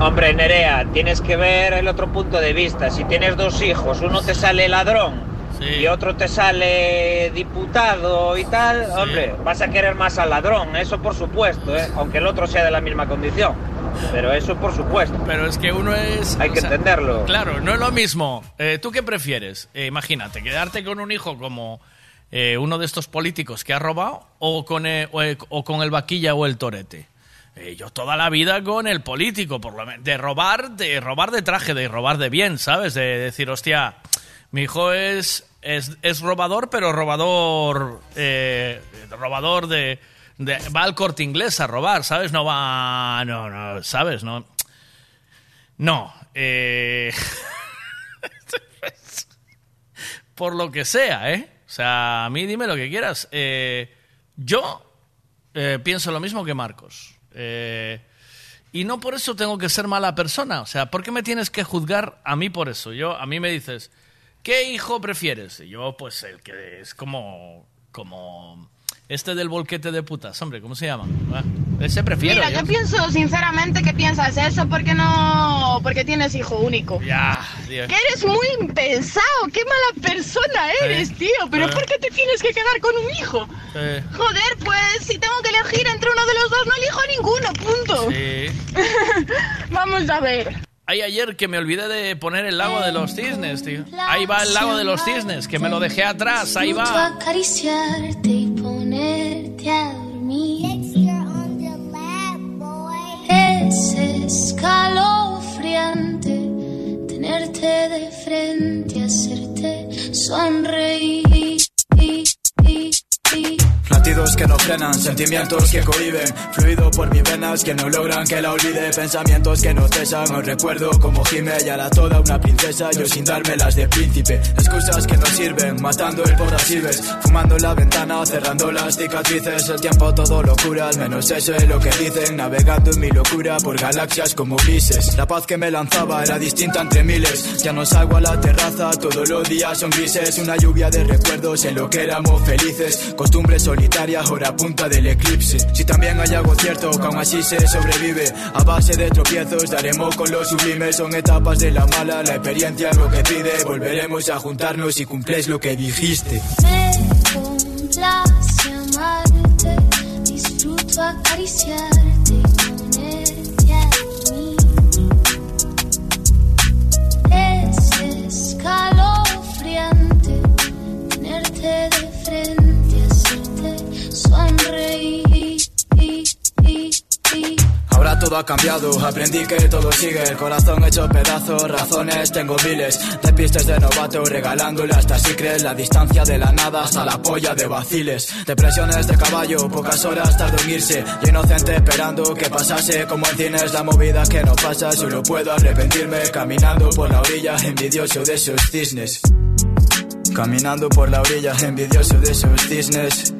Hombre, Nerea, tienes que ver el otro punto de vista. Si tienes dos hijos, uno te sale ladrón y otro te sale diputado y tal, hombre, vas a querer más al ladrón, eso por supuesto, ¿eh? aunque el otro sea de la misma condición. Pero eso por supuesto. Pero es que uno es... Hay que sea, entenderlo. Claro, no es lo mismo. Eh, ¿Tú qué prefieres? Eh, imagínate, quedarte con un hijo como eh, uno de estos políticos que ha robado o con, eh, o, eh, o con el vaquilla o el torete. Yo toda la vida con el político, por lo menos. De robar, de robar de traje, de robar de bien, ¿sabes? De decir, hostia, mi hijo es, es, es robador, pero robador. eh, robador de, de- Va al corte inglés a robar, ¿sabes? No va. No, no, ¿sabes? No. No. Eh, *laughs* por lo que sea, ¿eh? O sea, a mí dime lo que quieras. Eh, yo eh, pienso lo mismo que Marcos. Eh, y no por eso tengo que ser mala persona. O sea, ¿por qué me tienes que juzgar a mí por eso? Yo, a mí me dices, ¿qué hijo prefieres? Y yo, pues el que es como. como. Este del volquete de putas, hombre, ¿cómo se llama? Ah, ese prefiero. Mira, yo. yo pienso sinceramente que piensas eso porque no. porque tienes hijo único. Ya, tío. Que eres muy impensado, qué mala persona eres, Sí. tío. Pero Sí. ¿por qué te tienes que quedar con un hijo? Joder, pues si tengo que elegir entre uno de los dos, no elijo ninguno, punto. sí. *laughs* Vamos a ver. Ay, ayer que me olvidé de poner el lago de los cisnes, tío. Ahí va el lago de los cisnes, que me lo dejé atrás, ahí va. acariciarte y ponerte a dormir. Es escalofriante tenerte de frente, hacerte sonreír. Latidos que no frenan, sentimientos que cohiben Fluido por mis venas que no logran que la olvide Pensamientos que no cesan, os recuerdo como gime Y ahora toda una princesa, yo sin dármelas de príncipe Excusas que no sirven, matando el por así ves Fumando la ventana, cerrando las cicatrices El tiempo todo lo cura, al menos eso es lo que dicen Navegando en mi locura por galaxias como grises La paz que me lanzaba era distinta entre miles Ya no salgo a la terraza, todos los días son grises Una lluvia de recuerdos en lo que éramos felices Costumbres solitarias, hora punta del eclipse. Si también hay algo cierto, que aún así se sobrevive. A base de tropiezos, daremos con lo sublime. Son etapas de la mala, la experiencia es lo que pide. Volveremos a juntarnos y cumples lo que dijiste. Me complace amarte, disfruto acariciarte ponerte a dormir. Es escalofriante tenerte de frente. Ahora todo ha cambiado, aprendí que todo sigue El corazón hecho pedazos, razones tengo miles De pistas de novato, regalándole hasta si crees La distancia de la nada hasta la polla de vaciles Depresiones de caballo, pocas horas tardó en irse Yo inocente esperando que pasase Como en la movida que no pasa Solo puedo arrepentirme caminando por la orilla Envidioso de esos cisnes. Caminando por la orilla, envidioso de esos cisnes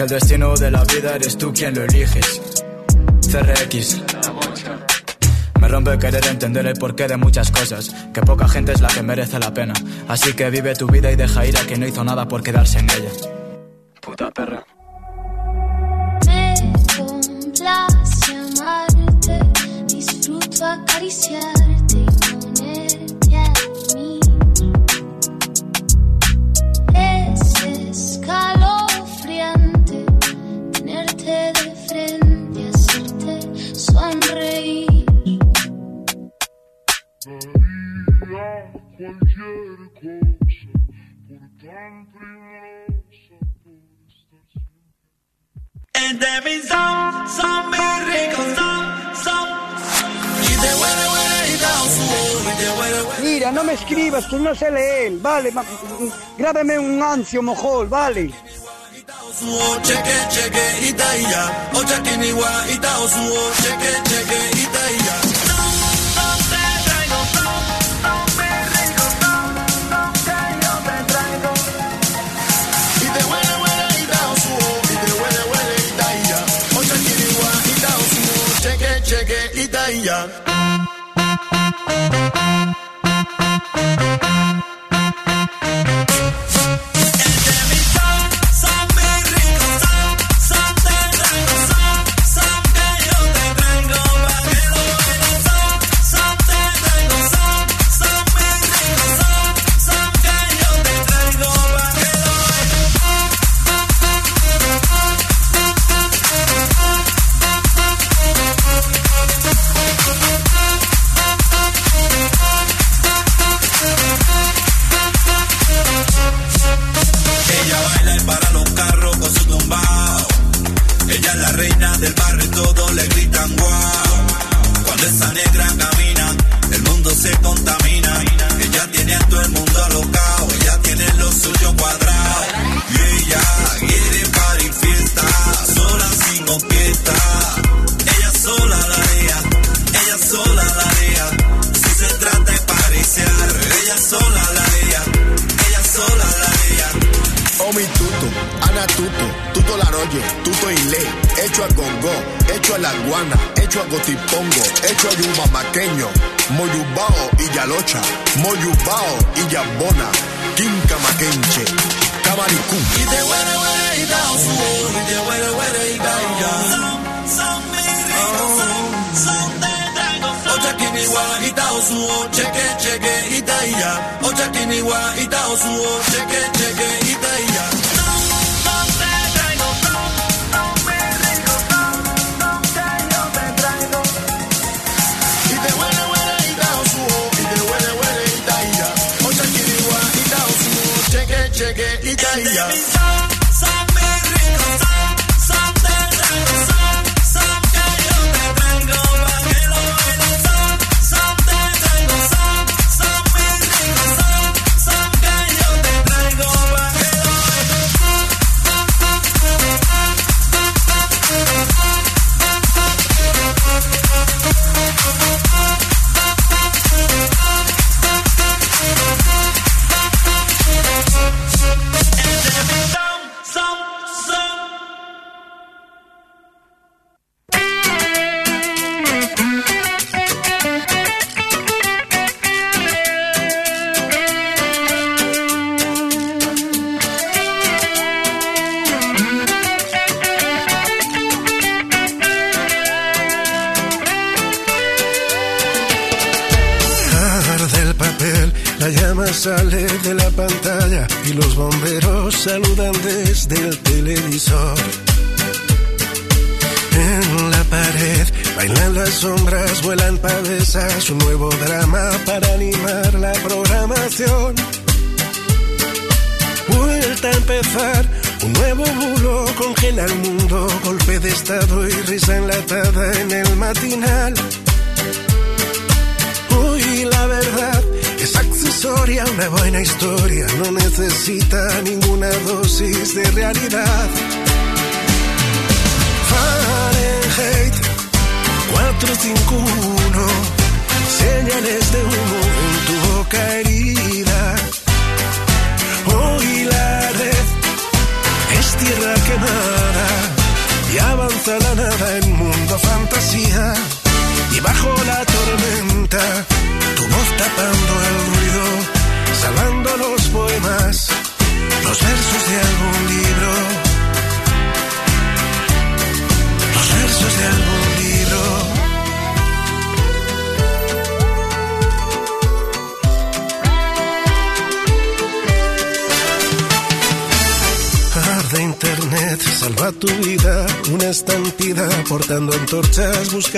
Que el destino de la vida eres tú quien lo eliges CRX. Me rompe querer entender el porqué de muchas cosas, que poca gente es la que merece la pena. Así que vive tu vida y deja ir a quien no hizo nada por quedarse en ella. Puta perra. Me complace amarte, disfruto acariciarte And there some. Mira, no me escribas, que no sé leer, vale. Grábeme un ancio mojol, vale. Yeah. hecho a gongó, hecho a la guana, hecho a gotipongo, hecho a yumamaqueño, moyubao y yalocha, moyubao y yabona, quinca maquenche, camaricú. Y te huele, huele y da su y te huele, huele y da ya. Son mis ricos, oh. son de dragón. Ocha kiniwa y da su cheque, cheque y da ya. Ocha kiniwa y da su cheque, cheque yeah.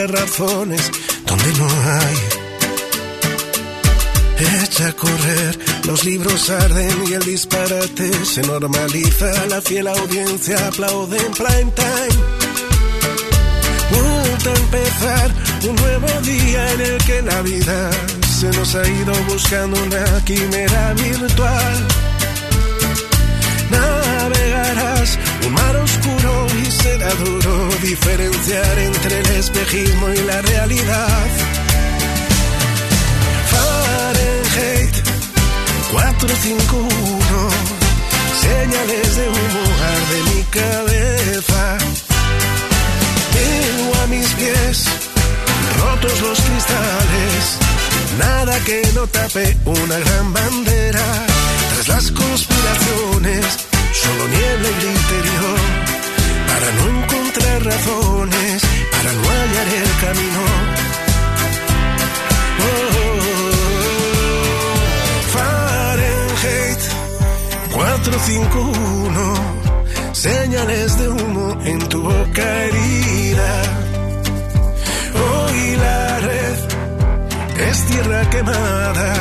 garrafones donde no hay. Echa a correr, los libros arden y el disparate se normaliza. La fiel audiencia aplaude en prime time. Vuelta a empezar un nuevo día en el que la vida se nos ha ido buscando una quimera virtual. Navegarás un mar oscuro será duro diferenciar entre el espejismo y la realidad. Fahrenheit 451 Señales de humo de mi cabeza. Tengo a mis pies rotos los cristales Nada que no tape una gran bandera. Tras las conspiraciones Solo niebla el interior Para no encontrar razones Para no hallar el camino. Fahrenheit 451 Señales de humo en tu boca herida. Hoy la red es tierra quemada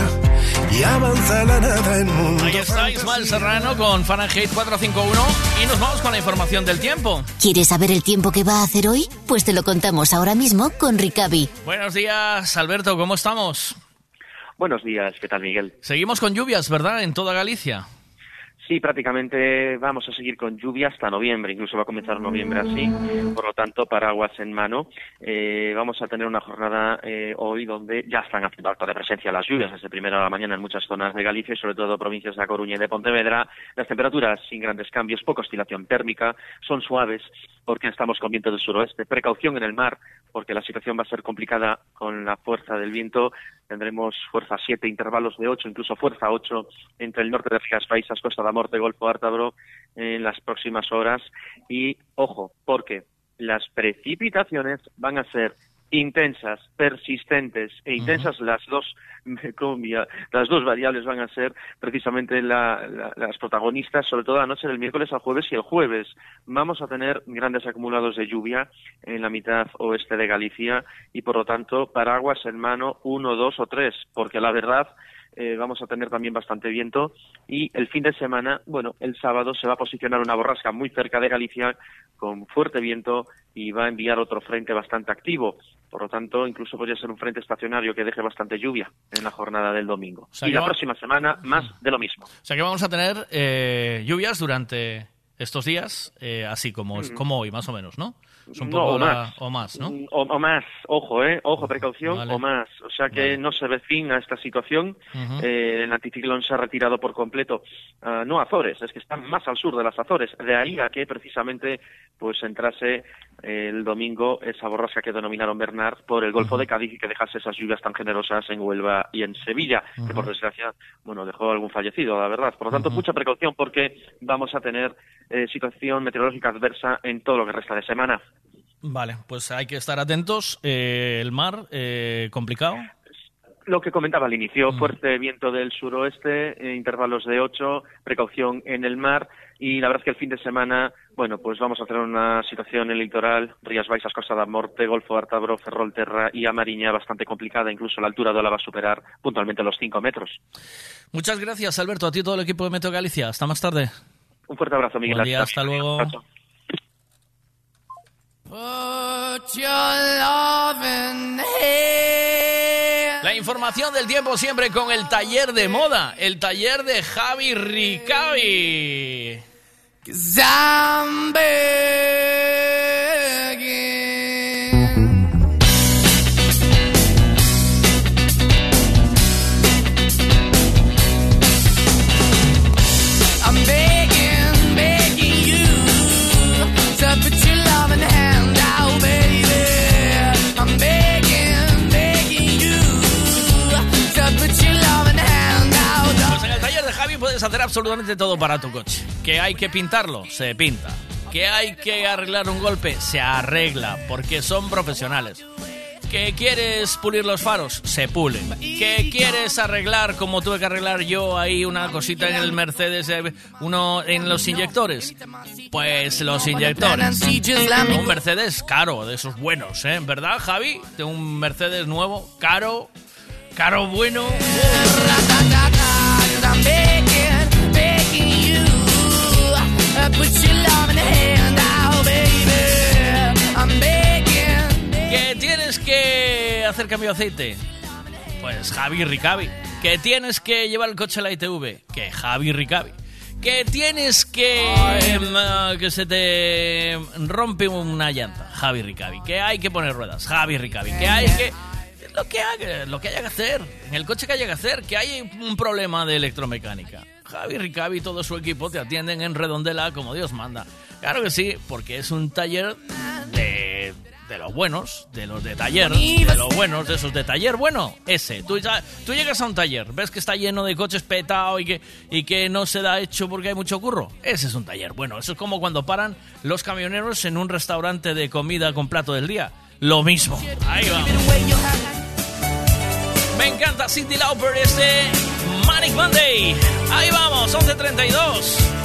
y avanza la nada en mundo. Ahí está Ismael Serrano con Fahrenheit 451 y nos vamos con la información del tiempo. ¿Quieres saber el tiempo que va a hacer hoy? Pues te lo contamos ahora mismo con Ricavi. Buenos días, Alberto, ¿cómo estamos? Buenos días, ¿qué tal Miguel? Seguimos con lluvias, ¿verdad? En toda Galicia. Sí, prácticamente vamos a seguir con lluvia hasta noviembre, incluso va a comenzar noviembre así, por lo tanto, paraguas en mano. Eh, vamos a tener una jornada eh, hoy donde ya están haciendo acto de presencia las lluvias desde primera de la mañana en muchas zonas de Galicia sobre todo provincias de Coruña y de Pontevedra. Las temperaturas sin grandes cambios, poca oscilación térmica, son suaves porque estamos con viento del suroeste. Precaución en el mar porque la situación va a ser complicada con la fuerza del viento. Tendremos fuerza 7, intervalos de 8, incluso fuerza 8 entre el norte de Rías Baixas, Costa da Morte, Golfo Ártabro en las próximas horas. Y ojo, porque las precipitaciones van a ser intensas, persistentes e intensas las dos las dos variables van a ser precisamente la- la- las protagonistas, sobre todo la noche del miércoles al jueves y el jueves. Vamos a tener grandes acumulados de lluvia en la mitad oeste de Galicia y por lo tanto paraguas en mano uno, dos o tres, porque la verdad eh, vamos a tener también bastante viento y el fin de semana, bueno, el sábado se va a posicionar una borrasca muy cerca de Galicia con fuerte viento y va a enviar otro frente bastante activo. Por lo tanto, incluso podría ser un frente estacionario que deje bastante lluvia en la jornada del domingo. sea, y la va- próxima semana, más de lo mismo. O sea que vamos a tener eh, lluvias durante estos días, eh, así como, Mm. como hoy, más o menos, ¿no? Es un No, o la- más. o más, ¿no? Mm, O, o más, ojo, ¿eh? Ojo, precaución, Vale. o más. O sea que no se ve fin a esta situación. Eh, el anticiclón se ha retirado por completo. Ah, no a Azores, es que están más al sur de las Azores. De ahí a que precisamente pues entrase el domingo esa borrasca que denominaron Bernard por el Golfo de Cádiz y que dejase esas lluvias tan generosas en Huelva y en Sevilla, que por desgracia, bueno, dejó algún fallecido, la verdad. Por lo tanto, mucha precaución porque vamos a tener eh, situación meteorológica adversa en todo lo que resta de semana. Vale, pues hay que estar atentos. Eh, el mar, eh, complicado. Lo que comentaba al inicio, fuerte viento del suroeste, eh, intervalos de 8, precaución en el mar y la verdad es que el fin de semana, bueno, pues vamos a tener una situación en el litoral, Rías Baixas, Costa da Morte, Golfo Ártabro, Ferrolterra y Amariña bastante complicada, incluso la altura de ola va a superar puntualmente los 5 metros. Muchas gracias, Alberto. A ti y todo el equipo de Meteo Galicia. Hasta más tarde. Un fuerte abrazo, Miguel. Buen día, hasta luego chao. Put your love in hand. La información del tiempo siempre con el taller de moda, el taller de Javi Ricavi. Absolutamente todo para tu coche. Que hay que pintarlo, se pinta. Que hay que arreglar un golpe, se arregla, porque son profesionales. Que quieres pulir los faros, se pulen. Que quieres arreglar, como tuve que arreglar yo ahí una cosita en el Mercedes, eh, uno en los inyectores. Pues los inyectores. Un Mercedes caro, de esos buenos, ¿eh? ¿Verdad, Javi? De un Mercedes nuevo, caro, Caro bueno. ¿Que tienes que hacer cambio de aceite? Pues Javi Ricavi. ¿Que tienes que llevar el coche a la ITV? Que Javi Ricavi. ¿Que tienes que... em, ah, que se te rompe una llanta? Javi Ricavi. ¿Que hay que poner ruedas? Javi Ricavi. ¿Que hay que... Lo que, haga, lo que haya que hacer, en el coche que haya que hacer, que hay un problema de electromecánica. Javi Ricavi y todo su equipo te atienden en Redondela como Dios manda. Claro que sí, porque es un taller de, de los buenos, de los de taller, de los buenos, de esos de taller bueno, ese. Tú, tú llegas a un taller, ves que está lleno de coches petado y que, y que no se da hecho porque hay mucho curro. Ese es un taller bueno. Eso es como cuando paran los camioneros en un restaurante de comida con plato del día. Lo mismo. Ahí va. Me encanta Cindy Lauper este Manic Monday. Ahí vamos, 11.32.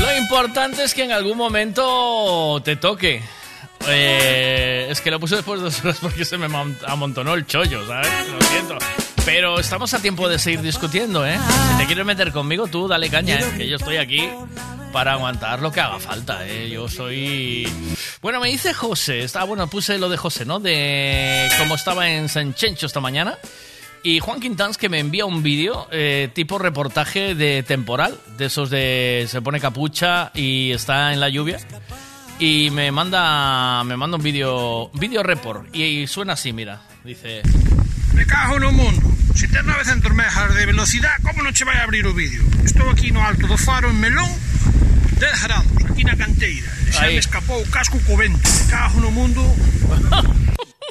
Lo importante es que en algún momento te toque. Eh, es que lo puse después de dos horas porque se me mon- amontonó el chollo, ¿sabes? Lo siento. Pero estamos a tiempo de seguir discutiendo, ¿eh? Si te quieres meter conmigo, tú dale caña, ¿eh? Que yo estoy aquí para aguantar lo que haga falta, ¿eh? Yo soy... Bueno, me dice José, está bueno, puse lo de José, ¿no? De cómo estaba en San Chencho esta mañana. Y Juan Quintans que me envía un vídeo eh, tipo reportaje de temporal, de esos de se pone capucha y está en la lluvia. Y me manda me manda un vídeo vídeo report y, suena así, mira. Dice, Me cago no mundo. Se tes nove centos megas de velocidad, como non che vai abrir o vídeo? Estou aquí no alto do faro en Melón, de grande, aquí na canteira. E xa Aí. me escapou o casco co vento. Me cago no mundo. *laughs*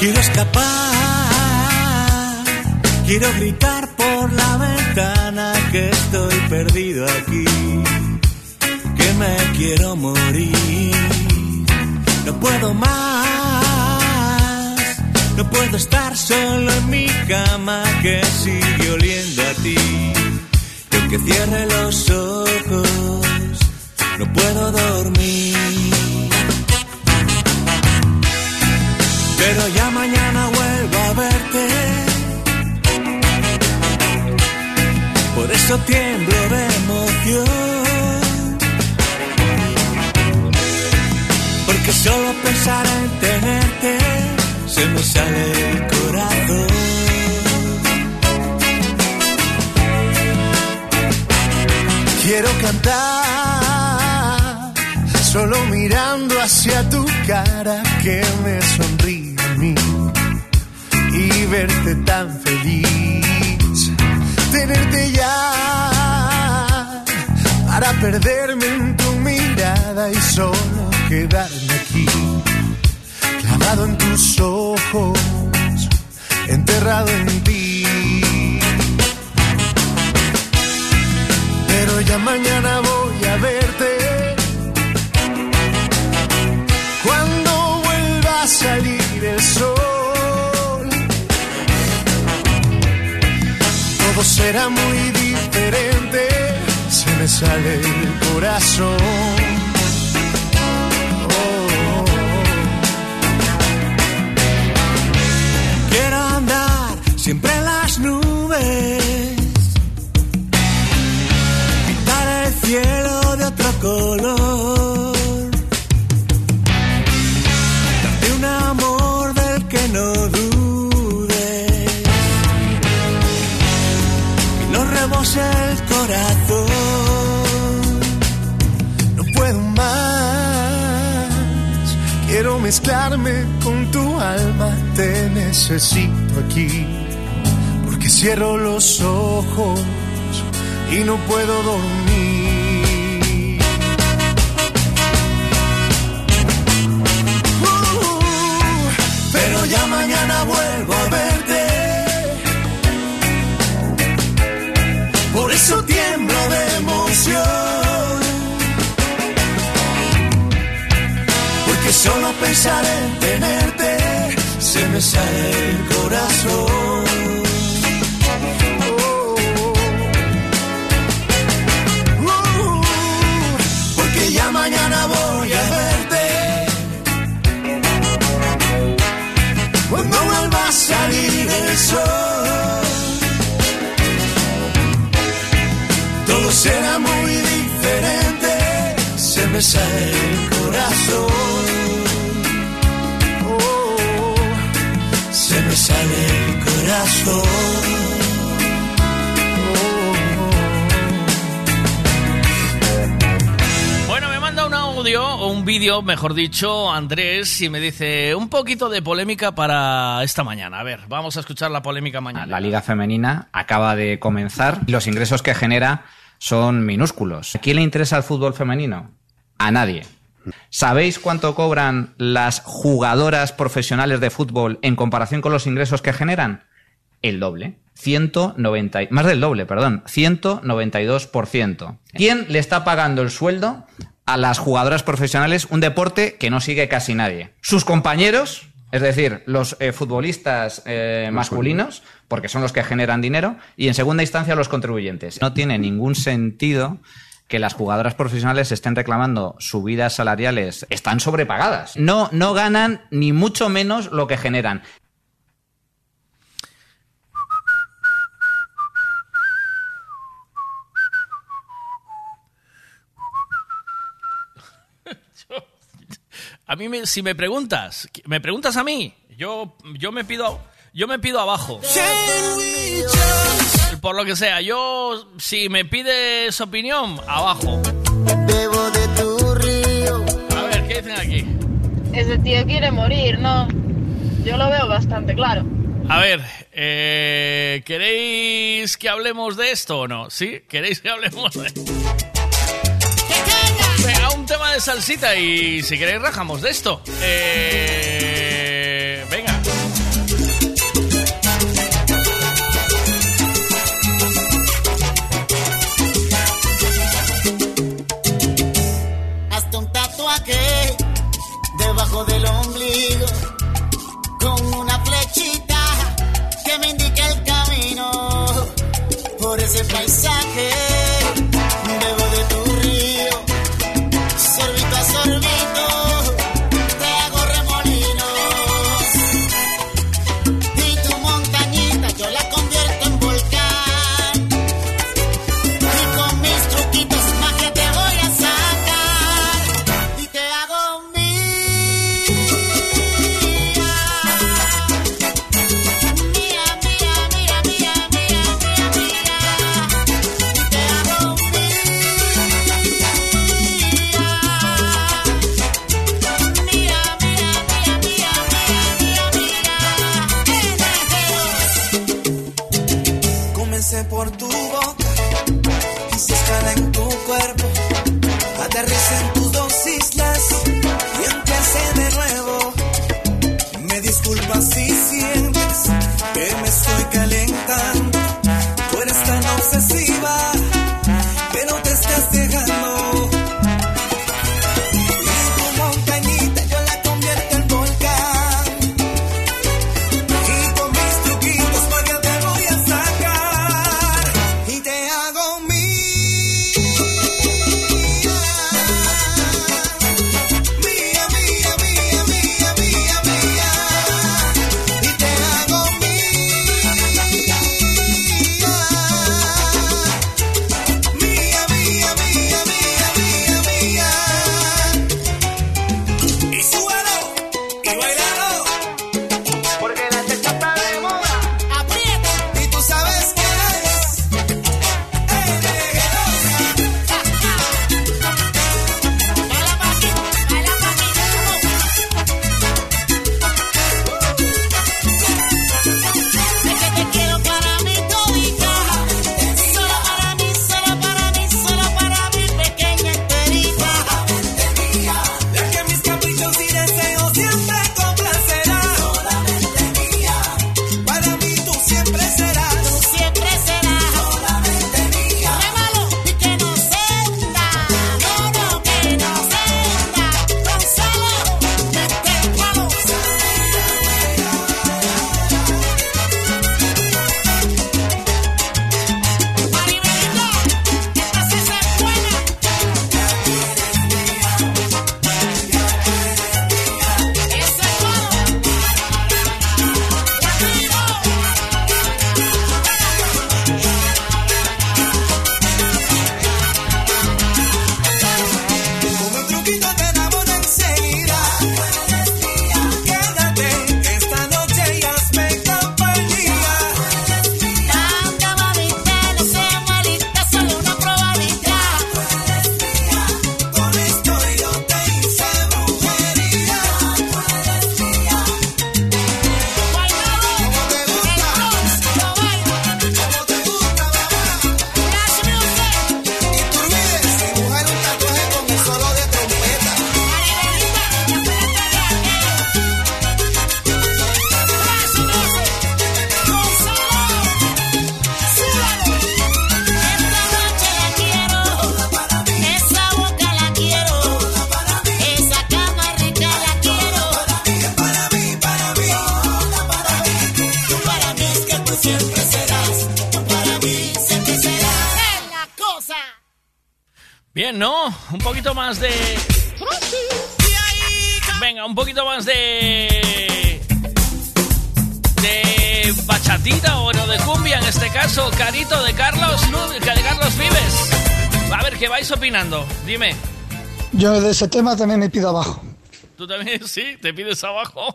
Quiero escapar, quiero gritar por la ventana que estoy perdido aquí, que me quiero morir. No puedo más, no puedo estar solo en mi cama que sigue oliendo a ti. Yo que cierre los ojos, no puedo dormir. Por eso tiemblo de emoción. Porque solo pensar en tenerte se me sale el corazón. Quiero cantar solo mirando hacia tu cara que me sonríe a mí y verte tan feliz. Tenerte ya para perderme en tu mirada y solo quedarme aquí, clavado en tus ojos, enterrado en ti. Pero ya mañana voy a verte cuando vuelva a salir el sol. Todo será muy diferente, se me sale el corazón. Oh. Quiero andar siempre en las nubes, pintar el cielo de otro color. El corazón. No puedo más, quiero mezclarme con tu alma, te necesito aquí, porque cierro los ojos y no puedo dormir. Tiemblo de emoción. Porque solo pensar en tenerte se me sale el corazón. Uh, porque ya mañana voy a verte. Cuando vuelva a salir el sol, será muy diferente. Se me sale el corazón. Oh, se me sale el corazón. Bueno, me manda un audio, o un vídeo, mejor dicho, Andrés, y me dice un poquito de polémica para esta mañana. A ver, vamos a escuchar la polémica mañana. La liga femenina acaba de comenzar y los ingresos que genera son minúsculos. ¿A quién le interesa el fútbol femenino? A nadie. ¿Sabéis cuánto cobran las jugadoras profesionales de fútbol en comparación con los ingresos que generan? El doble. 190, y- más del doble, perdón. 192%. ¿Quién le está pagando el sueldo a las jugadoras profesionales un deporte que no sigue casi nadie? Sus compañeros, es decir, los eh, futbolistas eh, masculinos, porque son los que generan dinero, y en segunda instancia los contribuyentes. No tiene ningún sentido que las jugadoras profesionales estén reclamando subidas salariales, están sobrepagadas. No, no ganan ni mucho menos lo que generan. *laughs* A mí, si me preguntas, me preguntas a mí, yo, yo me pido, yo me pido abajo. Por lo que sea, yo, si me pides opinión, abajo. Bebo de tu río. A ver, ¿qué dicen aquí? Ese tío quiere morir, ¿no? Yo lo veo bastante claro. A ver, eh, ¿queréis que hablemos de esto o no? ¿Sí? ¿Queréis que hablemos de Venga, un tema de salsita y si queréis rajamos de esto. Eh, debajo del ombligo, con una flechita que me indica el camino por ese paisaje. Yo de ese tema también me pido abajo. ¿Tú también? *laughs* Sí, te pides abajo.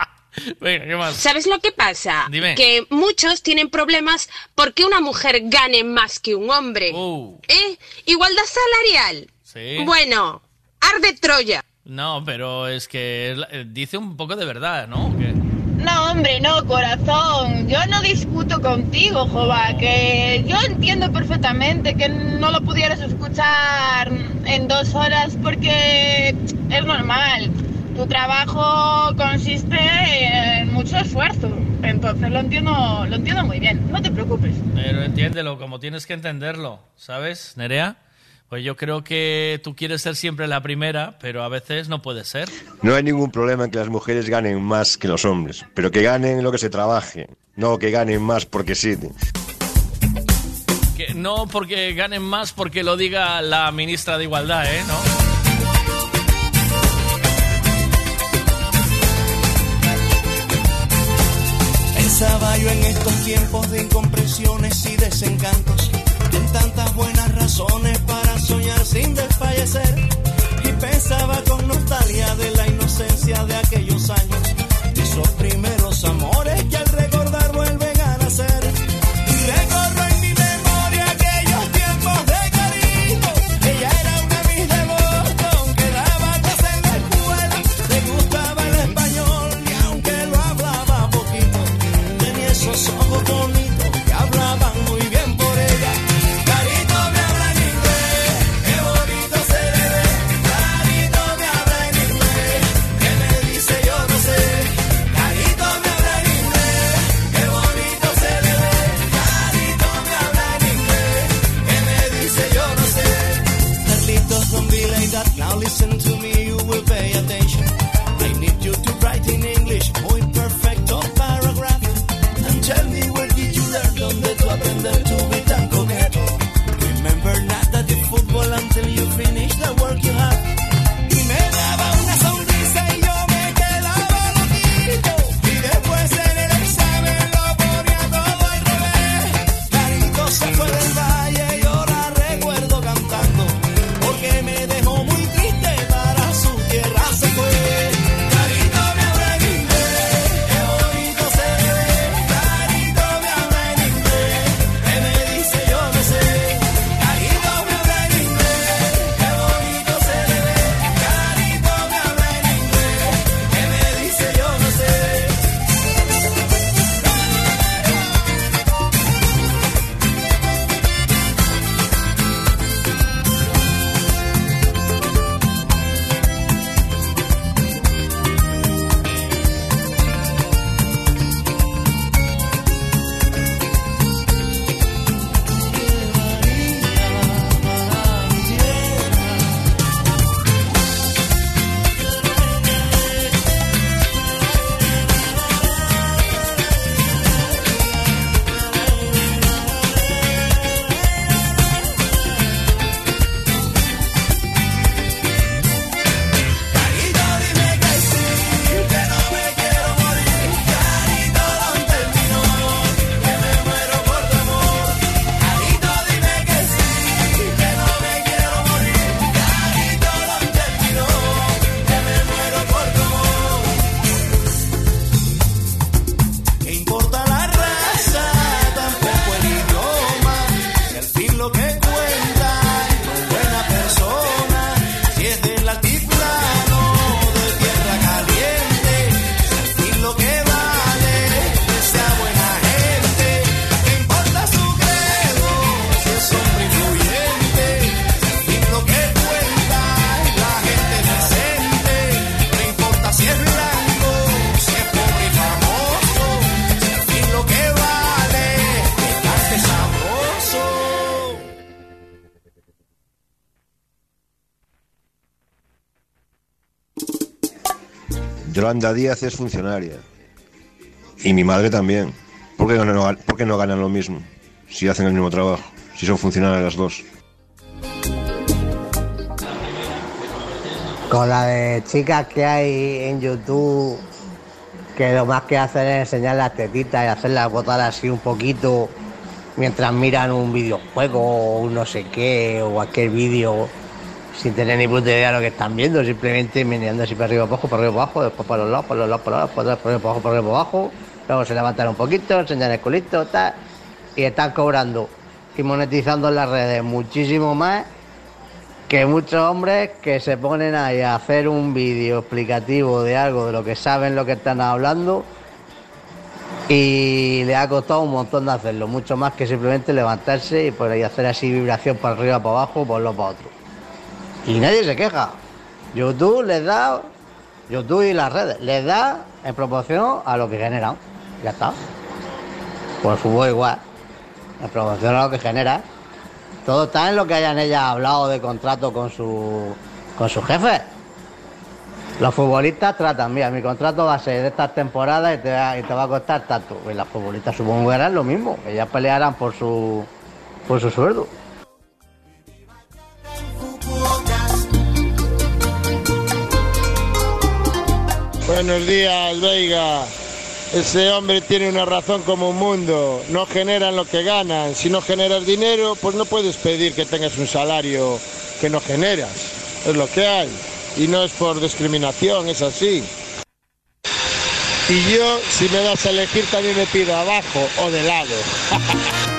*laughs* Venga, ¿qué más? ¿Sabes lo que pasa? Dime. Que muchos tienen problemas porque una mujer gane más que un hombre. Uh. ¿Eh? Igualdad salarial. Sí. Bueno, arde Troya. No, pero es que eh, dice un poco de verdad, ¿no? No, hombre, no, corazón. Yo no discuto contigo, Jova, que yo entiendo perfectamente que no lo pudieras escuchar en dos horas porque es normal. Tu trabajo consiste en mucho esfuerzo. Entonces lo entiendo, lo entiendo muy bien. No te preocupes. Pero entiéndelo como tienes que entenderlo, ¿sabes, Nerea? Pues yo creo que tú quieres ser siempre la primera, pero a veces no puede ser. No hay ningún problema en que las mujeres ganen más que los hombres, pero que ganen lo que se trabaje, no que ganen más porque sí no porque ganen más porque lo diga la ministra de Igualdad, ¿eh? ¿No? Pensaba yo en estos tiempos de incomprensiones y desencantos, en tantas buenas razones para soñar sin desfallecer. Y pensaba con nostalgia de la inocencia de aquellos años, de esos primeros amores que al recordar Yolanda es funcionaria. Y mi madre también. ¿Por qué no, por no ganan lo mismo? Si hacen el mismo trabajo. Si son funcionarias las dos. Con la de chicas que hay en YouTube, que lo más que hacen es enseñar las tetitas y hacerlas botar así un poquito mientras miran un videojuego o no sé qué o cualquier vídeo sin tener ni puta idea de lo que están viendo, simplemente meneando así para arriba, para abajo, para arriba, para abajo, después para los lados, para los lados, para los lados, para arriba, para abajo, para arriba, para abajo, luego se levantan un poquito, enseñan el culito, tal, y están cobrando y monetizando en las redes muchísimo más que muchos hombres que se ponen ahí a hacer un vídeo explicativo de algo, de lo que saben, lo que están hablando, y le ha costado un montón de hacerlo, mucho más que simplemente levantarse y por ahí hacer así vibración para arriba, para abajo, por lo para otro. Y nadie se queja. YouTube les da, YouTube y las redes, les da en proporción a lo que generan. Ya está. Por el fútbol igual. En proporción a lo que genera. Todo está en lo que hayan ellas hablado de contrato con su con sus jefes. Los futbolistas tratan, mira, mi contrato va a ser de estas temporadas y te va, y te va a costar tanto. Y las futbolistas supongo que harán lo mismo, ellas pelearán por su, por su sueldo. Buenos días, Veiga. Ese hombre tiene una razón como un mundo. No generan lo que ganan. Si no generas dinero, pues no puedes pedir que tengas un salario que no generas. Es lo que hay. Y no es por discriminación, es así. Y yo, si me das a elegir, también me pido abajo o de lado. *laughs*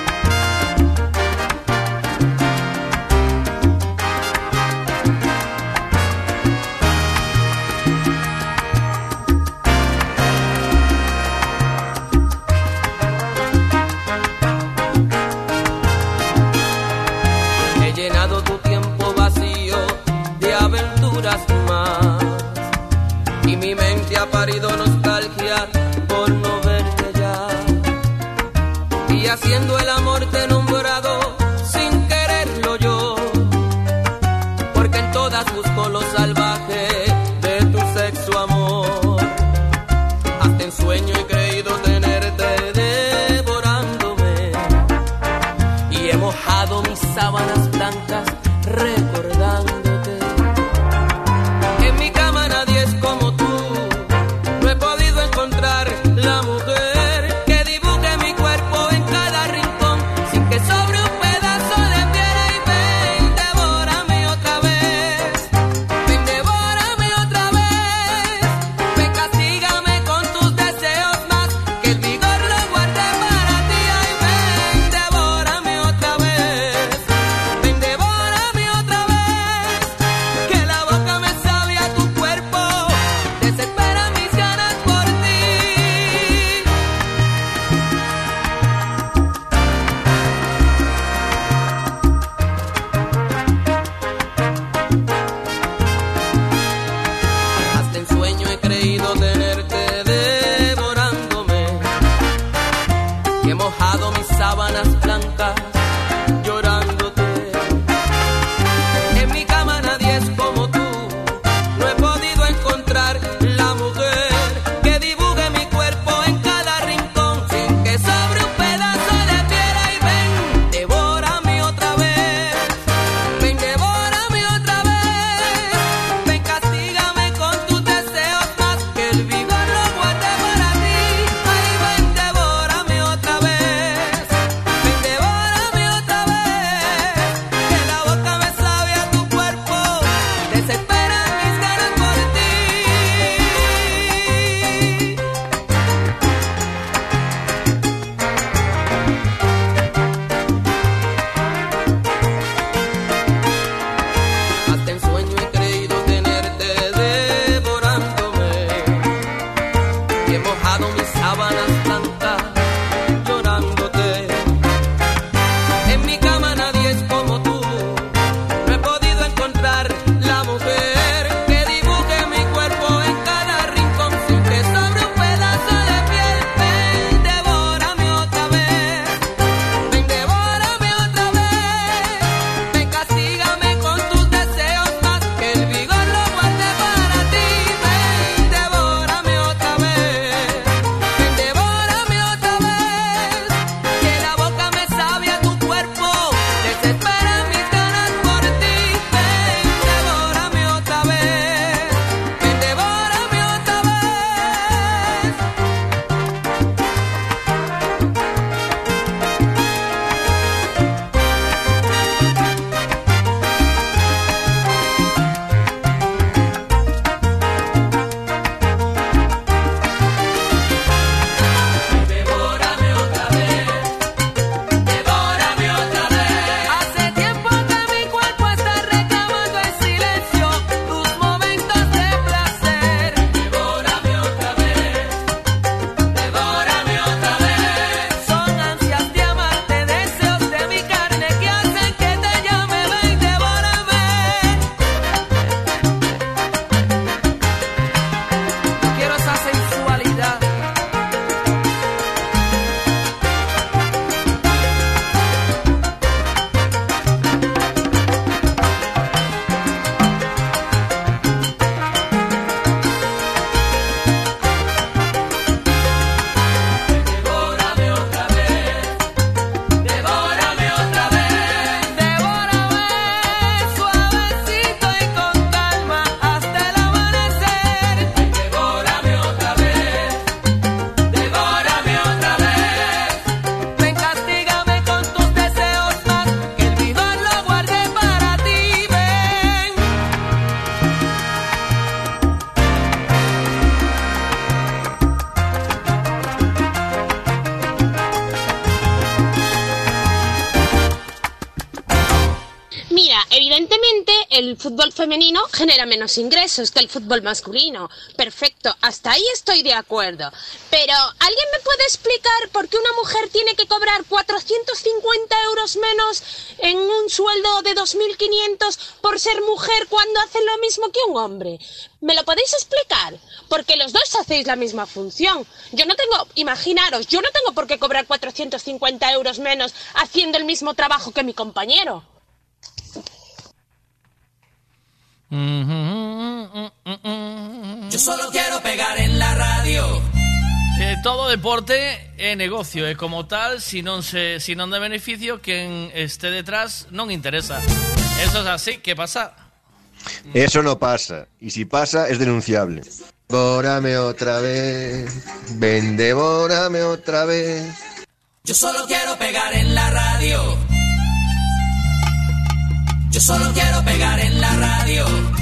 el fútbol femenino genera menos ingresos que el fútbol masculino. Perfecto, hasta ahí estoy de acuerdo. Pero, ¿alguien me puede explicar por qué una mujer tiene que cobrar 450 euros menos en un sueldo de 2.500 por ser mujer cuando hace lo mismo que un hombre? ¿Me lo podéis explicar? Porque los dos hacéis la misma función. Yo no tengo, imaginaros, yo no tengo por qué cobrar 450 euros menos haciendo el mismo trabajo que mi compañero. Deporte é negocio e como tal, si non se si non de beneficio, quen este detrás non interesa. Eso es así, ¿qué pasa? Eso no pasa. Y si pasa, es denunciable. Devórame otra vez. Ven, devórame otra vez. Yo solo quiero pegar en la radio. Yo solo quiero pegar en la radio.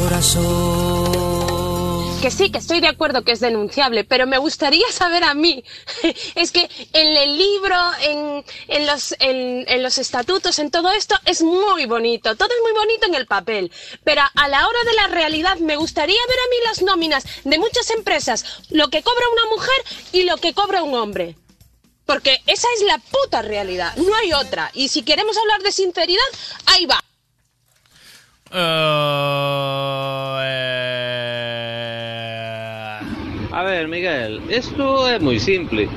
Corazón. Que sí, que estoy de acuerdo que es denunciable, pero me gustaría saber a mí. *laughs* Es que en el libro, en, en los, en los estatutos, en todo esto, es muy bonito. Todo es muy bonito en el papel. Pero a la hora de la realidad, me gustaría ver a mí las nóminas de muchas empresas, lo que cobra una mujer y lo que cobra un hombre. Porque esa es la puta realidad, no hay otra. Y si queremos hablar de sinceridad, ahí va. A ver, Miguel, isto é moi simple.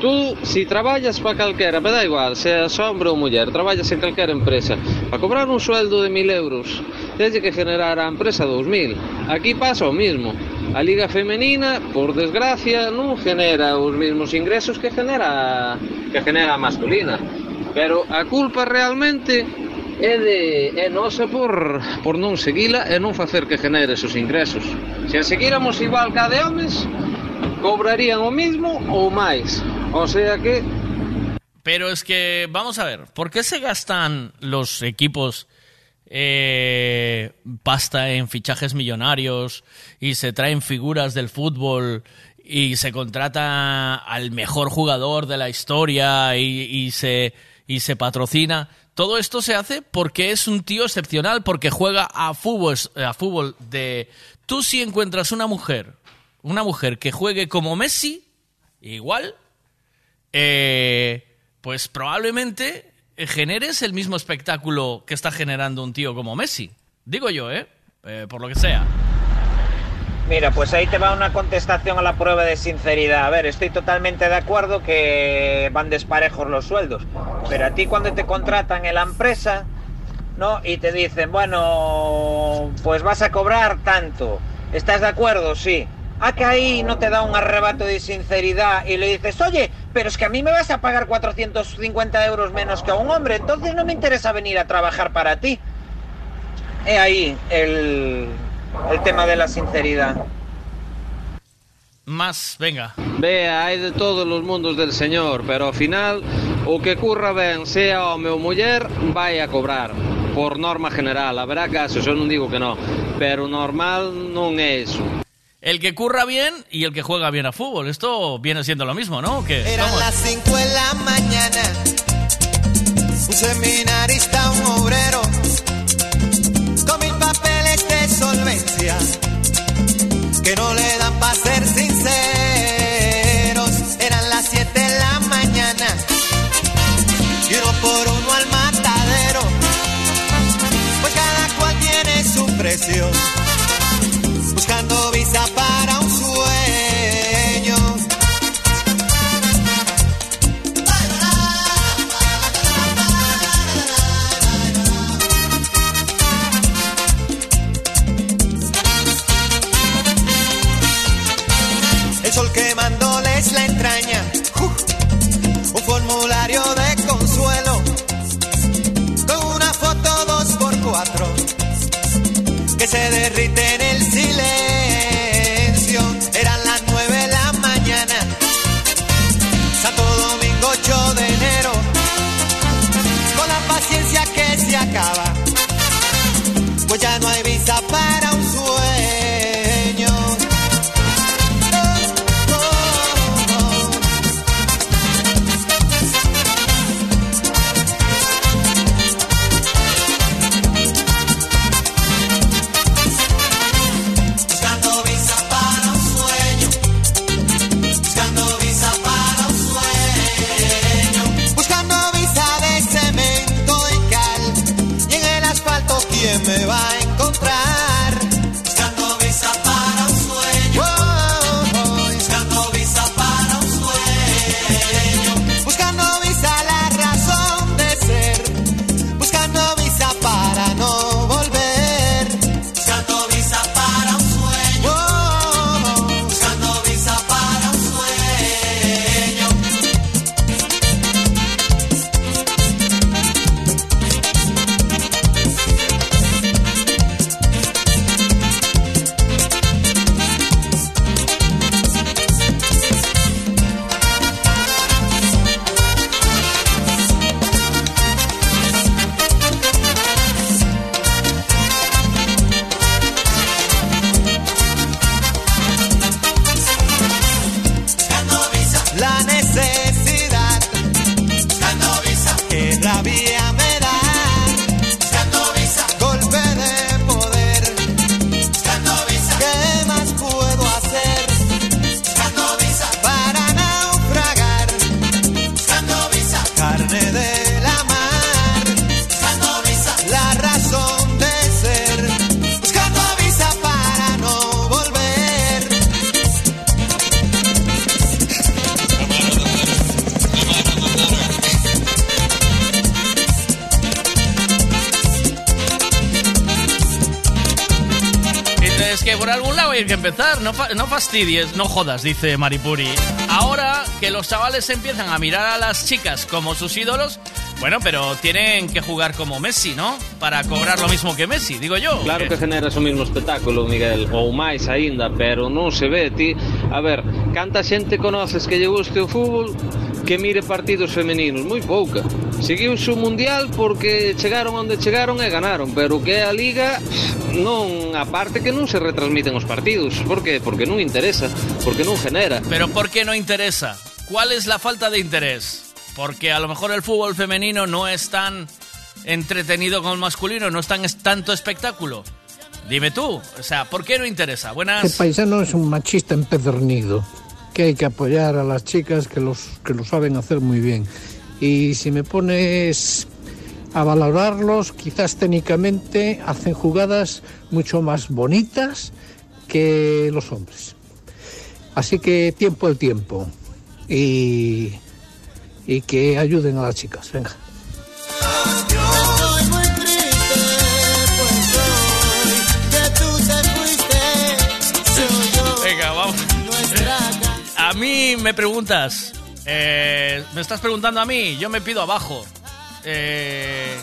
Tú, si traballas para calquera, me da igual, seas hombre ou muller, traballas en calquera empresa, para cobrar un sueldo de mil euros, tens que generar a empresa dous mil. Aquí pasa o mismo. A Liga Femenina, por desgracia, non genera os mesmos ingresos que genera que genera masculina. Pero a culpa realmente é de é nosa por, por non seguila e non facer que genere esos ingresos. Se a seguíramos igual que a de homes, cobrarían o mismo ou máis. O sea que Pero es que, vamos a ver, ¿por qué se gastan los equipos eh, pasta en fichajes millonarios y se traen figuras del fútbol y se contrata al mejor jugador de la historia y se, y se patrocina? Todo esto se hace porque es un tío excepcional, porque juega a fútbol, a fútbol de... Tú si encuentras una mujer, una mujer que juegue como Messi, igual, eh, pues probablemente generes el mismo espectáculo que está generando un tío como Messi. Digo yo, ¿eh? Eh, por lo que sea. Mira, pues ahí te va una contestación a la prueba de sinceridad. A ver, estoy totalmente de acuerdo que van desparejos los sueldos, pero a ti cuando te contratan en la empresa, ¿no? Y te dicen, bueno, pues vas a cobrar tanto. ¿Estás de acuerdo? Sí. A que ahí no te da un arrebato de sinceridad y le dices, oye, pero es que a mí me vas a pagar 450 euros menos que a un hombre, entonces no me interesa venir a trabajar para ti. He ahí el, el tema de la sinceridad. Más, venga. Vea, hai de todos os mundos del Señor, pero ao final o que curra ben, sea home ou muller, vai a cobrar. Por norma general, haberá casos, eu non digo que no, pero normal non é eso. El que curra bien y el que juega bien a fútbol. Esto viene siendo lo mismo, ¿no? Que Eran vamos. las 5 de la mañana. Un seminarista, un obrero, que no le dan para ser sinceros. Eran las 7 de la mañana. Y uno por uno al matadero. Pues cada cual tiene su precio. Fastidies, no jodas, dice Maripuri. Ahora que los chavales empiezan a mirar a las chicas como sus ídolos, bueno, pero tienen que jugar como Messi, ¿no? Para cobrar lo mismo que Messi, digo yo. Claro que generas o mismo espectáculo, Miguel, ou máis aínda, pero non se ve ti. A ver, canta xente conoces que lle guste o fútbol que mire partidos femeninos? Moi pouca. Seguiuse o Mundial porque chegaron onde chegaron e ganaron, pero que a Liga non, aparte que non se retransmiten os partidos. Por que? Porque non interesa, porque non genera. Pero ¿por qué no interesa? ¿Cuál es la falta de interés? Porque a lo mejor el fútbol femenino no es tan entretenido como el masculino, no es tan es tanto espectáculo. Dime tú, o sea, ¿por qué no interesa? Buenas. paisano es un machista empedernido, que hay que apoyar a las chicas que, los, que lo saben hacer muy bien. Y si me pones a valorarlos, quizás técnicamente hacen jugadas mucho más bonitas que los hombres. Así que tiempo el tiempo. Y, y que ayuden a las chicas. Venga. Venga, vamos. Nuestra A mí me preguntas, eh, me estás preguntando a mí, yo me pido abajo. Eh,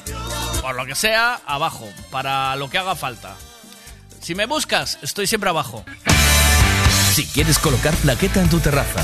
por lo que sea, abajo, para lo que haga falta. Si me buscas, estoy siempre abajo. Si quieres colocar plaqueta en tu terraza,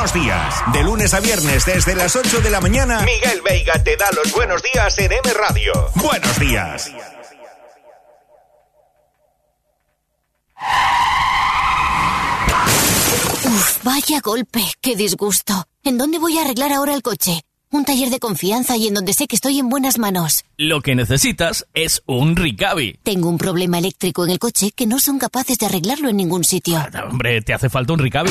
Buenos días. De lunes a viernes desde las 8 de la mañana, Miguel Veiga te da los buenos días en M Radio. Buenos días. Uf, vaya golpe, qué disgusto. ¿En dónde voy a arreglar ahora el coche? Un taller de confianza y en donde sé que estoy en buenas manos. Lo que necesitas es un Ricavi. Tengo un problema eléctrico en el coche que no son capaces de arreglarlo en ningún sitio. Hombre, ¿te hace falta un Ricavi?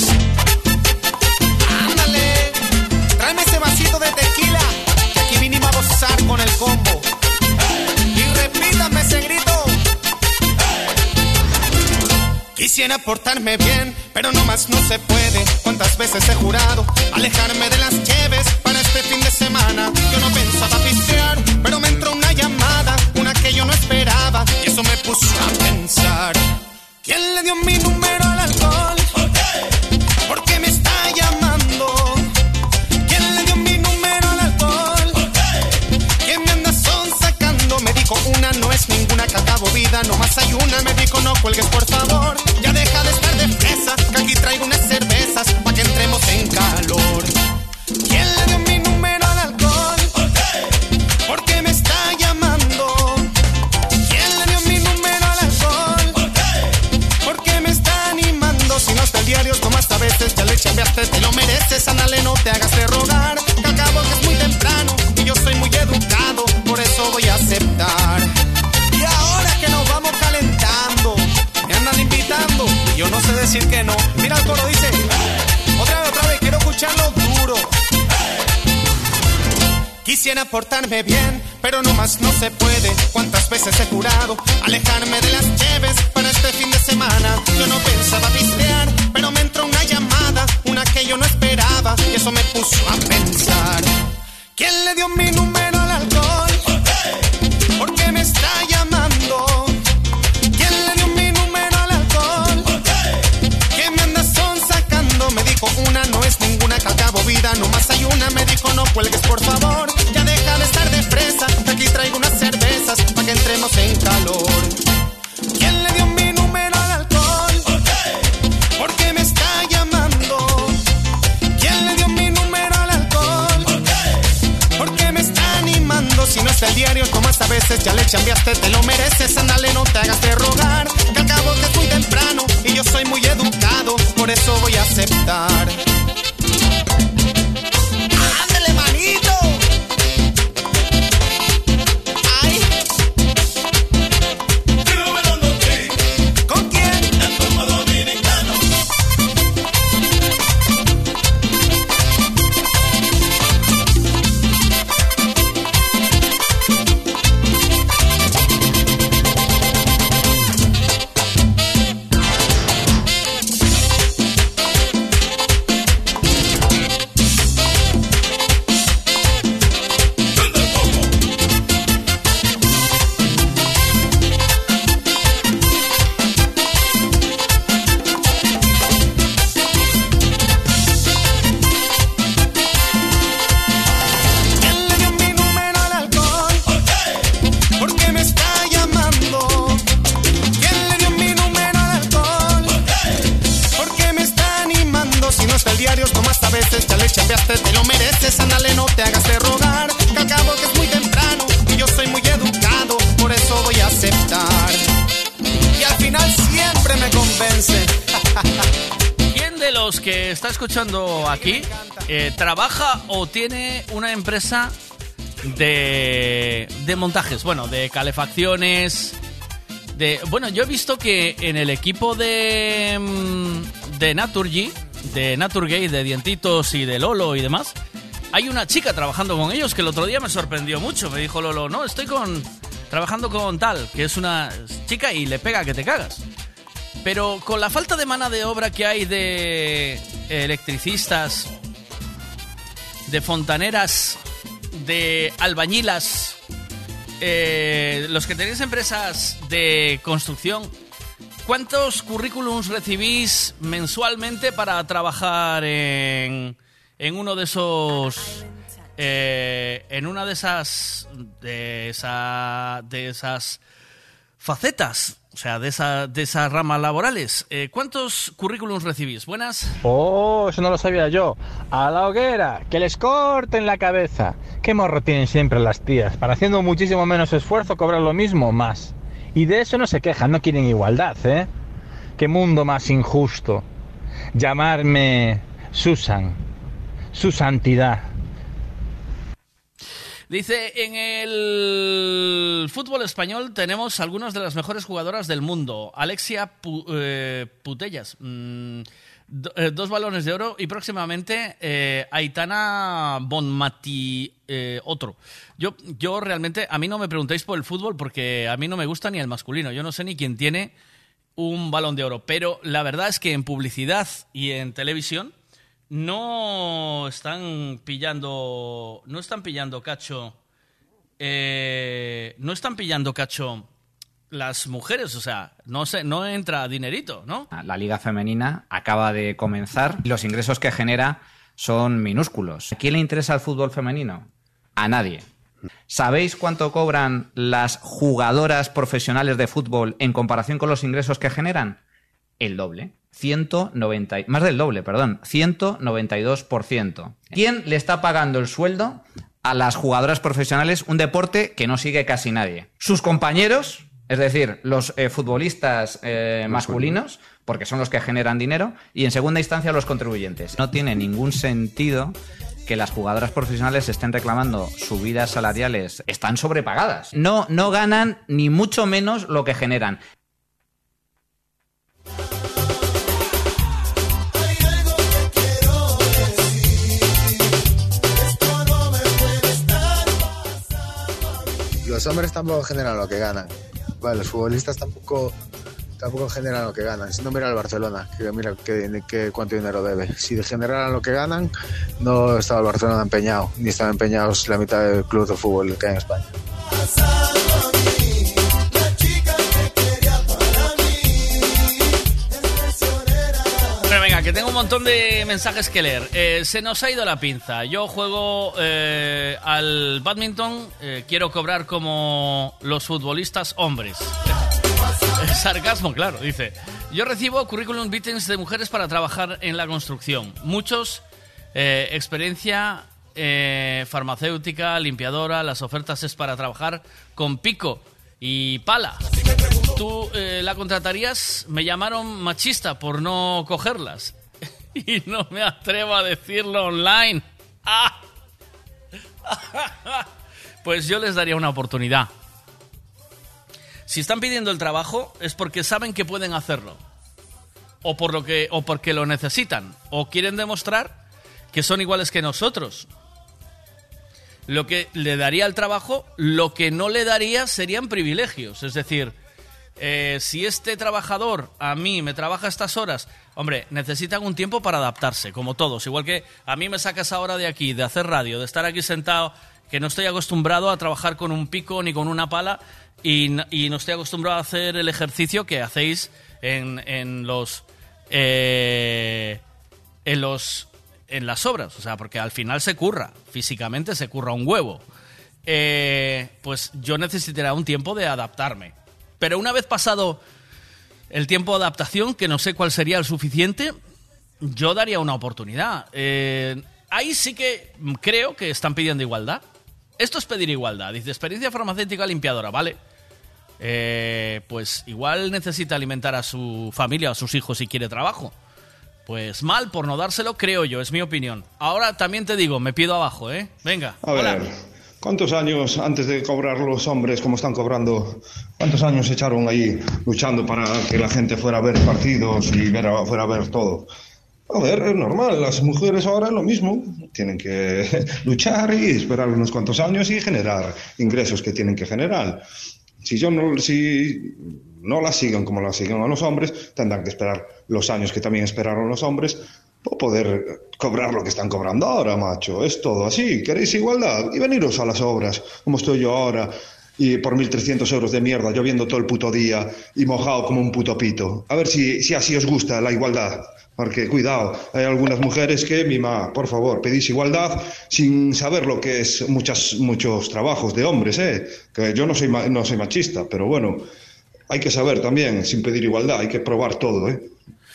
con el combo. Y repítame ese grito. Quisiera portarme bien, pero no más no se puede. ¿Cuántas veces he jurado alejarme de las lleves para este fin de semana? Yo no pensaba pistear, pero me entró una llamada, una que yo no esperaba, y eso me puso a pensar. ¿Quién le dio mi número al alcohol? No es ninguna que acabo vida, nomás hay una. Me dijo no cuelgues por favor. Ya deja de estar de fresa, que aquí traigo unas cervezas pa' que entremos en calor. ¿Quién le dio mi número al alcohol? ¿Por qué me está llamando? ¿Quién le dio mi número al alcohol? ¿Por qué me está animando? Si no está el diario, tomas a veces, ya le chambeaste, te lo mereces, ándale, no te hagas de rogar. Yo no sé decir que no. Mira el coro dice, otra vez, otra vez, quiero escucharlo duro. Quisiera portarme bien, pero no más no se puede. ¿Cuántas veces he jurado alejarme de las lleves para este fin de semana? Yo no pensaba pistear, pero me entró una llamada, una que yo no esperaba, y eso me puso a pensar. ¿Quién le dio mi número al alcohol? ¿Por qué me está Mira, nomás hay una, me dijo, no cuelgues, por favor. Ya deja de estar de fresa, aquí traigo unas cervezas para que entremos en calor. ¿Quién le dio mi número al alcohol? Okay. Porque me está llamando. ¿Quién le dio mi número al alcohol? Okay. Porque me está animando. Si no es el diario, como hasta veces ya le chambeaste, te lo mereces. Ándale, no te hagas de rogar. Que al que es temprano y yo soy muy educado, por eso voy a aceptar. Está escuchando aquí eh, trabaja o tiene una empresa de, de montajes? Bueno, de calefacciones. De, bueno, yo he visto que en el equipo de, mm, de Naturgy, de Naturgate, de Dientitos y de Lolo y demás, hay una chica trabajando con ellos que el otro día me sorprendió mucho. Me dijo Lolo, no, estoy con trabajando con tal, que es una chica y le pega que te cagas. Pero con la falta de mano de obra que hay de electricistas, de fontaneras, de albañilas, eh, los que tenéis empresas de construcción, ¿cuántos currículums recibís mensualmente para trabajar en, en uno de esos... eh, en una de esas... de, esa, de esas facetas, o sea, de, esa, de esas ramas laborales. Eh, ¿Cuántos currículums recibís? Buenas. Oh, eso no lo sabía yo. A la hoguera, que les corten la cabeza. ¿Qué morro tienen siempre las tías? Para haciendo muchísimo menos esfuerzo cobrar lo mismo o más. Y de eso no se quejan, no quieren igualdad, ¿eh? Qué mundo más injusto. Llamarme Susan. Su santidad. Dice, en el fútbol español tenemos algunas de las mejores jugadoras del mundo. Alexia eh, Putellas, mm, eh, dos balones de oro y próximamente eh, Aitana Bonmati, otro. Yo, yo realmente, a mí no me preguntéis por el fútbol porque a mí no me gusta ni el masculino. Yo no sé ni quién tiene un balón de oro. Pero la verdad es que en publicidad y en televisión no están pillando. No están pillando cacho. eh, no están pillando cacho las mujeres. O sea, no sé, no entra dinerito, ¿no? La liga femenina acaba de comenzar y los ingresos que genera son minúsculos. ¿A quién le interesa el fútbol femenino? A nadie. ¿Sabéis cuánto cobran las jugadoras profesionales de fútbol en comparación con los ingresos que generan? El doble. 190, y- más del doble, perdón. 192%. ¿Quién le está pagando el sueldo a las jugadoras profesionales un deporte que no sigue casi nadie? Sus compañeros, es decir, los eh, futbolistas eh, masculinos, porque son los que generan dinero, y en segunda instancia los contribuyentes. No tiene ningún sentido que las jugadoras profesionales estén reclamando subidas salariales, están sobrepagadas. No, no ganan ni mucho menos lo que generan. Los hombres tampoco generan lo que ganan. Vale, los futbolistas tampoco tampoco generan lo que ganan. Si no mira el Barcelona, que mira que, que cuánto dinero debe. Si generaran lo que ganan, no estaba el Barcelona empeñado, ni están empeñados la mitad del club de fútbol que hay en España. Montón de mensajes que leer. Eh, se nos ha ido la pinza. Yo juego eh, al badminton, eh, quiero cobrar como los futbolistas hombres. Sarcasmo, claro, dice. Yo recibo currículum vitae de mujeres para trabajar en la construcción. Muchos, experiencia farmacéutica, limpiadora, las ofertas es para trabajar con pico Y Pala, ¿tú la contratarías? Me llamaron machista por no cogerlas. *laughs* Y no me atrevo a decirlo online. ¡Ah! *laughs* Pues yo les daría una oportunidad. Si están pidiendo el trabajo es porque saben que pueden hacerlo. O, por lo que, o porque lo necesitan. O quieren demostrar que son iguales que nosotros. Lo que le daría el trabajo, lo que no le daría serían privilegios. Es decir, eh, si este trabajador a mí me trabaja estas horas, hombre, necesitan un tiempo para adaptarse, como todos. Igual que a mí me sacas ahora de aquí, de hacer radio, de estar aquí sentado, que no estoy acostumbrado a trabajar con un pico ni con una pala y, no estoy acostumbrado a hacer el ejercicio que hacéis en, en los eh, en los en las obras, o sea, porque al final se curra, físicamente se curra un huevo. Eh, pues yo necesitaré un tiempo de adaptarme. Pero una vez pasado el tiempo de adaptación, que no sé cuál sería el suficiente, yo daría una oportunidad. Eh, ahí sí que creo que están pidiendo igualdad. Esto es pedir igualdad. Dice experiencia farmacéutica limpiadora, ¿vale? Eh, pues igual necesita alimentar a su familia o a sus hijos si quiere trabajo. Pues mal por no dárselo, creo yo, es mi opinión. Ahora también te digo, me pido abajo, ¿eh? Venga. A hola. ver, ¿cuántos años antes de cobrar los hombres como están cobrando? ¿Cuántos años echaron ahí luchando para que la gente fuera a ver partidos y fuera a ver todo? A ver, es normal, las mujeres ahora es lo mismo, tienen que *laughs* luchar y esperar unos cuantos años y generar ingresos que tienen que generar. Si yo no, si no las sigan como las siguen a los hombres, tendrán que esperar los años que también esperaron los hombres para poder cobrar lo que están cobrando ahora, macho. Es todo así. ¿Queréis igualdad? Y veniros a las obras, como estoy yo ahora, y por 1.300 euros de mierda, lloviendo todo el puto día y mojado como un puto pito. A ver si, si así os gusta la igualdad. Porque, cuidado, hay algunas mujeres que, mima, por favor, pedís igualdad sin saber lo que es muchas, muchos trabajos de hombres, ¿eh? Que yo no soy, ma- no soy machista, pero bueno, hay que saber también, sin pedir igualdad, hay que probar todo, ¿eh?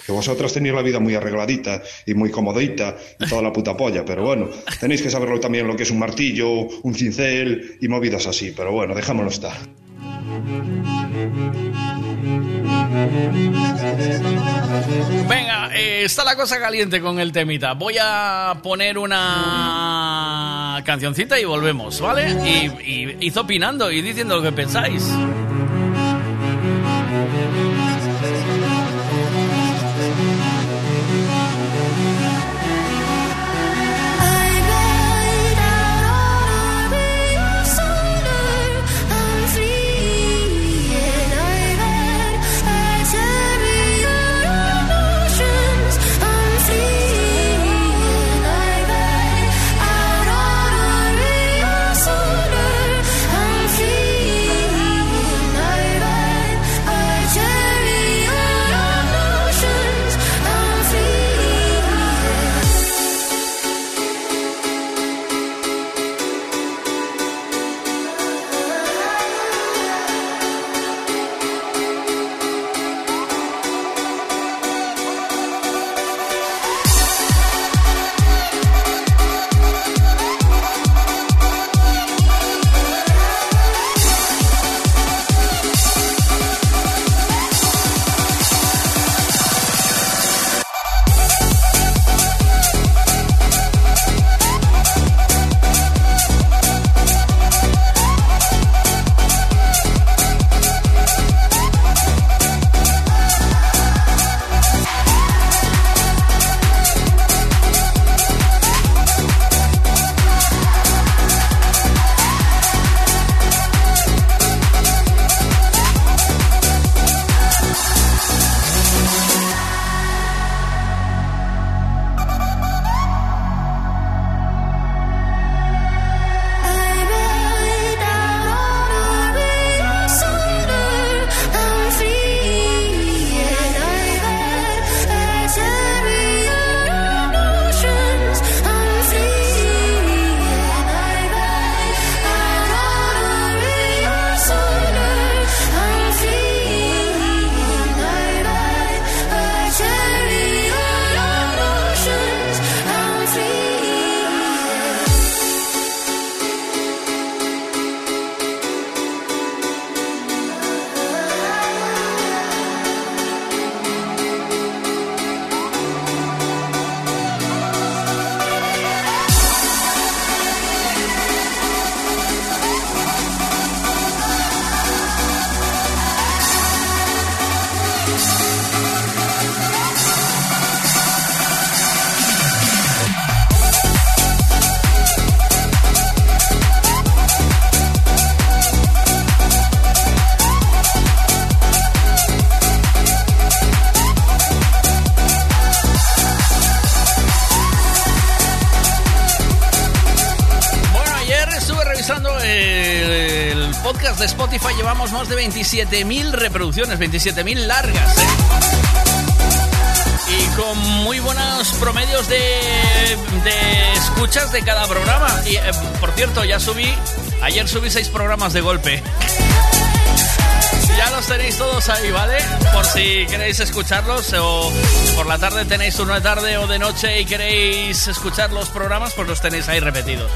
Que vosotras tenéis la vida muy arregladita y muy comodita y toda la puta polla, pero bueno, tenéis que saberlo también lo que es un martillo, un cincel y movidas así, pero bueno, dejámoslo estar. Venga, eh, está la cosa caliente con el temita. Voy a poner una cancioncita y volvemos, ¿vale? Y, y id opinando y diciendo lo que pensáis. 27.000 reproducciones, 27.000 largas. Y con muy buenos promedios de, de escuchas de cada programa. Y eh, por cierto, ya subí, ayer subí seis programas de golpe. Ya los tenéis todos ahí, ¿vale? Por si queréis escucharlos o por la tarde tenéis una tarde o de noche y queréis escuchar los programas, pues los tenéis ahí repetidos.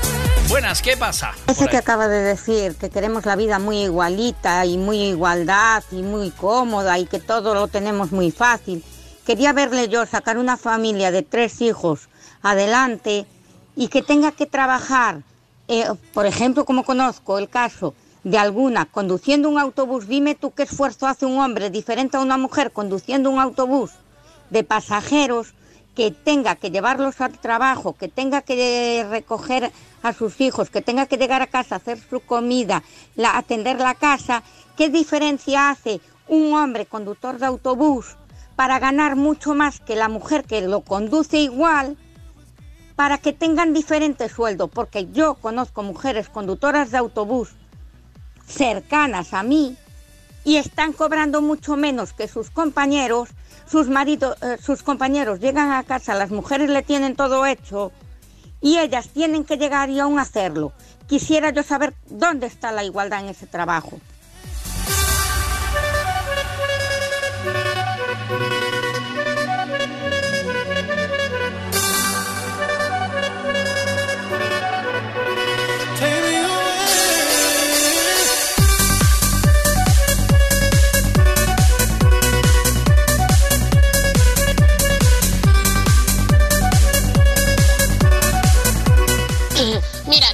Buenas, ¿qué pasa? Ese Por que acaba de decir, que queremos la vida muy igualita y muy igualdad y muy cómoda y que todo lo tenemos muy fácil. Quería verle yo sacar una familia de tres hijos adelante y que tenga que trabajar, eh, por ejemplo, como conozco el caso de alguna conduciendo un autobús, dime tú qué esfuerzo hace un hombre diferente a una mujer conduciendo un autobús de pasajeros que tenga que llevarlos al trabajo, que tenga que recoger a sus hijos, que tenga que llegar a casa, hacer su comida, la- atender la casa, ¿qué diferencia hace un hombre conductor de autobús para ganar mucho más que la mujer que lo conduce igual? Para que tengan diferente sueldo, porque yo conozco mujeres conductoras de autobús cercanas a mí y están cobrando mucho menos que sus compañeros, sus maridos, eh, sus compañeros llegan a casa, las mujeres le tienen todo hecho y ellas tienen que llegar y aún hacerlo. Quisiera yo saber dónde está la igualdad en ese trabajo.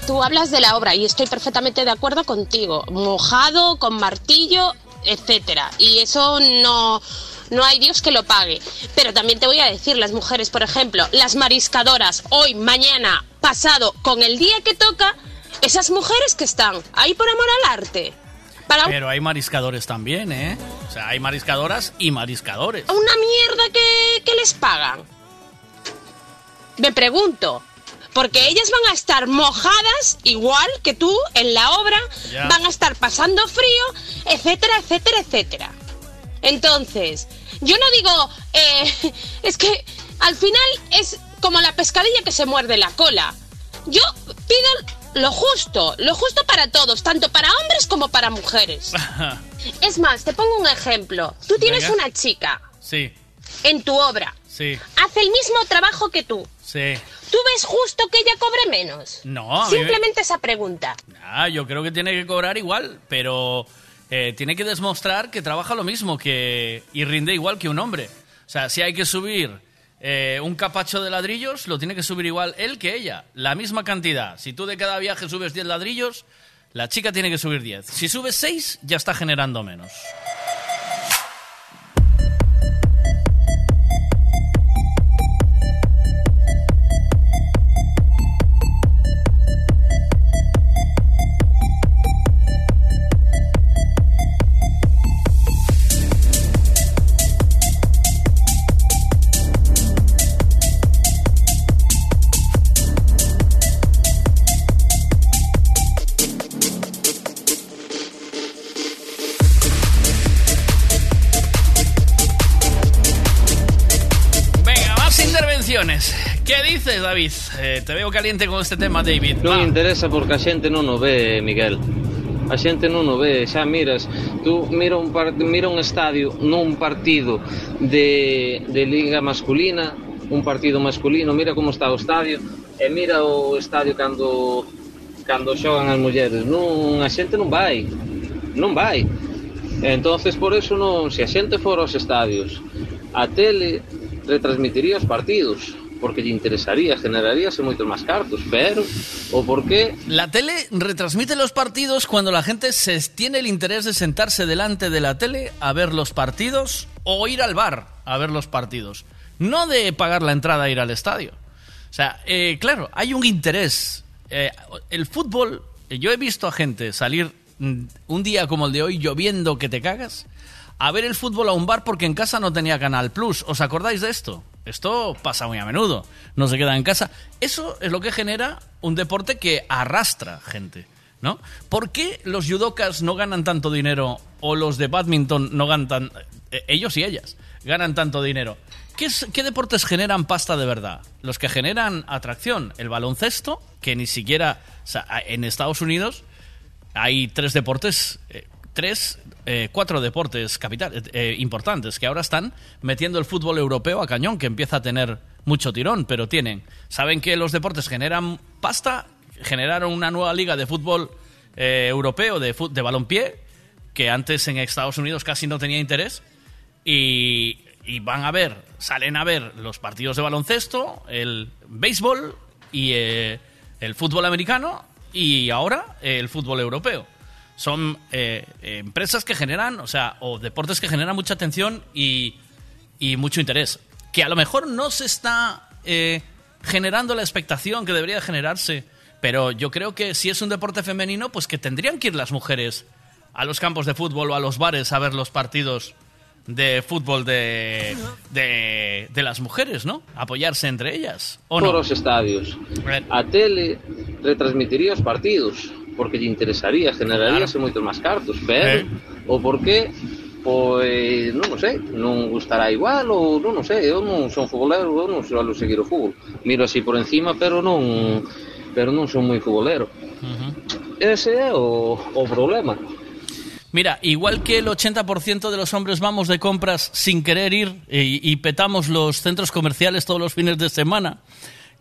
Tú hablas de la obra y estoy perfectamente de acuerdo contigo. Mojado, con martillo, etcétera. Y eso no, no hay Dios que lo pague. Pero también te voy a decir, las mujeres, por ejemplo, las mariscadoras, hoy, mañana, pasado, con el día que toca, esas mujeres que están ahí por amor al arte. Para Pero hay mariscadores también, ¿eh? O sea, hay mariscadoras y mariscadores. una mierda que, que les pagan. Me pregunto. Porque ellas van a estar mojadas igual que tú en la obra, van a estar pasando frío, etcétera, etcétera, etcétera. Entonces, yo no digo, eh, *laughs* es que al final es como la pescadilla que se muerde la cola. Yo pido lo justo, lo justo para todos, tanto para hombres como para mujeres. *laughs* Es más, te pongo un ejemplo. Tú tienes Venga. una chica Sí, en tu obra, sí, hace el mismo trabajo que tú. sí. ¿Tú ves justo que ella cobre menos? No, me- Simplemente esa pregunta. Ah, yo creo que tiene que cobrar igual, pero eh, tiene que demostrar que trabaja lo mismo que y rinde igual que un hombre. O sea, si hay que subir eh, un capacho de ladrillos, lo tiene que subir igual él que ella. La misma cantidad. Si tú de cada viaje subes 10 ladrillos, la chica tiene que subir 10. Si subes 6, ya está generando menos. dices, David? Eh, te veo caliente con este tema, David. Non me interesa porque a xente non o ve, Miguel. A xente non o ve, xa miras, tú mira un, par, mira un estadio nun un partido de, de liga masculina, un partido masculino, mira como está o estadio, e mira o estadio cando cando xogan as mulleres. Non, a xente non vai, non vai. Entonces por eso non, se a xente fora aos estadios, a tele retransmitiría os partidos. Porque lle interesaría, generaríase moitos máis cartos, pero o por qué La tele retransmite los partidos cuando la gente se tiene el interés de sentarse delante de la tele a ver los partidos o ir al bar a ver los partidos. No de pagar la entrada a ir al estadio. O sea, eh, claro, hay un interés. Eh, el fútbol, eh, yo he visto a gente salir mm, un día como el de hoy lloviendo que te cagas a ver el fútbol a un bar porque en casa no tenía Canal Plus. ¿Os acordáis de esto? Esto pasa muy a menudo. No se queda en casa. Eso es lo que genera un deporte que arrastra gente. ¿no? ¿Por qué los judokas no ganan tanto dinero o los de badminton no ganan tan... eh, ellos y ellas ganan tanto dinero? ¿Qué, ¿Qué deportes generan pasta de verdad? Los que generan atracción. El baloncesto, que ni siquiera... o sea, en Estados Unidos hay tres deportes, eh, tres, eh, cuatro deportes capital, eh, importantes que ahora están metiendo el fútbol europeo a cañón, que empieza a tener mucho tirón, pero tienen. Saben que los deportes generan pasta, generaron una nueva liga de fútbol eh, europeo de, de balompié, que antes en Estados Unidos casi no tenía interés, y, y van a ver, salen a ver los partidos de baloncesto, el béisbol y eh, el fútbol americano y ahora el fútbol europeo. Son eh, eh, empresas que generan, o sea, o deportes que generan mucha atención y, y mucho interés. Que a lo mejor no se está eh, generando la expectación que debería generarse, pero yo creo que si es un deporte femenino, pues que tendrían que ir las mujeres a los campos de fútbol o a los bares a ver los partidos de fútbol de, de, de las mujeres, ¿no? Apoyarse entre ellas. ¿O no? por los estadios. A tele retransmitiría os partidos, porque lle interesaría, generaríase moitos máis cartos, pero eh. o porqué pois non o sei, non gustará igual ou non o sei, eu non son futbolero, eu non suelo seguir o fútbol. Miro así por encima, pero non pero non son moi futbolero. Uh -huh. Ese é o, o problema. Mira, igual que el 80% de los hombres vamos de compras sin querer ir y, y petamos los centros comerciales todos los fines de semana,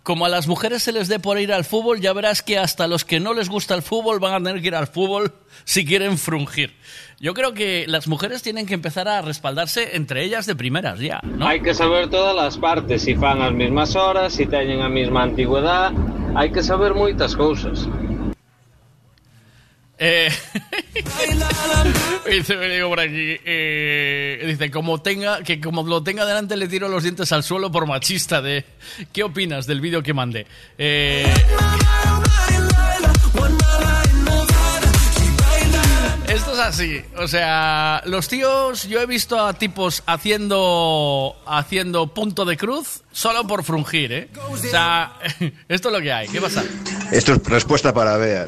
como a las mujeres se les dé por ir al fútbol, ya verás que hasta los que no les gusta el fútbol van a tener que ir al fútbol *laughs* si quieren frungir. Yo creo que las mujeres tienen que empezar a respaldarse entre ellas de primeras ya, ¿no? Hai que saber todas as partes, si fan as mesmas horas, si teñen a mesma antigüedad, hai que saber moitas cousas. Eh, *laughs* dice, me digo por aquí, eh, dice, como tenga, que como lo tenga delante le tiro los dientes al suelo por machista de... ¿Qué opinas del vídeo que mandé? Eh, esto es así, o sea, los tíos, yo he visto a tipos haciendo, haciendo punto de cruz solo por frungir, ¿eh? O sea, *laughs* esto es lo que hay, ¿qué pasa? Esto es respuesta para Bea.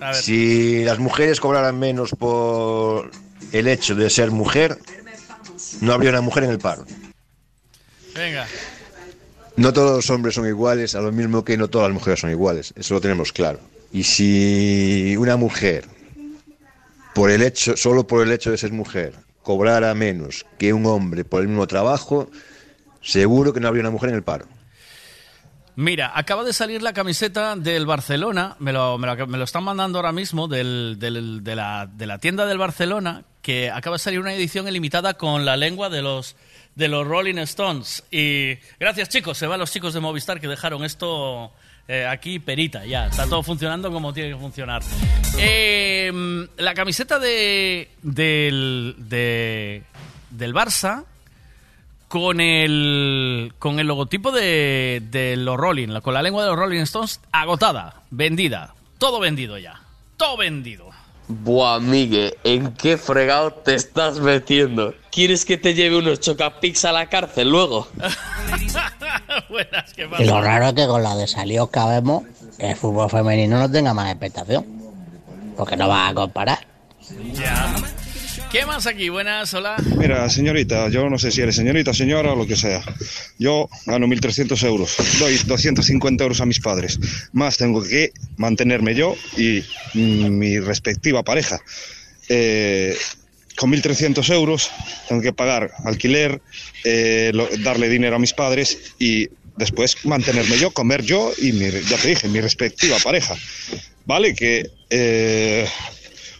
A ver. Si las mujeres cobraran menos por el hecho de ser mujer, no habría una mujer en el paro. Venga. No todos los hombres son iguales, a lo mismo que no todas las mujeres son iguales. Eso lo tenemos claro. Y si una mujer, por el hecho, solo por el hecho de ser mujer, cobrara menos que un hombre por el mismo trabajo, seguro que no habría una mujer en el paro. Mira, acaba de salir la camiseta del Barcelona, me lo, me lo, están mandando ahora mismo del- del- de, la, de la tienda del Barcelona, que acaba de salir una edición ilimitada con la lengua de los, de los Rolling Stones. Y gracias chicos, se van los chicos de Movistar que dejaron esto eh, aquí perita, ya, está todo funcionando como tiene que funcionar. Eh, la camiseta de, del, de- del Barça con el con el logotipo de, de los Rolling, con la lengua de los Rolling Stones agotada, vendida, todo vendido ya, todo vendido. Buah, Migue, ¿en qué fregado te estás metiendo? ¿Quieres que te lleve unos chocapix a la cárcel luego? *laughs* Buenas, ¿qué Y lo raro es que con la de salió que vemos, el fútbol femenino no tenga más expectación. Porque no vas a comparar. Ya. ¿Qué más aquí? Buenas, hola. Mira, señorita, yo no sé si eres señorita, señora o lo que sea. Yo gano 1.300 euros, doy 250 euros a mis padres. Más tengo que mantenerme yo y mi respectiva pareja. Eh, con 1.300 euros tengo que pagar alquiler, eh, darle dinero a mis padres y después mantenerme yo, comer yo y, mi, ya te dije, mi respectiva pareja. ¿Vale? Que... eh,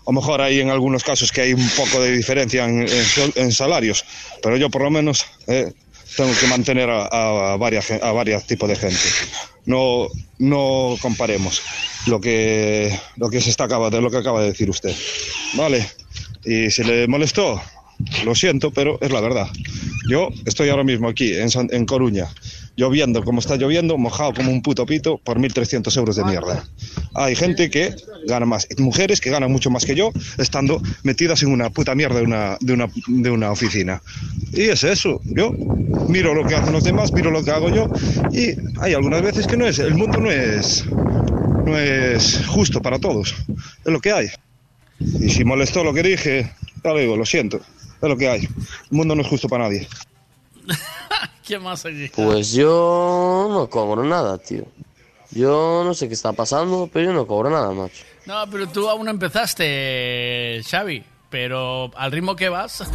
a lo mejor hay en algunos casos que hay un poco de diferencia en, en en salarios, pero yo por lo menos eh, tengo que mantener a, a varias, a varios tipos de gente. No, no comparemos lo que, lo que se está acaba de lo que acaba de decir usted. Vale. Y si le molestó, lo siento, pero es la verdad. Yo estoy ahora mismo aquí en, San- en Coruña, lloviendo como está lloviendo, mojado como un puto pito por 1.300 euros de mierda. Hay gente que gana más, mujeres que ganan mucho más que yo, estando metidas en una puta mierda de una, de una, de una oficina. Y es eso, yo miro lo que hacen los demás, miro lo que hago yo, y hay algunas veces que no es, el mundo no es, no es justo para todos. Es lo que hay. Y si molestó lo que dije, ya lo digo, lo siento. Es lo que hay. El mundo no es justo para nadie. *laughs* ¿Qué más hay? Pues yo no cobro nada, tío. Yo no sé qué está pasando, pero yo no cobro nada, macho. No, pero tú aún no empezaste, Xavi. Pero al ritmo que vas... *laughs*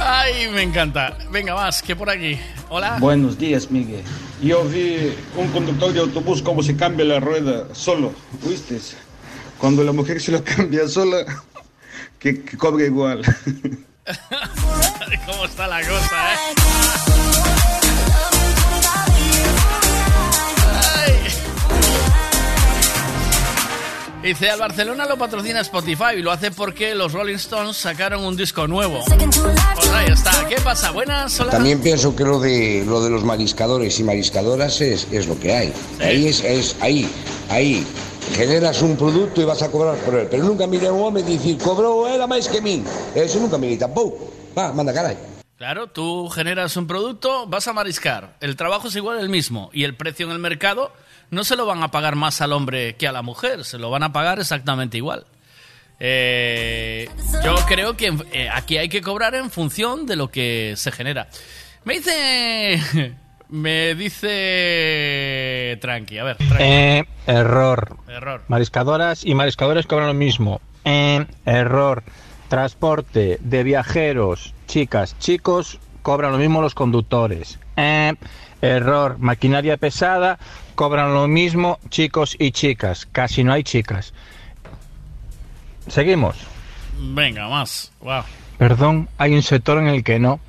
Ay, me encanta. Venga, más, que por aquí. Hola. Buenos días, Miguel. Yo vi un conductor de autobús cómo se cambia la rueda solo, ¿viste? Cuando la mujer se lo cambia sola, que, que cobre igual. *laughs* ¿Cómo está la cosa, eh? Dice, al Barcelona lo patrocina Spotify y lo hace porque los Rolling Stones sacaron un disco nuevo. Pues ahí está. ¿Qué pasa? Buenas, hola. También pienso que lo de lo de los mariscadores y mariscadoras es, es lo que hay. Ahí es, es ahí, ahí. Generas un producto y vas a cobrar por él. Pero nunca mire a un hombre y decir, cobró era más que mí. Eso nunca me tampoco. Va, manda caray. Claro, tú generas un producto, vas a mariscar. El trabajo es igual el mismo y el precio en el mercado no se lo van a pagar más al hombre que a la mujer, se lo van a pagar exactamente igual. Eh, yo creo que eh, aquí hay que cobrar en función de lo que se genera. Me dice... Me dice... Tranqui, a ver. tranqui. Eh, error. Error. Mariscadoras y mariscadores cobran lo mismo. Eh, error. Transporte de viajeros, chicas, chicos, cobran lo mismo los conductores. Eh, error. Maquinaria pesada, cobran lo mismo chicos y chicas. Casi no hay chicas. Seguimos. Venga, más. Wow. Perdón, hay un sector en el que no.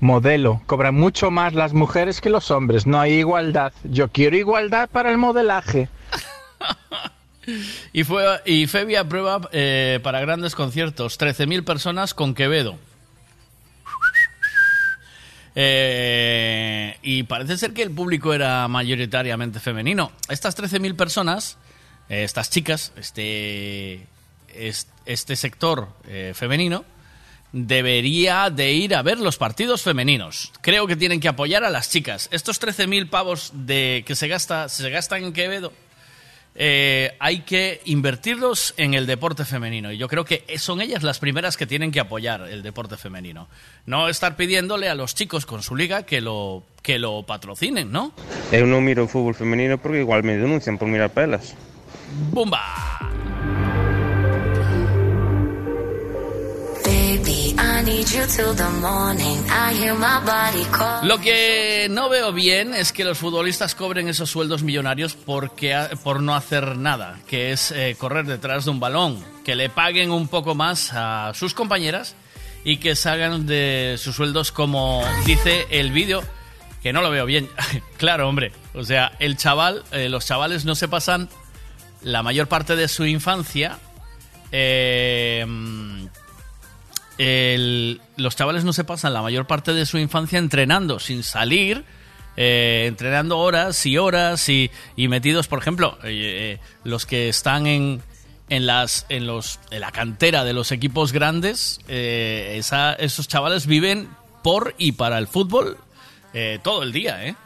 Modelo. Cobran mucho más las mujeres que los hombres. No hay igualdad. Yo quiero igualdad para el modelaje. *laughs* Y, fue, y Febi aprueba eh, para grandes conciertos 13.000 personas con Quevedo. Eh, y parece ser que el público era mayoritariamente femenino. Estas 13.000 personas, eh, estas chicas, este, es- este sector eh, femenino, debería de ir a ver los partidos femeninos. Creo que tienen que apoyar a las chicas. Estos 13.000 pavos de, que se, gasta, se gastan en Quevedo, eh, hay que invertirlos en el deporte femenino. Y yo creo que son ellas las primeras que tienen que apoyar el deporte femenino. No estar pidiéndole a los chicos con su liga que lo, que lo patrocinen, ¿no? Eu non miro o fútbol femenino porque igual me denuncian por mirar pelas. ¡Bumba! Lo que no veo bien es que los futbolistas cobren esos sueldos millonarios porque, por no hacer nada, que es eh, correr detrás de un balón, que le paguen un poco más a sus compañeras y que salgan de sus sueldos como dice el vídeo, que no lo veo bien. *laughs* claro, hombre, o sea, el chaval, eh, los chavales no se pasan la mayor parte de su infancia eh, los chavales no se pasan la mayor parte de su infancia entrenando sin salir, eh, entrenando horas y horas y, metidos, por ejemplo, eh, eh, los que están en, en, las, en, los, en la cantera de los equipos grandes, esos chavales viven por y para el fútbol todo el día, ¿eh?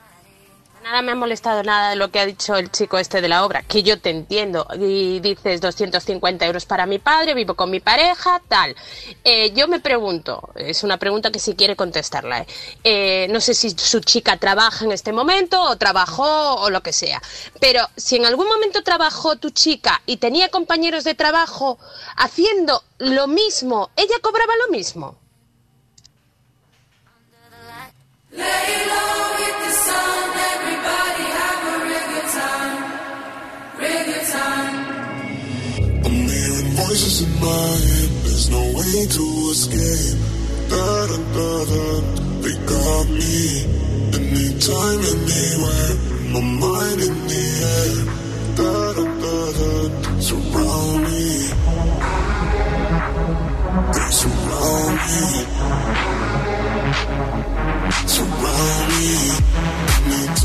Nada me ha molestado nada de lo que ha dicho el chico este de la obra, que yo te entiendo. Y dices 250 euros para mi padre, vivo con mi pareja, tal. Eh, yo me pregunto, es una pregunta que si quiere contestarla. ¿eh? Eh, no sé si su chica trabaja en este momento o trabajó o lo que sea. Pero si en algún momento trabajó tu chica y tenía compañeros de trabajo haciendo lo mismo, ella cobraba lo mismo. Voices in my head. There's no way to escape. Da da da da. They got me. Anytime, anywhere. My mind in the air. Da da da da. Surround me. They surround me. Surround me. Anytime,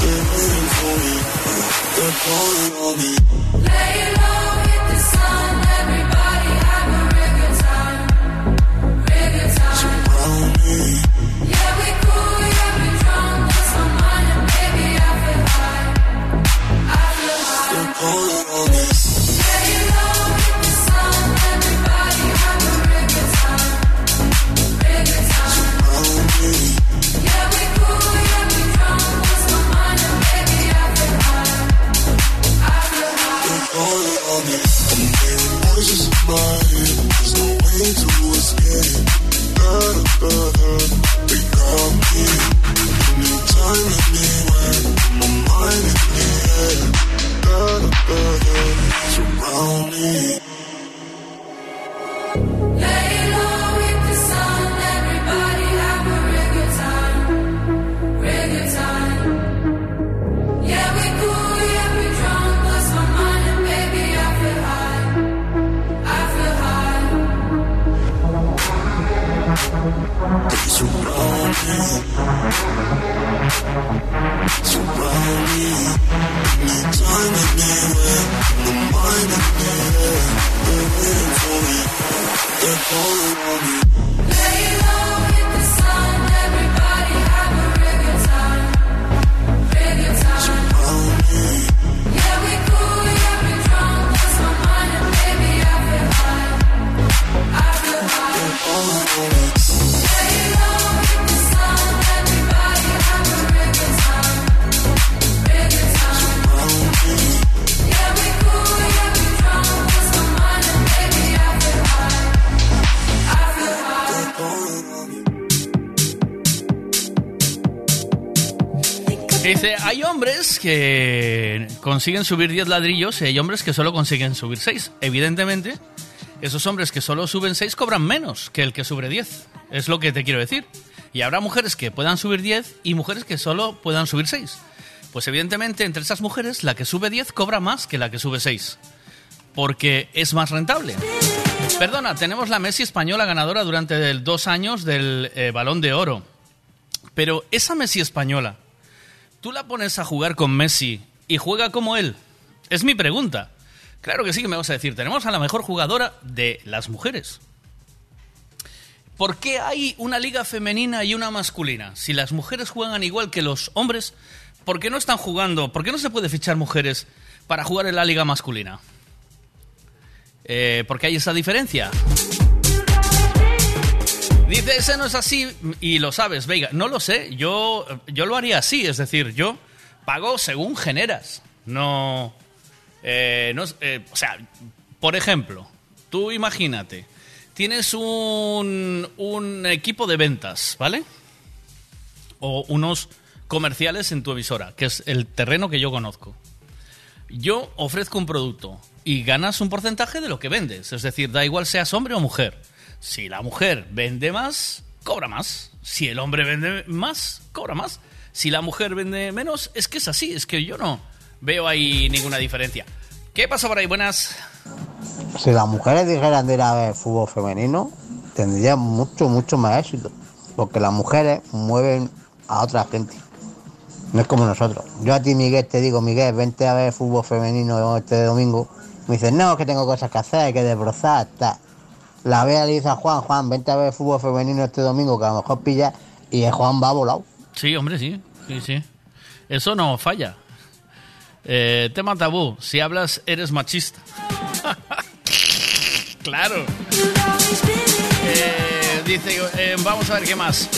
They're waiting for me. They're calling on me. Lay low, que consiguen subir 10 ladrillos y hay hombres que solo consiguen subir 6. Evidentemente, esos hombres que solo suben 6 cobran menos que el que sube 10. Es lo que te quiero decir. Y habrá mujeres que puedan subir 10 y mujeres que solo puedan subir 6. Pues evidentemente, entre esas mujeres, la que sube 10 cobra más que la que sube 6. Porque es más rentable. Perdona, tenemos la Messi española ganadora durante dos años del eh, Balón de Oro. Pero esa Messi española, ¿tú la pones a jugar con Messi y juega como él? Es mi pregunta. Claro que sí que me vas a decir, tenemos a la mejor jugadora de las mujeres. ¿Por qué hay una liga femenina y una masculina? Si las mujeres juegan igual que los hombres, ¿por qué no están jugando? ¿Por qué no se puede fichar mujeres para jugar en la liga masculina? Eh, ¿Por qué hay esa diferencia? Dice, ese no es así y lo sabes, Veiga. No lo sé, yo, yo lo haría así, es decir, yo pago según generas. No, eh, no eh, o sea, por ejemplo, tú imagínate, tienes un, un equipo de ventas, ¿vale? O unos comerciales en tu emisora, que es el terreno que yo conozco. Yo ofrezco un producto y ganas un porcentaje de lo que vendes. Es decir, da igual seas hombre o mujer. Si la mujer vende más, cobra más. Si el hombre vende más, cobra más. Si la mujer vende menos, es que es así. Es que yo no veo ahí ninguna diferencia. ¿Qué pasa por ahí? Buenas. Si las mujeres dijeran de ir a ver fútbol femenino, tendrían mucho, mucho más éxito. Porque las mujeres mueven a otra gente. No es como nosotros. Yo a ti, Miguel, te digo, Miguel, vente a ver fútbol femenino este domingo. Me dices, no, que tengo cosas que hacer, que desbrozar, tal. La vea le dice a Juan, Juan, vente a ver fútbol femenino este domingo, que a lo mejor pilla, y el Juan va volado. Sí, hombre, sí. Sí, sí. Eso no falla. Eh, tema tabú. Si hablas, eres machista. *laughs* claro. Eh, dice, eh, vamos a ver qué más.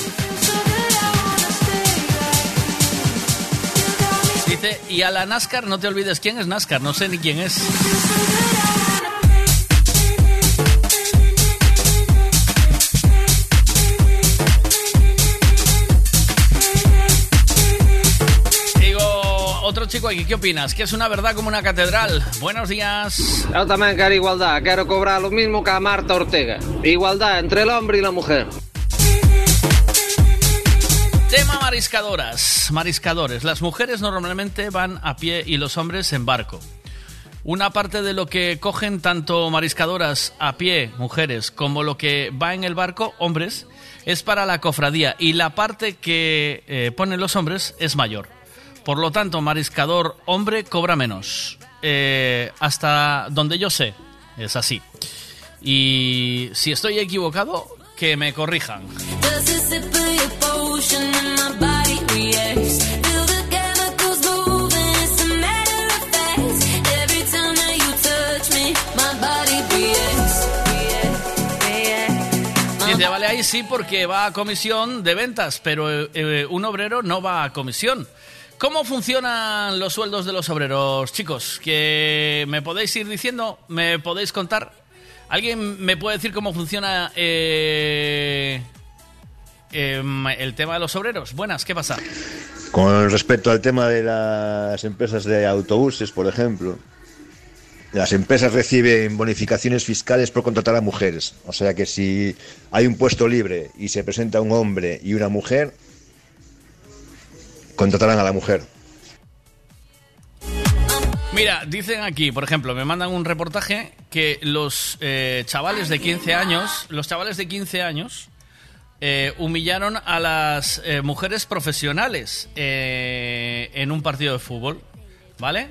Dice, y a la NASCAR no te olvides quién es NASCAR, no sé ni quién es. Chico aquí, ¿qué opinas? ¿Que es una verdad como una catedral? Buenos días. Yo también quiero igualdad, quiero cobrar lo mismo que a Marta Ortega. Igualdad entre el hombre y la mujer. Tema mariscadoras, mariscadores. Las mujeres normalmente van a pie y los hombres en barco. Una parte de lo que cogen tanto mariscadoras a pie, mujeres, como lo que va en el barco, hombres, es para la cofradía y la parte que eh, ponen los hombres es mayor. Por lo tanto, mariscador hombre cobra menos. Eh, hasta donde yo sé, es así. Y si estoy equivocado, que me corrijan. Dice, vale, ahí sí porque va a comisión de ventas, pero eh, eh, un obrero no va a comisión. ¿Cómo funcionan los sueldos de los obreros, chicos? Que me podéis ir diciendo, me podéis contar. ¿Alguien me puede decir cómo funciona eh, em, el tema de los obreros? Buenas, ¿qué pasa? Con respecto al tema de las empresas de autobuses, por ejemplo, las empresas reciben bonificaciones fiscales por contratar a mujeres. O sea que si hay un puesto libre y se presenta un hombre y una mujer, contratarán a la mujer. Mira, dicen aquí, por ejemplo, me mandan un reportaje que los eh, chavales de 15 años, los chavales de 15 años eh, humillaron a las eh, mujeres profesionales eh, en un partido de fútbol, ¿vale?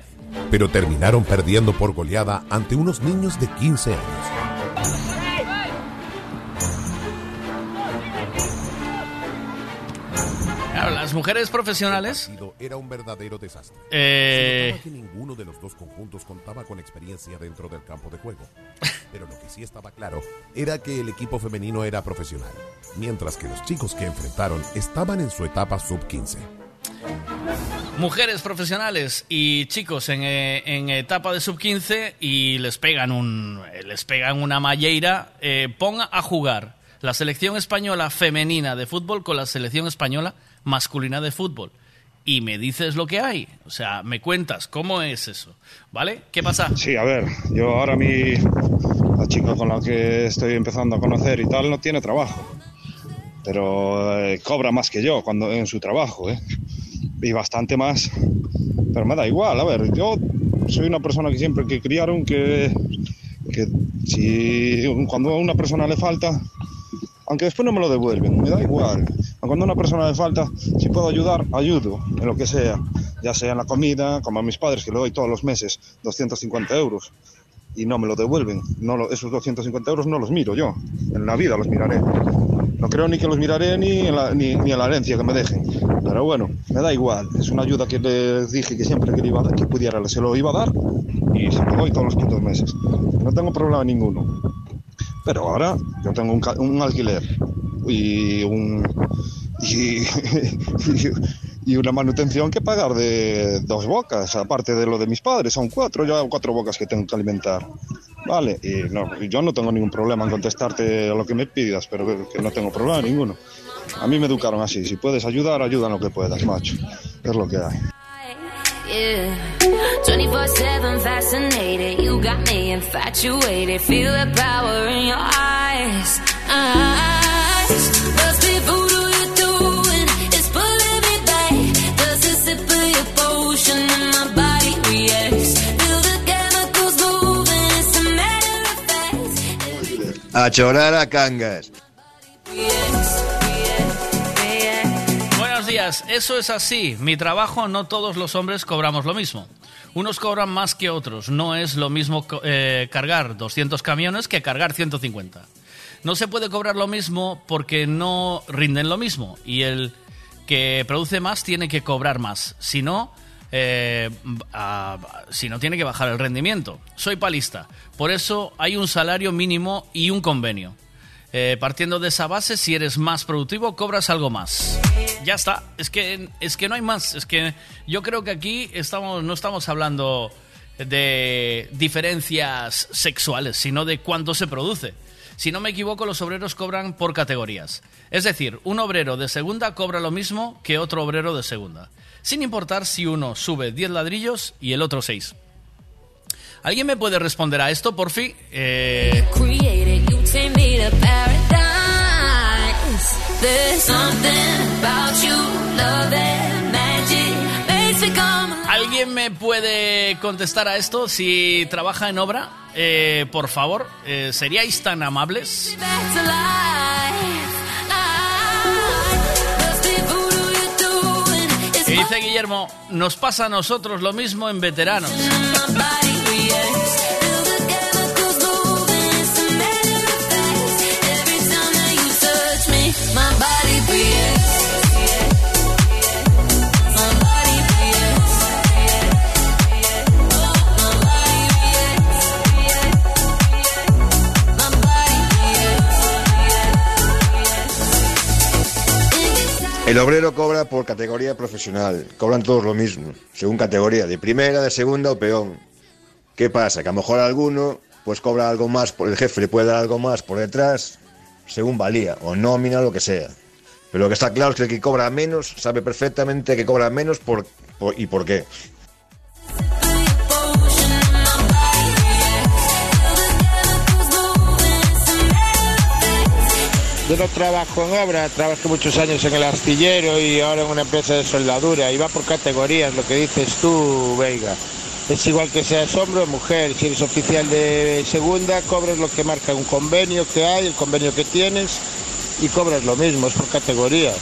Pero terminaron perdiendo por goleada ante unos niños de 15 años. Claro, las mujeres profesionales Era un verdadero desastre. Eh. Se que ninguno de los dos conjuntos contaba con experiencia dentro del campo de juego. Pero lo que sí estaba claro era que el equipo femenino era profesional, mientras que los chicos que enfrentaron estaban en su etapa sub-15. mujeres profesionales y chicos en, eh, en etapa de sub 15 y les pegan un eh, les pegan una malleira eh, ponga a jugar la selección española femenina de fútbol con la selección española masculina de fútbol y me dices lo que hay o sea me cuentas cómo es eso vale qué pasa Sí, a ver, yo ahora mi la chica con la que estoy empezando a conocer y tal no tiene trabajo, pero eh, cobra más que yo cuando en su trabajo, ¿eh? Y bastante más, pero me da igual. A ver, yo soy una persona que siempre que criaron que que si cuando a una persona le falta, aunque después no me lo devuelven, me da igual. Cuando a una persona le falta, si puedo ayudar, ayudo, en lo que sea, ya sea en la comida, como a mis padres, que le doy todos los meses 250 euros y no me lo devuelven. No esos 250 euros no los miro yo, en la vida los miraré. No creo ni que los miraré ni en la, ni, ni en la herencia que me dejen. Pero bueno, me da igual. Es una ayuda que les dije que siempre que, iba, que pudiera se lo iba a dar y se lo doy todos los putos meses. No tengo problema ninguno. Pero ahora yo tengo un, un alquiler y un y, *laughs* y una manutención que pagar de dos bocas, aparte de lo de mis padres, son cuatro, yo hago cuatro bocas que tengo que alimentar. Vale, y no, yo no tengo ningún problema en contestarte lo que me pidas, pero no tengo problema ninguno. A mí me educaron así, si puedes ayudar, ayuda en lo que puedas, macho. Es lo que hay. 24 7 fascinated. You got me infatuated. Feel the power in your eyes. eyes. Must be voodoo you're doing. It's pulling me back. Does a sip of your potion and my body reacts? Feel the chemicals moving. It's a matter of fact. A chorar a cangas. Buenos días, eso es así. Mi trabajo no todos los hombres cobramos lo mismo. Unos cobran más que otros. No es lo mismo eh, cargar 200 camiones que cargar 150. No se puede cobrar lo mismo porque no rinden lo mismo. Y el que produce más tiene que cobrar más. Si no, eh, si no tiene que bajar el rendimiento. Soy palista. Por eso hay un salario mínimo y un convenio. Eh, partiendo de esa base, si eres más productivo, cobras algo más. Ya está. Es que, es que no hay más. Es que yo creo que aquí estamos, no estamos hablando de diferencias sexuales, sino de cuánto se produce. Si no me equivoco, los obreros cobran por categorías. Es decir, un obrero de segunda cobra lo mismo que otro obrero de segunda. Sin importar si uno sube 10 ladrillos y el otro 6. ¿Alguien me puede responder a esto, por fin? Eh, ¿Alguien me puede contestar a esto? Si trabaja en obra, eh, por favor, eh, ¿seríais tan amables? It's Y dice Guillermo, nos pasa a nosotros lo mismo en veteranos. El obrero cobra por categoría profesional. Cobran todos lo mismo, según categoría, de primera, de segunda o peón. ¿Qué pasa? Que a lo mejor alguno pues cobra algo más, por el jefe le puede dar algo más por detrás, según valía, o nómina, lo que sea. Pero lo que está claro es que el que cobra menos sabe perfectamente que cobra menos por, y por qué. Yo no trabajo en obra, trabajé muchos años en el astillero y ahora en una empresa de soldadura y va por categorías, lo que dices tú, Veiga. Es igual que seas hombre o mujer, si eres oficial de segunda, cobras lo que marca un convenio que hay, el convenio que tienes y cobras lo mismo, es por categorías.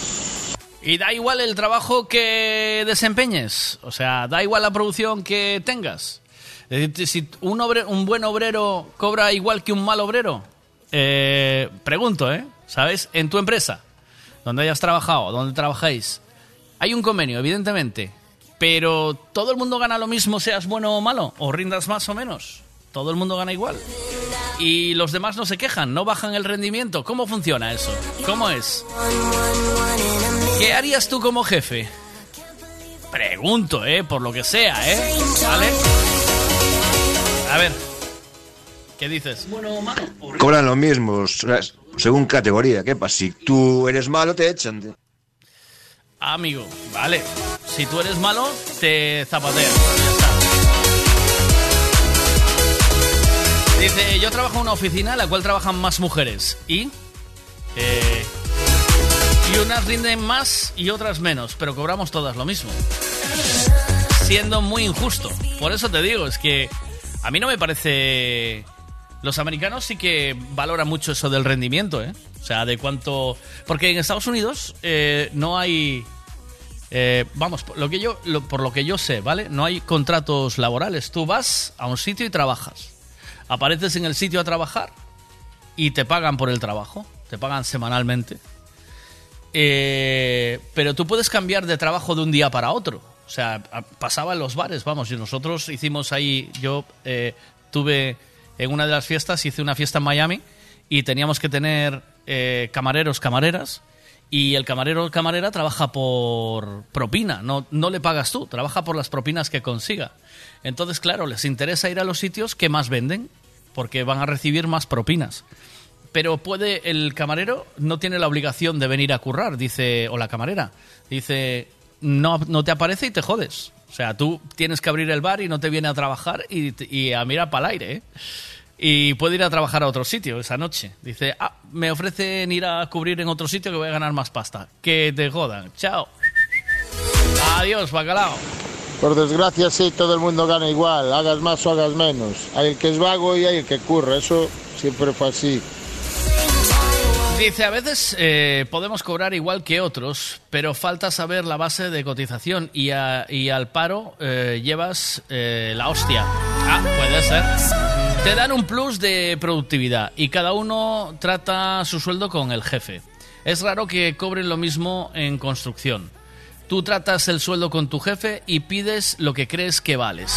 Y da igual el trabajo que desempeñes. O sea, da igual la producción que tengas. Es decir, si un, obre- un buen obrero cobra igual que un mal obrero. Eh, pregunto, ¿eh? ¿Sabes? En tu empresa, donde hayas trabajado, donde trabajáis, hay un convenio, evidentemente. Pero todo el mundo gana lo mismo, seas bueno o malo, o rindas más o menos. Todo el mundo gana igual. Y los demás no se quejan, no bajan el rendimiento. ¿Cómo funciona eso? ¿Cómo es? ¿Qué harías tú como jefe? Pregunto, ¿eh? Por lo que sea, ¿eh? ¿Vale? A ver. ¿Qué dices? Bueno o malo. Cobran lo mismo, o sea, según categoría. ¿Qué pasa? Si tú eres malo, te echan. Amigo, vale. Si tú eres malo, te zapatean. Ya está. Dice, yo trabajo en una oficina en la cual trabajan más mujeres. ¿Y? Eh, y unas rinden más y otras menos, pero cobramos todas lo mismo. Siendo muy injusto. Por eso te digo, es que a mí no me parece... Los americanos sí que valoran mucho eso del rendimiento, ¿eh? O sea, de cuánto... Porque en Estados Unidos eh, no hay... eh, vamos, por lo, que yo, por lo que yo sé, ¿vale? No hay contratos laborales. Tú vas a un sitio y trabajas. Apareces en el sitio a trabajar y te pagan por el trabajo. Te pagan semanalmente. Eh, pero tú puedes cambiar de trabajo de un día para otro. O sea, pasaba en los bares, vamos, y nosotros hicimos ahí, yo eh, tuve en una de las fiestas, hice una fiesta en Miami y teníamos que tener eh, camareros, camareras, y el camarero o camarera trabaja por propina, no, no le pagas tú, trabaja por las propinas que consiga. Entonces, claro, les interesa ir a los sitios que más venden, porque van a recibir más propinas pero puede el camarero no tiene la obligación de venir a currar, dice, o la camarera, dice, no, no te aparece y te jodes. O sea, tú tienes que abrir el bar y no te viene a trabajar y, y a mirar para el aire, ¿eh? Y puede ir a trabajar a otro sitio esa noche. Dice, ah, me ofrecen ir a cubrir en otro sitio que voy a ganar más pasta. Que te jodan. Chao. Adiós, bacalao. Por desgracia, sí, todo el mundo gana igual, hagas más o hagas menos. Hay el que es vago y hay el que curra, eso siempre fue así. Dice, a veces eh, podemos cobrar igual que otros, pero falta saber la base de cotización y, a- y al paro eh, llevas eh, la hostia. Ah, puede ser. Te dan un plus de productividad y cada uno trata su sueldo con el jefe. Es raro que cobren lo mismo en construcción. Tú tratas el sueldo con tu jefe y pides lo que crees que vales.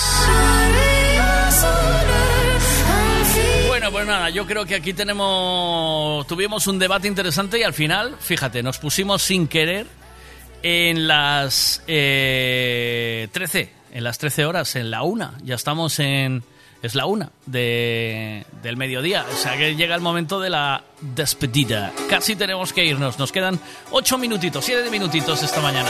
Bueno, pues nada, yo creo que aquí tenemos, tuvimos un debate interesante y al final, fíjate, nos pusimos sin querer en las eh, 13, en las 13 horas, en la una. Ya estamos en, es la una de, del mediodía, o sea que llega el momento de la despedida. Casi tenemos que irnos, nos quedan 8 minutitos, 7 minutitos esta mañana.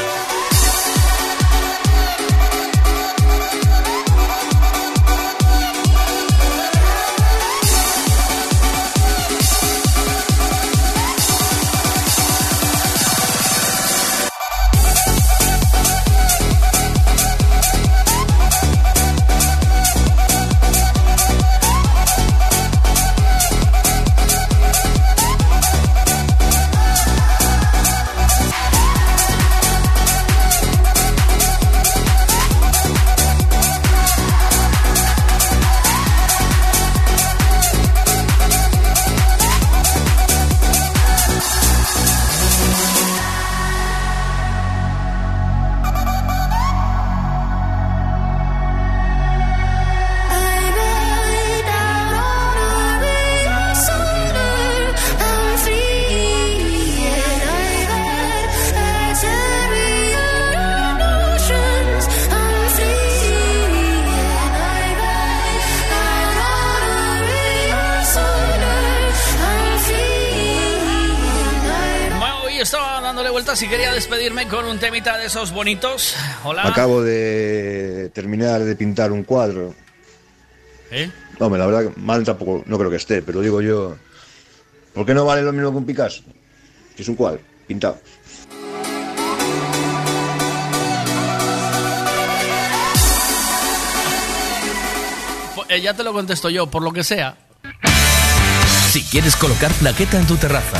Vueltas y quería despedirme con un temita de esos bonitos. Hola. Acabo de terminar de pintar un cuadro. ¿Eh? Hombre, la verdad, mal tampoco, no creo que esté, pero digo yo, ¿por qué no vale lo mismo que un Picasso? Que es un cuadro, pintado. Po- eh, ya te lo contesto yo, por lo que sea. Si quieres colocar plaqueta en tu terraza,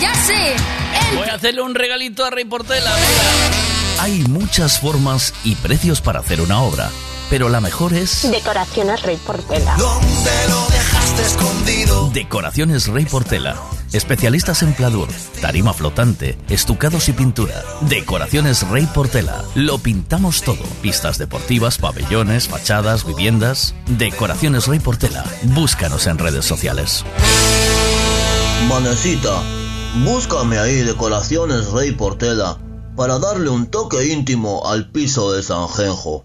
¡Ya sé! Voy a hacerle un regalito a Rey Portela. venga. Hay muchas formas y precios para hacer una obra, pero la mejor es Decoraciones Rey Portela. ¿Dónde lo dejaste escondido? Decoraciones Rey Portela. Especialistas en pladur, tarima flotante, estucados y pintura. Decoraciones Rey Portela. Lo pintamos todo. Pistas deportivas, pabellones, fachadas, viviendas. Decoraciones Rey Portela. Búscanos en redes sociales. Manecita, búscame ahí decoraciones Rey Portela para darle un toque íntimo al piso de Sanjenjo.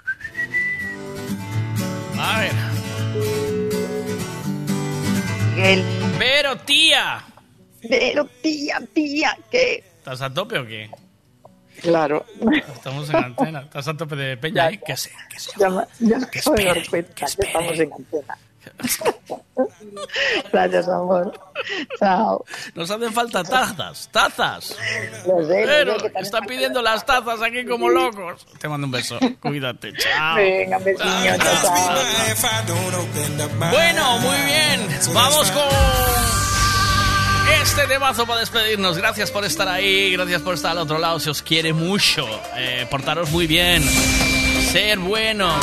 A ver. Miguel. Pero tía. Pero tía, tía, ¿qué? ¿Estás a tope o qué? Claro. Estamos en antena. ¿Estás a tope de peña? ¿eh? Que sea, que sea. Ya, ya me Que cuenta estamos en antena. *laughs* Gracias, amor. Chao. Nos hacen falta tazas, tazas. Sé, lo Pero sé están pidiendo las tazas aquí como locos. Te mando un beso. Cuídate. Chao. Venga, besiño, chao. Bueno, muy bien. Vamos con este temazo para despedirnos. Gracias por estar ahí, gracias por estar al otro lado. Se os quiere mucho. Eh, portaros muy bien. Ser bueno.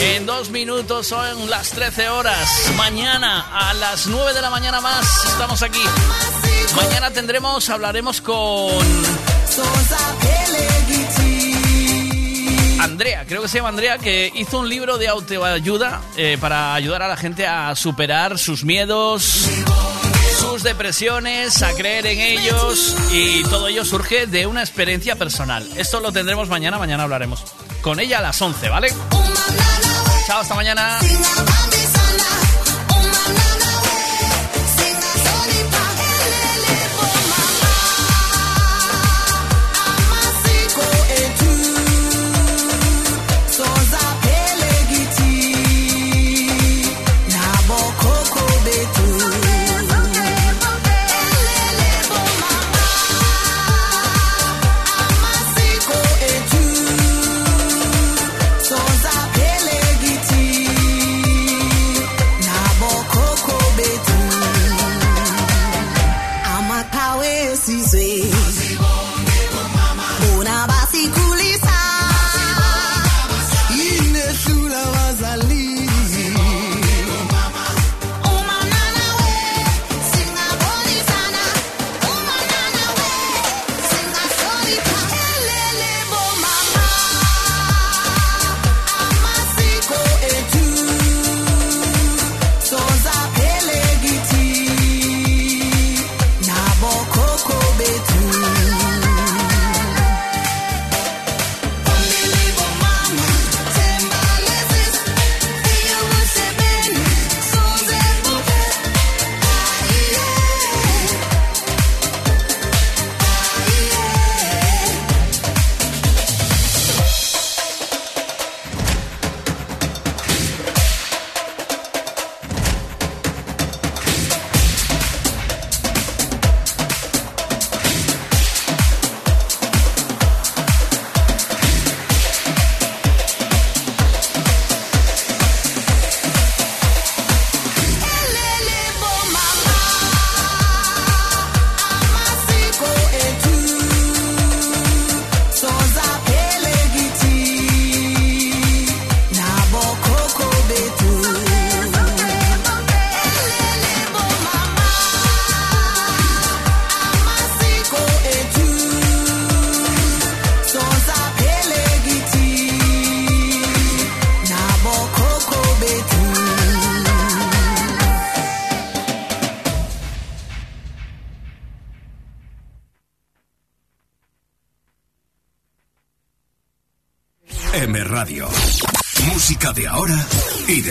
En dos minutos son las 13 horas. Mañana a las 9 de la mañana más estamos aquí. Mañana tendremos, hablaremos con Andrea, creo que se llama Andrea, que hizo un libro de autoayuda eh, para ayudar a la gente a superar sus miedos, sus depresiones, a creer en ellos y todo ello surge de una experiencia personal. Esto lo tendremos mañana, mañana hablaremos con ella a las 11, ¿vale? Chao, hasta mañana.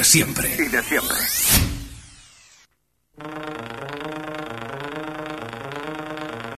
Siempre.